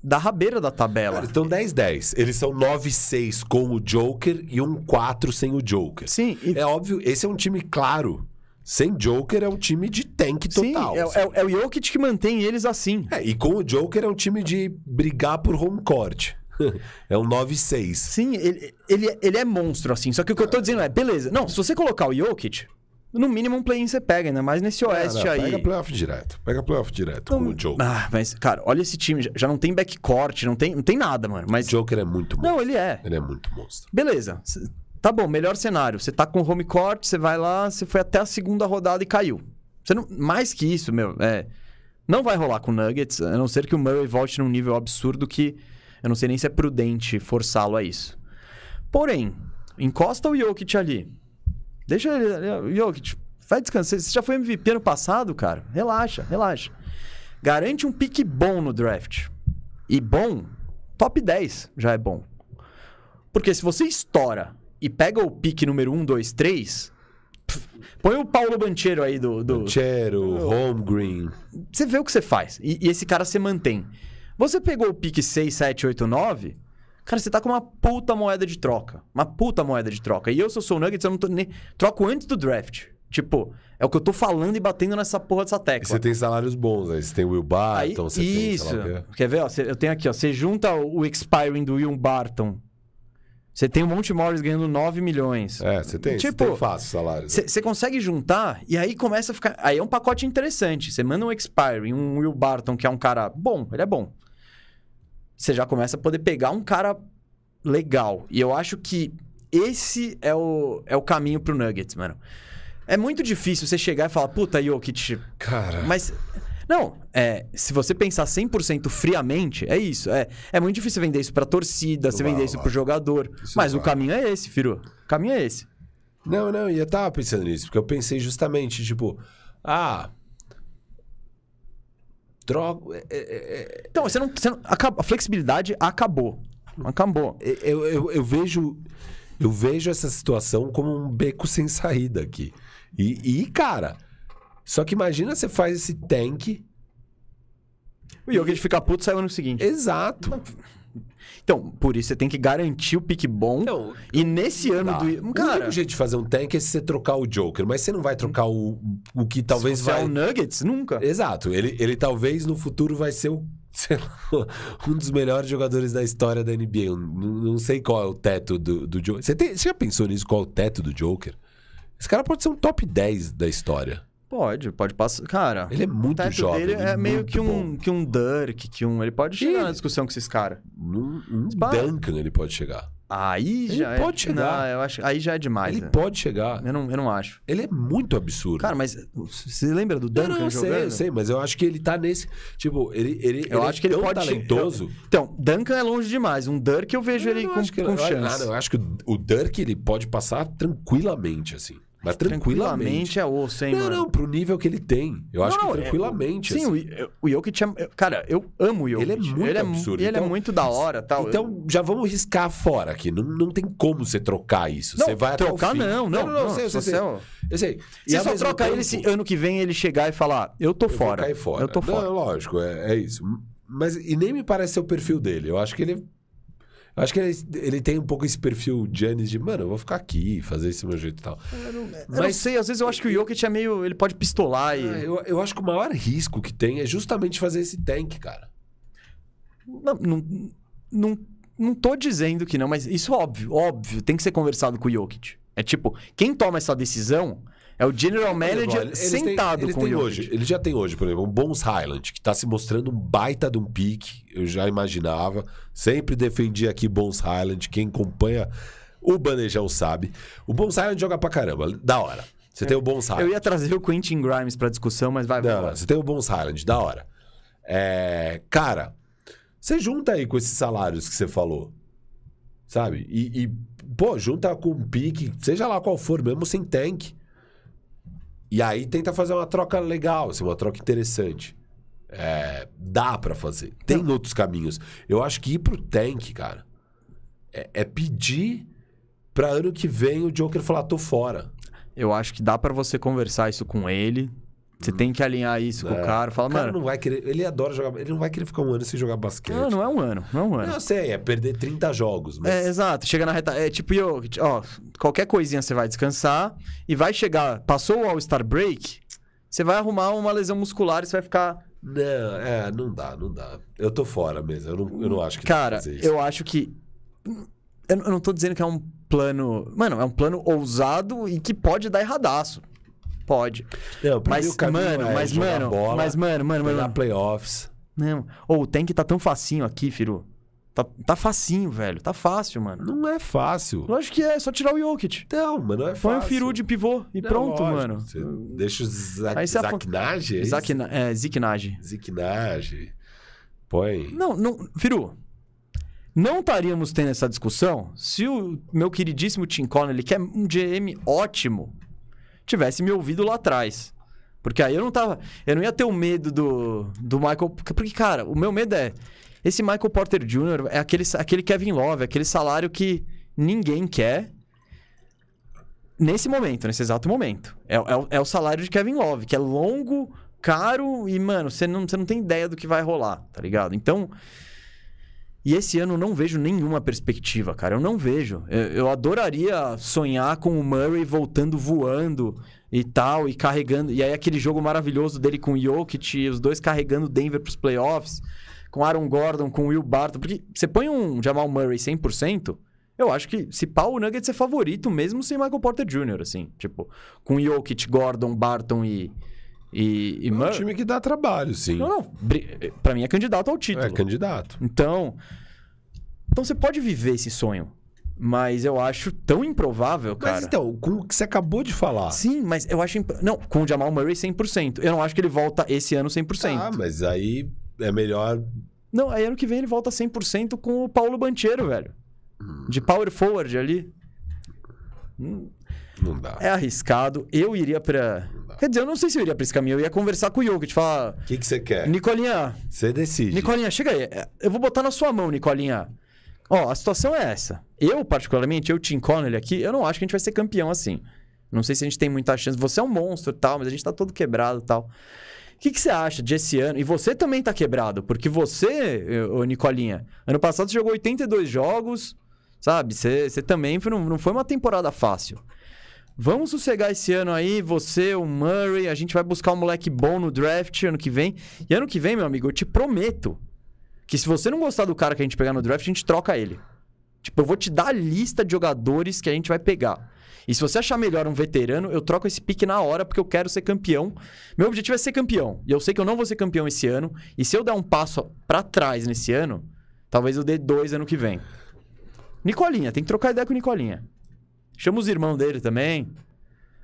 da rabeira da tabela. Cara, estão 10-10. Eles são 9-6 com o Joker e um 4 sem o Joker. Sim, e- É óbvio, esse é um time claro. Sem Joker é um time de tank Sim, total. é, é- é o Jokic que mantém eles assim. É, e com o Joker é um time de brigar por home court. é um 9-6. Sim, ele, ele, ele é monstro, assim. Só que o que eu tô dizendo é, beleza. Não, se você colocar o Jokic, no mínimo um play-in você pega, ainda mais nesse oeste Ah, não, aí. Pega playoff direto. Pega playoff direto com o Joker. Ah, mas, cara, olha esse time. já- Já não tem backcourt, não tem, não tem nada, mano. Mas. O Joker é muito monstro. Não, ele é. Ele é muito monstro. Beleza. Tá bom, melhor cenário. Você tá com home court, você vai lá, você foi até a segunda rodada e caiu. Você não, mais que isso, meu, é. Não vai rolar com Nuggets, a não ser que o Murray volte num nível absurdo que eu não sei nem se é prudente forçá-lo a isso. Porém, encosta o Jokic ali. Deixa ele. Jokic, vai descansar. Você já foi MVP ano passado, cara? Relaxa, relaxa. Garante um pique bom no draft. E bom, top 10 já é bom. Porque se você estoura e pega o pique número 1, 2, 3, pff, põe o Paulo Banchero aí do. do... Banchero, Holmgreen. Você vê o que você faz. E, e esse cara você mantém. Você pegou o pique 6, 7, 8, 9. Cara, você tá com uma puta moeda de troca. Uma puta moeda de troca. E eu, se eu sou o Nuggets, eu não tô nem. Troco antes do draft. Tipo, é o que eu tô falando e batendo nessa porra dessa E tecla. você tem salários bons, aí você tem Will Aí, Barton, você isso. tem, o quê. Quer ver? Ó, eu tenho aqui, ó. Você junta o expiring do Will Barton. Você tem o Monte Morris ganhando 9 milhões. É, você tem, Tipo, tem fácil salários. Você consegue juntar e aí começa a ficar. Aí é um pacote interessante. Você manda um expiring, um Will Barton, que é um cara bom, ele é bom. Você já começa a poder pegar um cara legal. E eu acho que esse é o, é o caminho pro Nuggets, mano. É muito difícil você chegar e falar, puta, Jokic, Cara, mas. Não, é, se você pensar 100% friamente, é isso. É, é muito difícil vender isso pra torcida, você vender isso pro jogador. Isso mas o caminho é esse, Firu. O caminho é esse. Não, não, e eu tava pensando nisso, porque eu pensei justamente, tipo, ah. Droga. é- é- é- Então, você não, você não- a flexibilidade acabou. Acabou. é- eu, eu, eu vejo. Eu vejo essa situação como um beco sem saída aqui. E, e, cara. Só que imagina você faz esse tank. O Jokic fica puto e sai no seguinte. Exato. Então, por isso você tem que garantir o pique bom. Não, e nesse ano Tá. do. O Cara, único jeito de fazer um tank é se você trocar o Joker, mas você não vai trocar o, o que talvez se você vai. é o Nuggets, nunca. Exato. Ele, ele talvez no futuro vai ser o, lá, um dos melhores jogadores da história da NBA. Eu não, não sei qual é o teto do, do Joker. Você, tem- você já pensou nisso? Qual é o teto do Joker? Esse cara pode ser um top 10 da história. Pode, pode passar. Cara, Ele é muito o jovem. dele é e meio que um, bom. que um Dirk, que um. Ele pode chegar Ih. na discussão com esses caras. Um, um. Duncan ele pode chegar. Aí Ele já é. pode chegar. Não, eu acho, aí já é demais. ele né? pode chegar. Eu, não, eu não acho. Ele é muito absurdo. Cara, mas você lembra do não, Duncan não, eu sei, jogando? eu sei, mas eu acho que ele tá nesse. Tipo, ele, ele, Eu ele acho é que ele pode talentoso. Então, Duncan é longe demais. Um Dirk eu vejo Eu ele não com, com eu- chance. não, eu acho que o, o Dirk ele pode passar tranquilamente, assim. Mas tranquilamente. é osso, hein, Não, mano? não, pro nível que ele tem. Eu acho Não, que não, é- tranquilamente. Sim, assim. o, o Jokic é. Cara, eu amo o Jokic. Ele é muito ele absurdo. E ele Então- é muito da hora tal. Então, já vamos riscar fora aqui. Não, não tem como você trocar isso. não, você vai trocar fim. não, não. não, não, sei, eu sei, se sei. você é Eu sei. E Você só troca ele tempo, se ano que vem ele chegar e falar, eu tô eu fora. fora. Eu tô fora. Não, lógico, é, é isso. Mas, e nem me parece ser o perfil dele. Eu acho que ele... Eu acho que ele, ele tem um pouco esse perfil Giannis de, mano, eu vou ficar aqui, fazer esse meu jeito e tal. Eu não Mas- sei, às vezes eu acho que o Jokic é meio. Ele pode pistolar e. Ah, eu, eu acho que o maior risco que tem é justamente fazer esse tank, cara. Não, não, não, não tô dizendo que não, mas isso é óbvio, óbvio, tem que ser conversado com o Jokic. É tipo, quem toma essa decisão é o general manager Eles têm- sentado eles com o têm Jokic. hoje, Ele já tem hoje, por exemplo, um Bones Highland, que tá se mostrando um baita de um pique. Eu já imaginava. Sempre defendi aqui Bones Highland. Quem acompanha o Bandejão sabe. O Bones Highland joga pra caramba. Da hora. Você tem o Bones Highland. Eu ia trazer o Quentin Grimes pra discussão, mas vai, Não, você tem o Bones Highland, da hora. É, cara, você junta aí com esses salários que você falou, sabe? E, e, pô, junta com um pique, seja lá qual for, mesmo sem tank. E aí tenta fazer uma troca legal, assim, uma troca interessante. É, dá pra fazer. Tem outros caminhos. Eu acho que ir pro tank, cara, é, é pedir pra ano que vem o Joker falar, tô fora. Eu acho que dá pra você conversar isso com ele. Você tem que alinhar isso com o cara. Fala, O cara mano. não vai querer. Ele adora jogar. Ele não vai querer ficar um ano sem jogar basquete. Não, não é um ano, não é um ano. Não, eu sei, é perder 30 jogos. Mas... É, exato. Chega na reta. É tipo, Jokic, ó, qualquer coisinha você vai descansar e vai chegar. Passou o All-Star Break, você vai arrumar uma lesão muscular e você vai ficar. Não, é, não dá, não dá. Eu tô fora mesmo. Eu não, eu não acho que Cara, eu acho que. Eu eu não tô dizendo que é um plano. Mano, é um plano ousado e que pode dar erradaço. Pode. Não, Mas, mano, é mas, mano, bola, mas, mano, mano, pegar mano. playoffs. Não. Ou o tank tá tão facinho aqui, Firu. Tá, tá facinho, velho. Tá fácil, mano. Não é fácil. Lógico que é, é só tirar o Jokic. Não, mas não é Põe fácil. o Firu de pivô e Não, pronto, lógico. mano. Você deixa o Zac, Aí você afun- Zac Nage, é é, Zeke Nage. Zic Nage. Põe. Não, não, Firu. Não estaríamos tendo essa discussão se o meu queridíssimo Tim Connelly, que é um GM ótimo, tivesse me ouvido lá atrás. Porque aí eu não tava. Eu não ia ter o medo do, do Michael. Porque, cara, o meu medo é. Esse Michael Porter Jr. é aquele, aquele Kevin Love, aquele salário que ninguém quer. Nesse momento, nesse exato momento. É, é, é o salário de Kevin Love, que é longo, caro e, mano, você não, você não tem ideia do que vai rolar, tá ligado? Então. E esse ano eu não vejo nenhuma perspectiva, cara. Eu não vejo. Eu, eu adoraria sonhar com o Murray voltando voando e tal, e carregando. E aí aquele jogo maravilhoso dele com o Jokic, os dois carregando Denver pros playoffs, com Aaron Gordon, com Will Barton. Porque você põe um Jamal Murray 100%, eu acho que se pau o Nuggets é favorito mesmo sem Michael Porter Jr., assim. Tipo, com Jokic, Gordon, Barton e, e, e É um Murray. time que dá trabalho, sim. Não, não. bri- Pra mim é candidato ao título. É candidato. Então, então você pode viver esse sonho, mas eu acho tão improvável, cara. Mas então, com o que você acabou de falar. Sim, mas eu acho imp... não, com o Jamal Murray 100%. Eu não acho que ele volta esse ano 100%. Ah, mas aí é melhor. Não, aí ano que vem ele volta 100% com o Paulo Banchero, velho. De power forward ali. Hum, Não dá. É arriscado. Eu iria pra. Quer dizer, eu não sei se eu iria pra esse caminho. Eu ia conversar com o Jokic, falar... O que, que você quer? Nicolinha, Você decide. Nicolinha, chega aí. Eu vou botar na sua mão, Nicolinha. Ó, a situação é essa. Eu, particularmente, eu, Tim Connelly aqui, eu não acho que a gente vai ser campeão assim. Não sei se a gente tem muita chance. Você é um monstro e tal, mas a gente tá todo quebrado e tal. O que, que você acha de esse ano? E você também tá quebrado, porque você, ô Nicolinha, ano passado você jogou 82 jogos, sabe? Você, você também foi- não, não foi uma temporada fácil. Vamos sossegar esse ano aí, você, o Murray, a gente vai buscar um moleque bom no draft ano que vem. E ano que vem, meu amigo, eu te prometo que se você não gostar do cara que a gente pegar no draft, a gente troca ele. Tipo, eu vou te dar a lista de jogadores que a gente vai pegar. E se você achar melhor um veterano, eu troco esse pique na hora porque eu quero ser campeão. Meu objetivo é ser campeão. E eu sei que eu não vou ser campeão esse ano. E se eu der um passo pra trás nesse ano, talvez eu dê dois ano que vem. Nicolinha, tem que trocar ideia com o Nicolinha. Chama os irmãos dele também.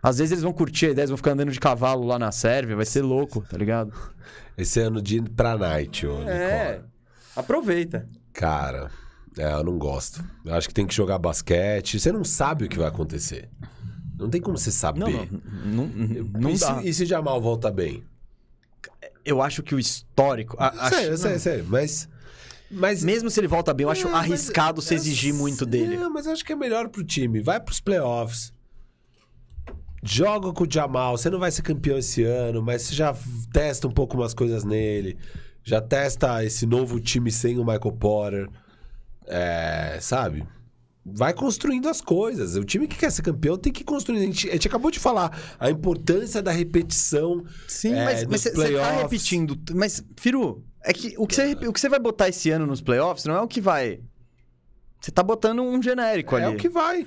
Às vezes eles vão curtir a ideia, eles vão ficar andando de cavalo lá na Sérvia, vai ser louco, tá ligado? Esse ano de ir pra night, ô É. Nicola. Aproveita. Cara, é, eu não gosto. Eu acho que tem que jogar basquete. Você não sabe o que vai acontecer. Não tem como você saber. Não, não, não, não e, dá. Se, e se Jamal volta bem? Eu acho que o histórico. a- acho- Sério, sério, sério. Mas. Mas. Mesmo se ele volta bem, eu acho É, mas- arriscado se eu exigir sei- muito dele. Não, mas eu acho que é melhor pro time. Vai pros playoffs. Joga com o Jamal. Você não vai ser campeão esse ano, mas você já testa um pouco umas coisas nele. Já testa esse novo time sem o Michael Porter. É, sabe? Vai construindo as coisas. O time que quer ser campeão tem que construir. A gente, a gente acabou de falar a importância da repetição. Sim, é, mas, mas você tá repetindo. Mas, Firu, é que o que, você, o que você vai botar esse ano nos playoffs não é o que vai. Você tá botando um genérico É ali. o que vai.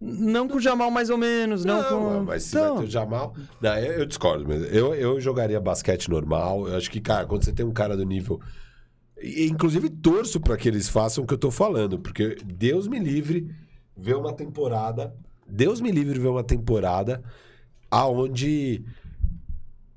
Não com o Jamal mais ou menos, não, com. mas se Não. vai ter o Jamal. Não, eu, eu discordo, mas eu, eu jogaria basquete normal. Eu acho que, cara, quando você tem um cara do nível. Inclusive, torço pra que eles façam o que eu tô falando, porque Deus me livre ver uma temporada. Deus me livre ver uma temporada aonde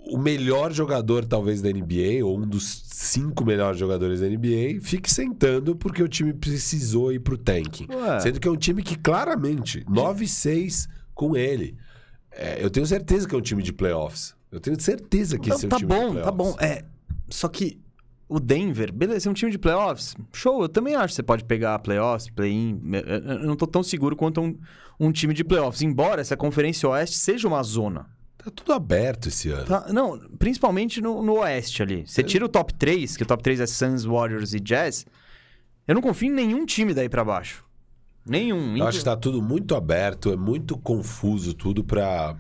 o melhor jogador, talvez, da NBA, ou um dos cinco melhores jogadores da NBA, fique sentando porque o time precisou ir pro tanking. Ué. Sendo que é um time que claramente, 9-6 com ele. É, eu tenho certeza que é um time de playoffs. Eu tenho certeza que Não, esse é um tá time de bom, playoffs. tá bom. É, só que o Denver, beleza, é um time de playoffs. Show, eu também acho que você pode pegar playoffs, play-in. Eu não tô tão seguro quanto um, um time de playoffs. Embora essa Conferência Oeste seja uma zona. Tá tudo aberto esse ano. Tá? Não, principalmente no, no Oeste ali. Você tira o top 3, que o top 3 é Suns, Warriors e Jazz. Eu não confio em nenhum time daí pra baixo. Nenhum. Eu acho que tá tudo muito aberto, é muito confuso tudo pra,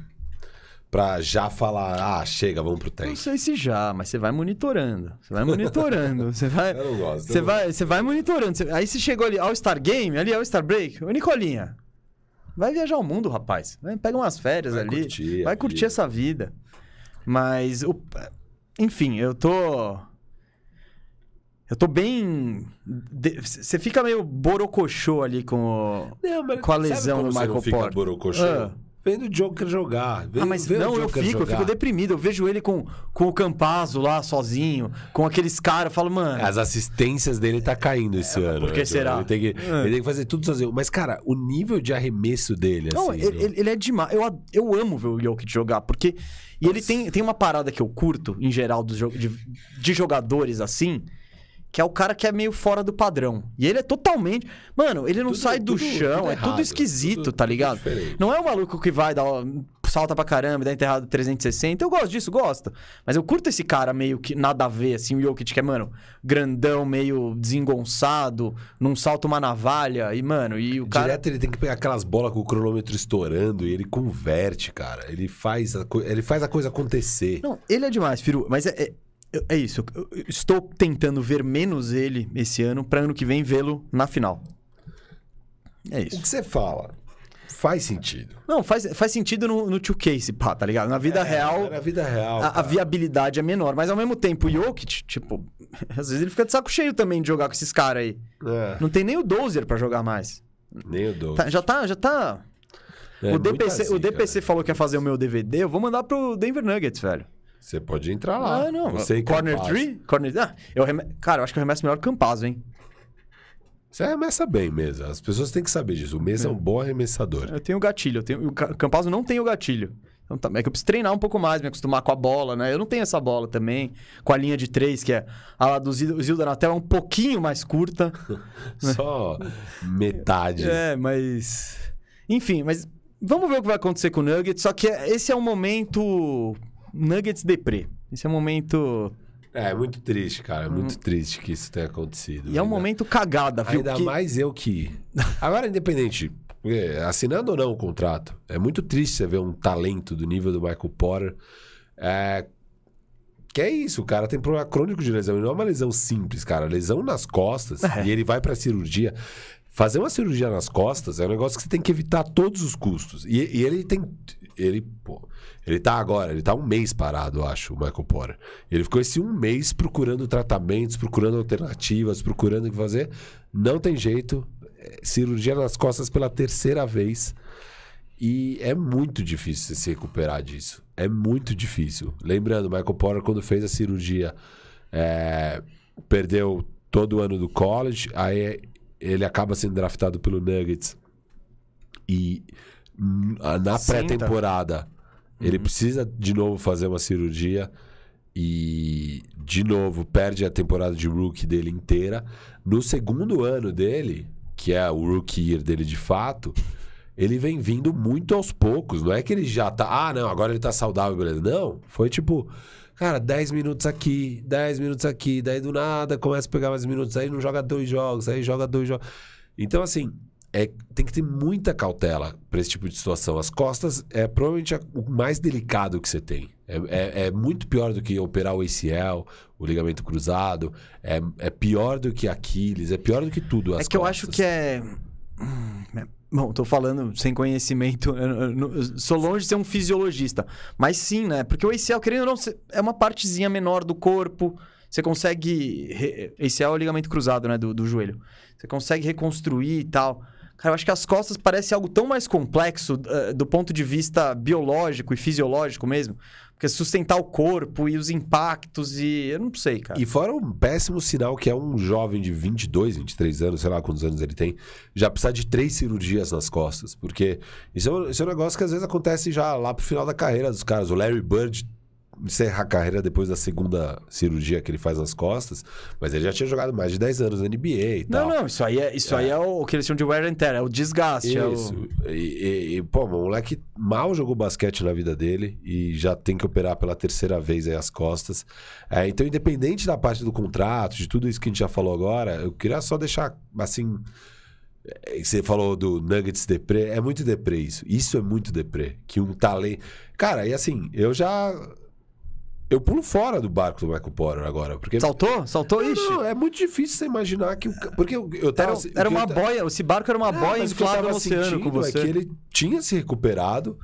pra já falar, ah, chega, vamos pro Não tank. sei se já, mas você vai monitorando. Você vai monitorando. Você vai. Eu não gosto. Você não vai, você vai monitorando. Aí você chegou ali, All Star Game, ali, All Star Break. Ô, Nicolinha, vai viajar o mundo, rapaz. Vai, pega umas férias Vai ali. curtir vai curtir vida. essa vida. Mas, o... enfim, eu tô. Eu tô bem. Você fica meio borocochô ali com o. Não, Com a lesão do você Michael não fica Porter? borocochô? Ah. Vendo o Joker jogar. Vê, Ah, mas não, eu fico, eu jogar. fico deprimido. Eu vejo ele com, com o Campazzo lá sozinho, com aqueles caras. Eu falo, mano. As assistências dele tá caindo esse ano. por que né, será? Ele tem, que, É. ele tem que fazer tudo sozinho. Mas, cara, o nível de arremesso dele, Não, assim... ele, ele- ele é demais. Eu, eu amo ver o Jokic jogar, porque. E ele tem, tem uma parada que eu curto, em geral, jo- de, de jogadores assim, que é o cara que é meio fora do padrão. E ele é totalmente. Mano, ele não Tudo- sai do tudo- chão, tudo é errado, tudo esquisito, tá ligado? Não é o maluco que vai dar. salta pra caramba, dá enterrado 360. Eu gosto disso, gosto. Mas eu curto esse cara meio que nada a ver, assim, o Jokic, que é, mano, grandão, meio desengonçado, num salta uma navalha. E, mano, e o cara. Direto ele tem que pegar aquelas bolas com o cronômetro estourando e ele converte, cara. Ele faz a, co- ele faz a coisa acontecer. Não, ele é demais, Firu. Mas é, é, é isso. Eu, eu estou tentando ver menos ele esse ano, pra ano que vem vê-lo na final. É O isso. que você fala faz sentido. Não, faz, faz sentido no, no 2K, esse pá, tá ligado? Na vida real. Na vida real. A, a viabilidade é menor, mas ao mesmo tempo o Jokic, tipo, às vezes ele fica de saco cheio também de jogar com esses caras aí. É, Não tem nem o Dozer pra jogar mais. nem o dou. Tá- já tá, já tá. É o DPC, o zica, DPC né? falou que ia fazer o meu DVD, eu vou mandar pro Denver Nuggets, velho. Você pode entrar lá. ah, não. Você e Corner Campazzo. 3? Corner... Ah, eu reme... Cara, eu acho que eu remesso melhor que o Campazzo, hein? Você arremessa bem mesmo. As pessoas têm que saber disso. O Mesa é um bom arremessador. Eu tenho o gatilho, eu tenho... o Ca- o Campazzo não tem o gatilho. Então, tá... É que eu preciso treinar um pouco mais, me acostumar com a bola, né? Eu não tenho essa bola também. Com a linha de três, que é a lá do Zil- Zilda Natel, é um pouquinho mais curta. Só metade. É, mas. Enfim, mas vamos ver o que vai acontecer com o Nuggets. Só que é- esse é um momento. Nuggets deprê. Esse é um momento. É, muito triste, cara. É muito triste que isso tenha acontecido. Hum. E é um Ainda- momento cagada, viu? Ainda Porque- mais eu que. Agora, independente, porque assinando ou não o contrato, é muito triste você ver um talento do nível do Michael Porter. É... Que é isso, o cara tem problema crônico de lesão. E não é uma lesão simples, cara. Lesão nas costas. É. E ele vai pra cirurgia. Fazer uma cirurgia nas costas é um negócio que você tem que evitar a todos os custos. E, e ele tem. Ele, pô, ele tá agora, ele tá um mês parado, eu acho, o Michael Porter. Ele ficou esse um mês procurando tratamentos, procurando alternativas, procurando o que fazer. Não tem jeito. É, Cirurgia nas costas pela terceira vez. E é muito difícil você se recuperar disso. É muito difícil. Lembrando, Michael Porter, quando fez a cirurgia, é, perdeu todo o ano do college, aí ele acaba sendo draftado pelo Nuggets. E hum, na pré-temporada, ele precisa de novo fazer uma cirurgia. E, de novo, perde a temporada de rookie dele inteira. No segundo ano dele, que é o rookie year dele de fato, ele vem vindo muito aos poucos. Não é que ele já tá. Ah, não, agora ele tá saudável, beleza. Não. Foi tipo, cara, 10 minutos aqui, 10 minutos aqui, daí do nada começa a pegar mais minutos, aí não joga dois jogos, aí joga dois jogos. Então, assim, é, tem que ter muita cautela para esse tipo de situação. As costas é provavelmente o mais delicado que você tem. É, é- é muito pior do que operar o ACL, o ligamento cruzado. É, é pior do que Aquiles, é pior do que tudo. É que eu costas. acho que é. Bom, tô falando sem conhecimento. eu- eu- eu- eu sou longe de ser um fisiologista. Mas sim, né? Porque o ACL, querendo ou não, é uma partezinha menor do corpo. Você consegue. ACL é o ligamento cruzado, né? Do, do joelho. Você consegue reconstruir e tal. Cara, eu acho que as costas parece algo tão mais complexo eh, do ponto de vista biológico e fisiológico mesmo. Porque sustentar o corpo e os impactos e. Eu não sei, cara. E fora um péssimo sinal que é um jovem de 22, 23 anos, sei lá quantos anos ele tem, já precisa de três cirurgias nas costas. Porque isso é, um, isso é um negócio que às vezes acontece já lá pro final da carreira dos caras. O Larry Bird encerra a carreira depois da segunda cirurgia que ele faz nas costas, mas ele já tinha jogado mais de 10 anos na NBA e Não, tal. não, isso aí é, isso aí é o, o que eles chamam de wear and tear, é o desgaste. é o- Isso. E, e- e, pô, o moleque mal jogou basquete na vida dele e já tem que operar pela terceira vez aí as costas. É, então, independente da parte do contrato, de tudo isso que a gente já falou agora, eu queria só deixar assim. é, Você falou do Nuggets deprê, é muito deprê isso. Isso é muito deprê. Que um talento. Cara, e assim, eu já. Eu pulo fora do barco do Michael Porter agora. Porque. Saltou? Saltou? Não, Ixi. não, é muito difícil você imaginar que o. Porque eu, eu tava. Era, era eu uma ta- boia, esse barco era uma é, boia eu tava no oceano com você. É que ele tinha se recuperado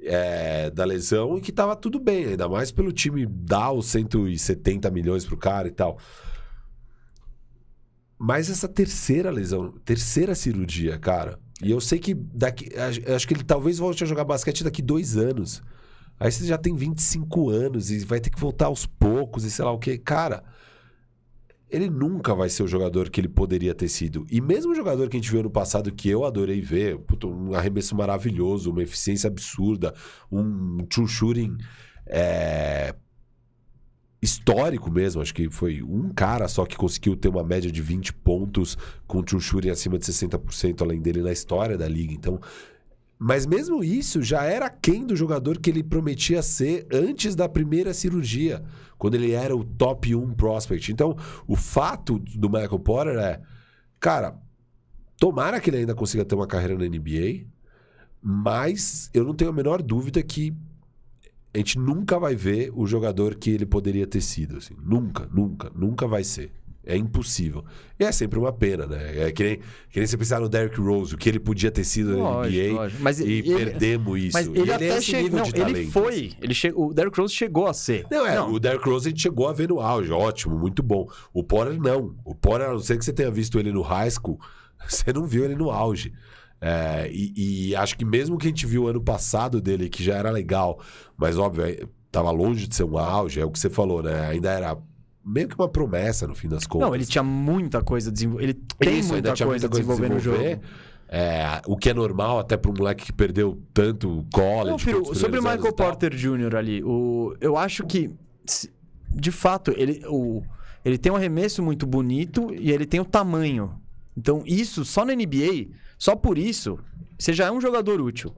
é, da lesão e que tava tudo bem, ainda mais pelo time dar os 170 milhões pro cara e tal. Mas essa terceira lesão, terceira cirurgia, cara. E eu sei que daqui. Acho que ele talvez volte a jogar basquete daqui dois anos. Aí você já tem 25 anos e vai ter que voltar aos poucos e sei lá o que. Cara, ele nunca vai ser o jogador que ele poderia ter sido. E mesmo o jogador que a gente viu no passado, que eu adorei ver, puto, um arremesso maravilhoso, uma eficiência absurda, um true shooting é, histórico mesmo. Acho que foi um cara só que conseguiu ter uma média de 20 pontos com Tio Shuri acima de 60% além dele na história da liga. Então, mas mesmo isso já era quem do jogador que ele prometia ser antes da primeira cirurgia, quando ele era o top 1 prospect. Então, o fato do Michael Porter é, cara, tomara que ele ainda consiga ter uma carreira na NBA, mas eu não tenho a menor dúvida que a gente nunca vai ver o jogador que ele poderia ter sido. Assim. Nunca, nunca, nunca vai ser. É impossível. E é sempre uma pena, né? É que nem, que nem você pensar no Derrick Rose, o que ele podia ter sido na NBA lógico. Mas e ele- perdemos isso. Mas E ele, é até esse chegou. nível Não, de ele talento, foi. Ele che... O Derrick Rose chegou a ser. Não, é, o Derrick Rose a gente chegou a ver no auge, ótimo, muito bom. O Porter não. O Porter, a não ser que você tenha visto ele no high school, você não viu ele no auge. É, e, e acho que mesmo que a gente viu ano passado dele, que já era legal, mas óbvio, é, tava longe de ser um auge, é o que você falou, né? Ainda era meio que uma promessa no fim das contas. Não, ele tinha muita coisa a desenvolver. Ele tem Isso, muita, ainda tinha coisa a desenvolver, no jogo. É, o que é normal até para um moleque que perdeu tanto college. Não, tantos sobre o Michael. Porter Jr. ali, o, eu acho que, de fato, ele, o, ele tem um arremesso muito bonito e ele tem o tamanho. Então, isso, só na NBA, só por isso, você já é um jogador útil.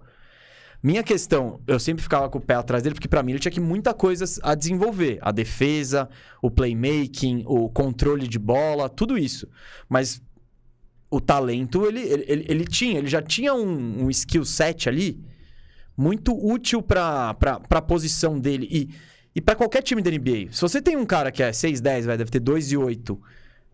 Minha questão, eu sempre ficava com o pé atrás dele, porque pra mim ele tinha que muita coisa a desenvolver. A defesa, o playmaking, o controle de bola, tudo isso. Mas o talento ele, ele, ele- tinha, ele já tinha um, um skill set ali muito útil pra, pra posição dele. E, e para qualquer time da NBA. Se você tem um cara que é 6'10, vai, deve ter 2 e 8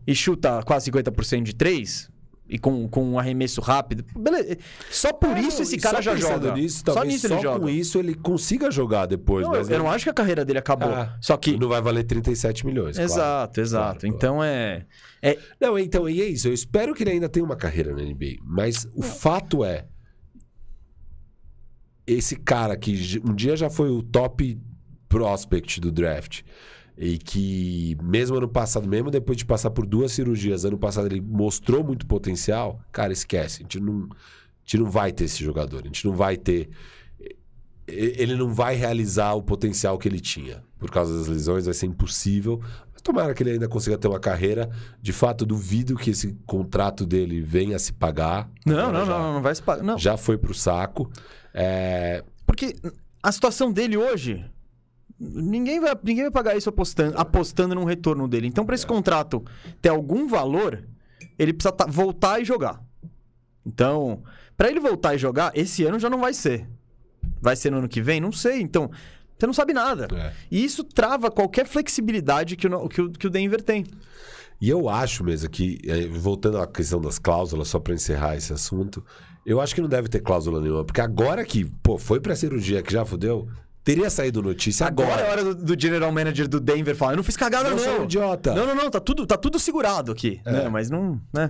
e chuta quase 50% de 3 e com, com um arremesso rápido, beleza. Só por É, isso esse cara só já joga. Nisso, só nisso só ele joga. com isso ele consiga jogar depois. Não, mas eu, eu não acho que a carreira dele acabou. Ah, Só que. não vai valer 37 milhões. claro. Exato, exato. Claro, então é. é Não, então, e é isso. Eu espero que ele ainda tenha uma carreira na NBA. Mas o fato é. Esse cara que um dia já foi o top prospect do draft. E que, mesmo ano passado, mesmo depois de passar por duas cirurgias, ano passado ele mostrou muito potencial. Cara, esquece. A gente não, a gente não vai ter esse jogador. A gente não vai ter. Ele não vai realizar o potencial que ele tinha. Por causa das lesões, vai ser impossível. Mas tomara que ele ainda consiga ter uma carreira. De fato, duvido que esse contrato dele venha a se pagar. Não, não, já, não, não vai se pagar. Não. Já foi pro saco. É, Porque a situação dele hoje. Ninguém vai, ninguém vai pagar isso apostando, apostando num retorno dele. Então, para esse contrato ter algum valor, ele precisa tá- voltar e jogar. Então, para ele voltar e jogar, esse ano já não vai ser. Vai ser no ano que vem? Não sei. Então, você não sabe nada. É. E isso trava qualquer flexibilidade que o, que o, que o Denver tem. E eu acho mesmo que, eh, voltando à questão das cláusulas, só para encerrar esse assunto, eu acho que não deve ter cláusula nenhuma. Porque agora que, pô, foi pra cirurgia que já fudeu, teria saído notícia agora. Agora é a hora do, do general manager do Denver falar: eu não fiz cagada, Não não. sou um idiota. Não, não, não, tá tudo, tá tudo segurado aqui. É. né? Mas não. Né?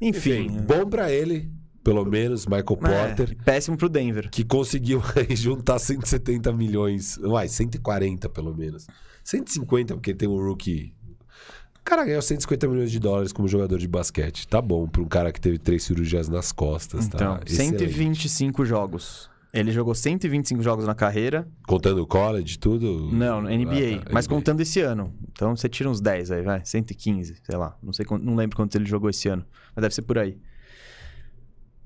Enfim. Enfim, bom pra ele, pelo menos, Michael Porter, É, péssimo pro Denver. que conseguiu juntar 170 milhões, vai, 140 pelo menos. 150, porque tem um rookie. O cara ganhou 150 milhões de dólares como jogador de basquete. Tá bom pra um cara que teve três cirurgias nas costas, Então, tá? Excelente. 125 jogos. Ele jogou 125 jogos na carreira. Contando o college, tudo? Não, NBA. Ah, tá, mas NBA. contando esse ano. Então você tira uns 10 aí, vai. 115, sei lá. Não sei não lembro quanto ele jogou esse ano. Mas deve ser por aí.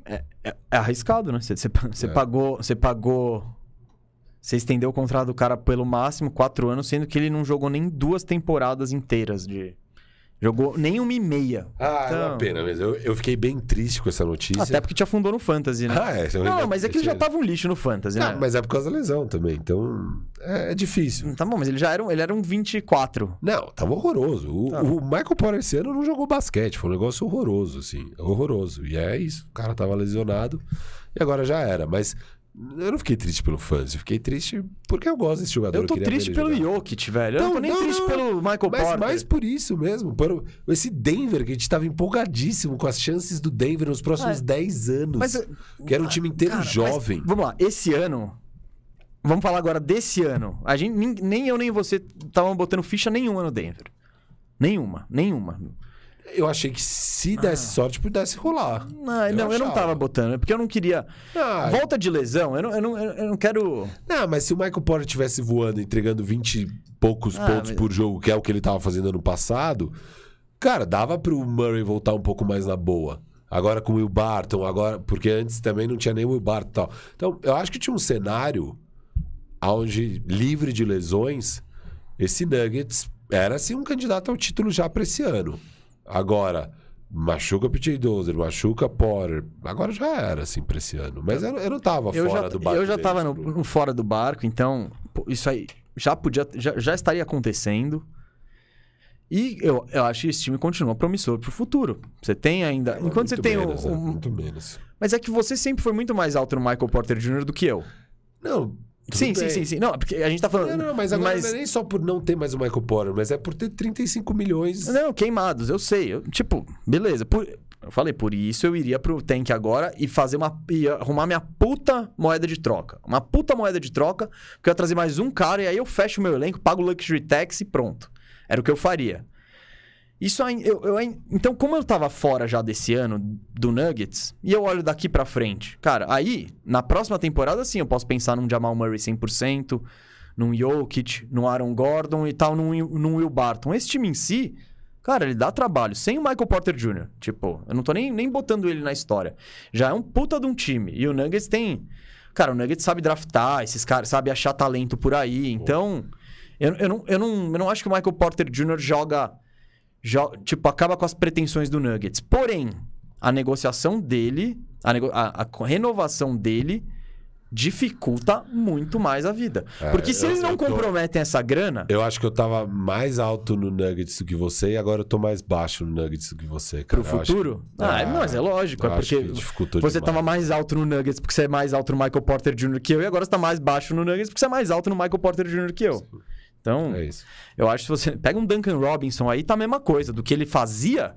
É, é- é arriscado, né? Você, você, você É. pagou. Você pagou. Você estendeu o contrato do cara pelo máximo quatro anos, sendo que ele não jogou nem duas temporadas inteiras de. Jogou nem uma e meia. Ah, é uma Então- pena mesmo. Eu, eu fiquei bem triste com essa notícia. Até porque te afundou no Fantasy, né? Ah, é. eu Não, ainda- mas é que ele já tava um lixo no Fantasy, né? Ah, mas é por causa da lesão também. Então, é, é difícil. Tá bom, mas ele já era um, ele era um 24. Não, tava horroroso. O, Tá. o Michael Porter esse ano não jogou basquete. Foi um negócio horroroso, assim. Horroroso. E é isso. O cara tava lesionado e agora já era. Mas eu não fiquei triste pelo fãs. Eu fiquei triste porque eu gosto desse jogador. Eu tô ver triste pelo jogar. Jokic, velho. Eu Não, tô nem não, triste não. pelo Michael Mas Porter. mais por isso mesmo. Por esse Denver, que a gente tava empolgadíssimo com as chances do Denver nos próximos Ah, 10 anos. Mas, que era um time inteiro cara, mas jovem. vamos lá, esse ano. Vamos falar agora desse ano. A gente, nem, nem eu nem você estavam botando ficha nenhuma no Denver. Nenhuma, nenhuma. Eu achei que se desse sorte, pudesse rolar. Não, não, eu não tava botando, porque eu não queria. Ah, Volta de lesão, eu não, eu não, eu não quero. Não, mas se o Michael Porter tivesse voando, entregando 20 e poucos Ah, pontos mas- por jogo, que é o que ele tava fazendo ano passado, cara, dava pro Murray voltar um pouco mais na boa. Agora com o Will Barton, agora, porque antes também não tinha nem o Will Barton e tal. Então, eu acho que tinha um cenário onde, livre de lesões, esse Nuggets era assim um candidato ao título já pra esse ano. Agora, machuca PJ Dozer, machuca Porter. Agora já era assim pra esse ano. Mas eu, eu não tava Eu fora já, do barco. eu já tava no, no fora do barco, então pô, isso aí já podia, já, já estaria acontecendo. E eu, eu acho que esse time continua promissor pro futuro. Você tem ainda. enquanto você tem o- menos, né? o, Muito menos. Mas é que você sempre foi muito mais alto no Michael Porter Jr. do que eu. Não. Sim, sim, sim, sim. Não, porque a gente tá falando. Não, não, mas agora mas- não é nem só por não ter mais o Michael Porter, mas é por ter 35 milhões. Não, queimados, eu sei. Eu, tipo, beleza. Por, eu falei, por isso eu iria pro tank agora e fazer uma. e arrumar minha puta moeda de troca. Uma puta moeda de troca, porque eu ia trazer mais um cara e aí eu fecho o meu elenco, pago o Luxury Tax e pronto. Era o que eu faria. Isso aí, eu, eu então, como eu tava fora já desse ano do Nuggets, e eu olho daqui pra frente, cara, aí, na próxima temporada, sim, eu posso pensar num Jamal Murray 100%, num Jokic, num Aaron Gordon e tal, num, Will- num Will Barton. Esse time em si, cara, ele dá trabalho. Sem o Michael Porter Jr., tipo, eu não tô nem, nem botando ele na história. Já é um puta de um time. E o Nuggets tem... Cara, o Nuggets sabe draftar, esses caras sabe achar talento por aí. Então, eu, eu, não, eu, não, eu não acho que o Michael Porter Jr. joga jo- tipo, acaba com as pretensões do Nuggets. Porém, a negociação dele, a, nego- a- a renovação dele dificulta muito mais a vida. É, Porque se eu- eles não tô- comprometem essa grana, Eu acho que eu tava mais alto no Nuggets do que você e agora eu tô mais baixo no Nuggets do que você, cara. pro Eu futuro... que- Ah, é, mas é lógico, é porque você demais. tava mais alto no Nuggets porque você é mais alto no Michael Porter Jr. que eu, e agora você tá mais baixo no Nuggets porque você é mais alto no Michael Porter Jr. que eu. Então, É isso. Eu acho que se você pega um Duncan Robinson aí, tá a mesma coisa. Do que ele fazia,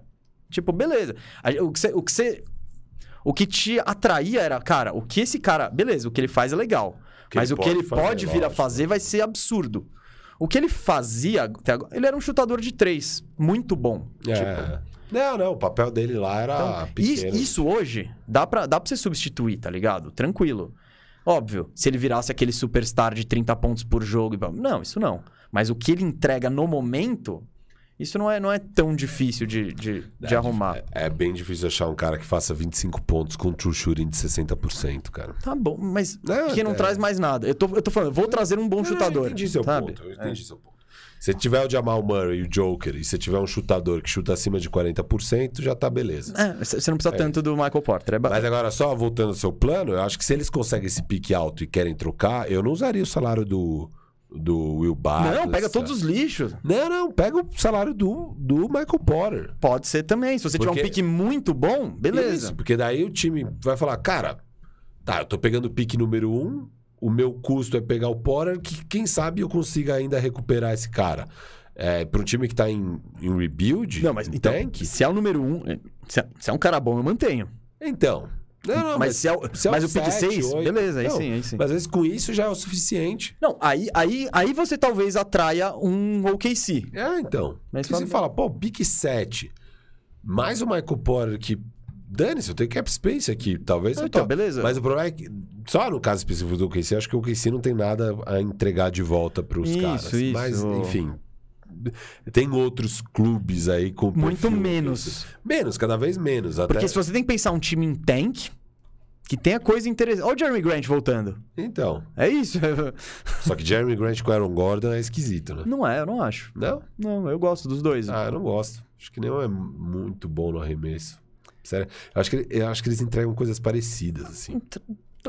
tipo, beleza. A- O que você. O que, você- o que te atraía era, cara, o que esse cara. Beleza, o que ele faz é legal. que mas o que ele pode fazer, pode vir a lógico. fazer vai ser absurdo. O que ele fazia até agora. Ele era um chutador de três. Muito bom. É. Tipo, Não, não, o papel dele lá era então, isso, hoje dá pra, dá pra você substituir, tá ligado? Tranquilo. Óbvio, se ele virasse aquele superstar de 30 pontos por jogo. e Não, isso não. Mas o que ele entrega no momento, isso não é, não é tão difícil de, de, de É, arrumar. É, é bem difícil achar um cara que faça 25 pontos com true shooting de 60%, cara. Tá bom, mas Não, que não é. traz mais nada. Eu tô, eu tô falando, vou trazer um bom chutador. Eu entendi seu sabe? ponto. Eu entendi seu ponto. Se tiver o Jamal Murray e o Joker, e se tiver um chutador que chuta acima de 40%, já tá beleza. É, você não precisa tanto do Michael Porter. É Mas agora, só voltando ao seu plano, eu acho que se eles conseguem esse pique alto e querem trocar, eu não usaria o salário do, do Will Barton. não, pega todos os lixos. Não, não, pega o salário do, do Michael Porter. Pode ser também. Se você tiver Porque- um pique muito bom, beleza. Isso, porque daí o time vai falar, cara, tá, eu tô pegando o pique número um, o meu custo é pegar o Porter, que quem sabe eu consiga ainda recuperar esse cara. É, para um time que tá em, em rebuild, Não, mas então, tank, se é o número um, se é, se é um cara bom, eu mantenho. então. Não, não, mas, se é o, se é mas o pick sete, 6, oito, beleza, aí não, sim, aí sim. Mas às vezes com isso já é o suficiente. Não, aí, aí, aí você talvez atraia um OKC. É, então. Mas você fala- pô, pique 7, mais o Michael Porter que. Dane-se, eu tenho cap space aqui. Talvez Ah, eu então, to- beleza. Mas o problema é que, só no caso específico do OKC, acho que o OKC não tem nada a entregar de volta pros Isso, caras. isso. Mas, enfim. Tem outros clubes aí com. Muito menos. Menos, cada vez menos. Até... Porque se você tem que pensar um time em tank, que tenha coisa interessante. Olha o Jeremy Grant voltando. Então. É isso. Só que Jeremy Grant com Aaron Gordon é esquisito, né? Não é, eu não acho. Não? Não, eu gosto dos dois. Ah, eu não gosto. Acho que nenhum é muito bom no arremesso. Sério. Eu acho que, eu acho que eles entregam coisas parecidas, assim.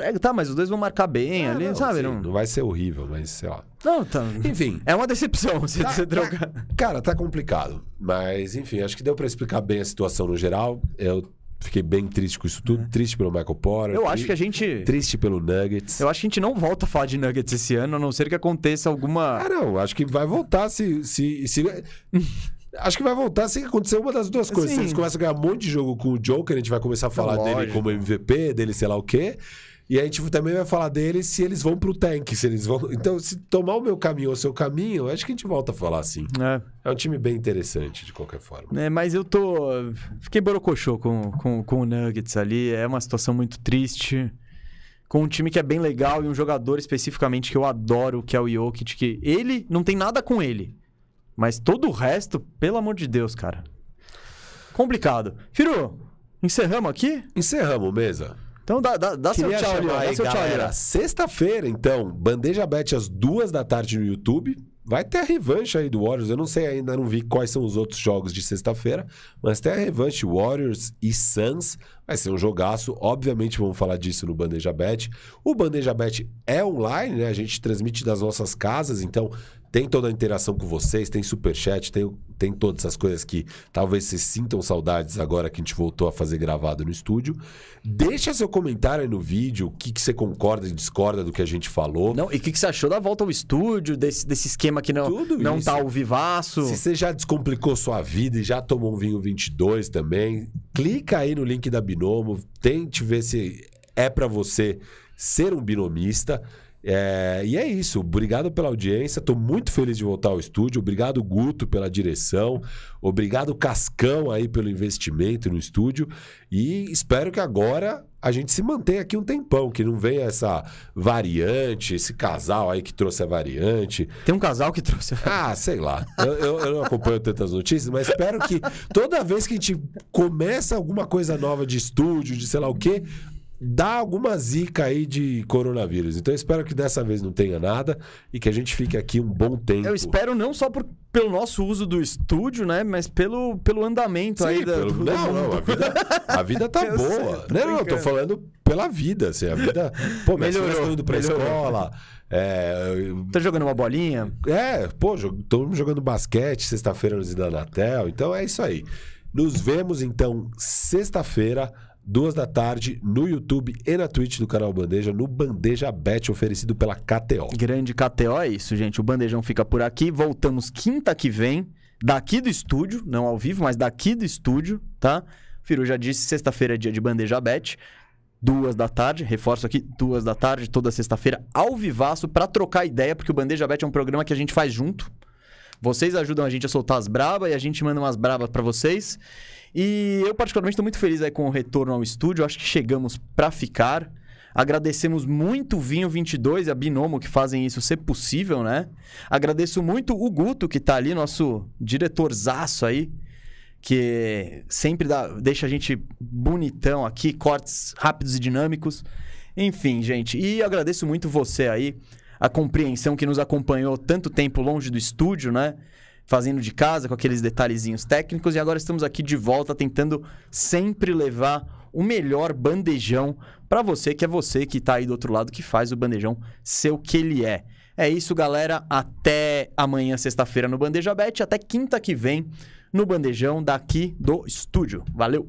É, Tá, mas os dois vão marcar bem Ah, ali, não, sabe? sim, Não... não vai ser horrível, mas sei lá. não, tá. Enfim. É uma decepção você, Tá- você tá- trocar. cara, tá complicado. Mas, enfim, acho que deu pra explicar bem a situação no geral. Eu fiquei bem triste com isso tudo. Triste pelo Michael Porter. Eu acho que a gente. Triste pelo Nuggets. Eu acho que a gente não volta a falar de Nuggets esse ano, a não ser que aconteça alguma. Ah, não. Acho que vai voltar se... se, se... Acho que vai voltar se acontecer uma das duas coisas. Se Sim. eles começam a ganhar um monte de jogo com o Joker, a gente vai começar a falar dele lógico. como MVP, dele sei lá o quê. E a gente também vai falar deles se eles vão pro tank, se eles vão. Então, se tomar o meu caminho ou o seu caminho, acho que a gente volta a falar assim. É. É um time bem interessante, de qualquer forma. É, mas eu tô. Fiquei borocochô com, com, com o Nuggets ali. É uma situação muito triste. Com um time que é bem legal e um jogador especificamente que eu adoro, que é o Jokic, que ele não tem nada com ele. Mas todo o resto, pelo amor de Deus, cara. Complicado. Firu, encerramos aqui? Encerramos, mesa. Então dá, dá, dá seu tchau chamar Dá aí, seu tchau galera. ó. Sexta-feira, então, Bandeja Bet às duas da tarde no YouTube. Vai ter a revanche aí do Warriors. Eu não sei ainda, não vi quais são os outros jogos de sexta-feira, mas tem a revanche Warriors e Suns. Vai ser um jogaço. Obviamente vamos falar disso no Bandeja Bet. O Bandeja Bet é online, né? A gente transmite das nossas casas, então tem toda a interação com vocês, tem superchat, tem, tem todas essas coisas que talvez vocês sintam saudades agora que a gente voltou a fazer gravado no estúdio. Deixa seu comentário aí no vídeo, o que, que você concorda e discorda do que a gente falou. Não, e o que, que você achou da volta ao estúdio, desse, desse esquema que não, Tudo não isso. tá ao vivaço? Se você já descomplicou sua vida e já tomou um vinho 22 também, clica aí no link da Binomo, tente ver se é pra você ser um binomista. É, e é isso. Obrigado pela audiência. Tô muito feliz de voltar ao estúdio. Obrigado, Guto, pela direção. Obrigado, Cascão, aí pelo investimento no estúdio. E espero que agora a gente se mantenha aqui um tempão, que não venha essa variante, esse casal aí que trouxe a variante. Tem um casal que trouxe. Ah, sei lá. Eu, eu- eu não acompanho tantas notícias, mas espero que toda vez que a gente começa alguma coisa nova de estúdio, de sei lá o quê, dá alguma zica aí de coronavírus. Então eu espero que dessa vez não tenha nada e que a gente fique aqui um bom tempo. Eu espero não só por- pelo nosso uso do estúdio, né? Mas pelo, pelo andamento Sim, aí da, pelo- do, do não, não, mundo. a vida, a vida tá Eu sei, boa. eu tô não, não, eu tô falando pela vida, assim, a vida... Pô, minhas Melhorou, filhas estão indo pra melhorou. escola, é, Tá jogando uma bolinha? É, pô, estamos jogando basquete sexta-feira no Zidanatel, então é isso aí. Nos vemos então sexta-feira, duas da tarde, no YouTube e na Twitch do canal Bandeja, no Bandeja Bet oferecido pela KTO. Grande KTO é isso, gente. O Bandejão fica por aqui. Voltamos quinta que vem, daqui do estúdio, não ao vivo, mas daqui do estúdio, tá? Firu já disse, sexta-feira é dia de Bandeja Bet. Duas da tarde, reforço aqui, duas da tarde, toda sexta-feira, ao vivaço, pra trocar ideia, porque o Bandeja Bet é um programa que a gente faz junto. Vocês ajudam a gente a soltar as brabas e a gente manda umas brabas pra vocês. E eu, particularmente, estou muito feliz aí com o retorno ao estúdio. Acho que chegamos pra ficar. Agradecemos muito o Vinho 22 e a Binomo que fazem isso ser possível, né? Agradeço muito o Guto, que tá ali, nosso diretorzaço aí, que sempre dá- deixa a gente bonitão aqui, cortes rápidos e dinâmicos. Enfim, gente, e agradeço muito você aí, a compreensão que nos acompanhou tanto tempo longe do estúdio, né? Fazendo de casa, com aqueles detalhezinhos técnicos, e agora estamos aqui de volta tentando sempre levar o melhor bandejão para você, que é você que tá aí do outro lado, que faz o bandejão ser o que ele é. É isso, galera. Até amanhã, sexta-feira, no Bandeja Bet. Até quinta que vem, no Bandejão, daqui do estúdio. Valeu!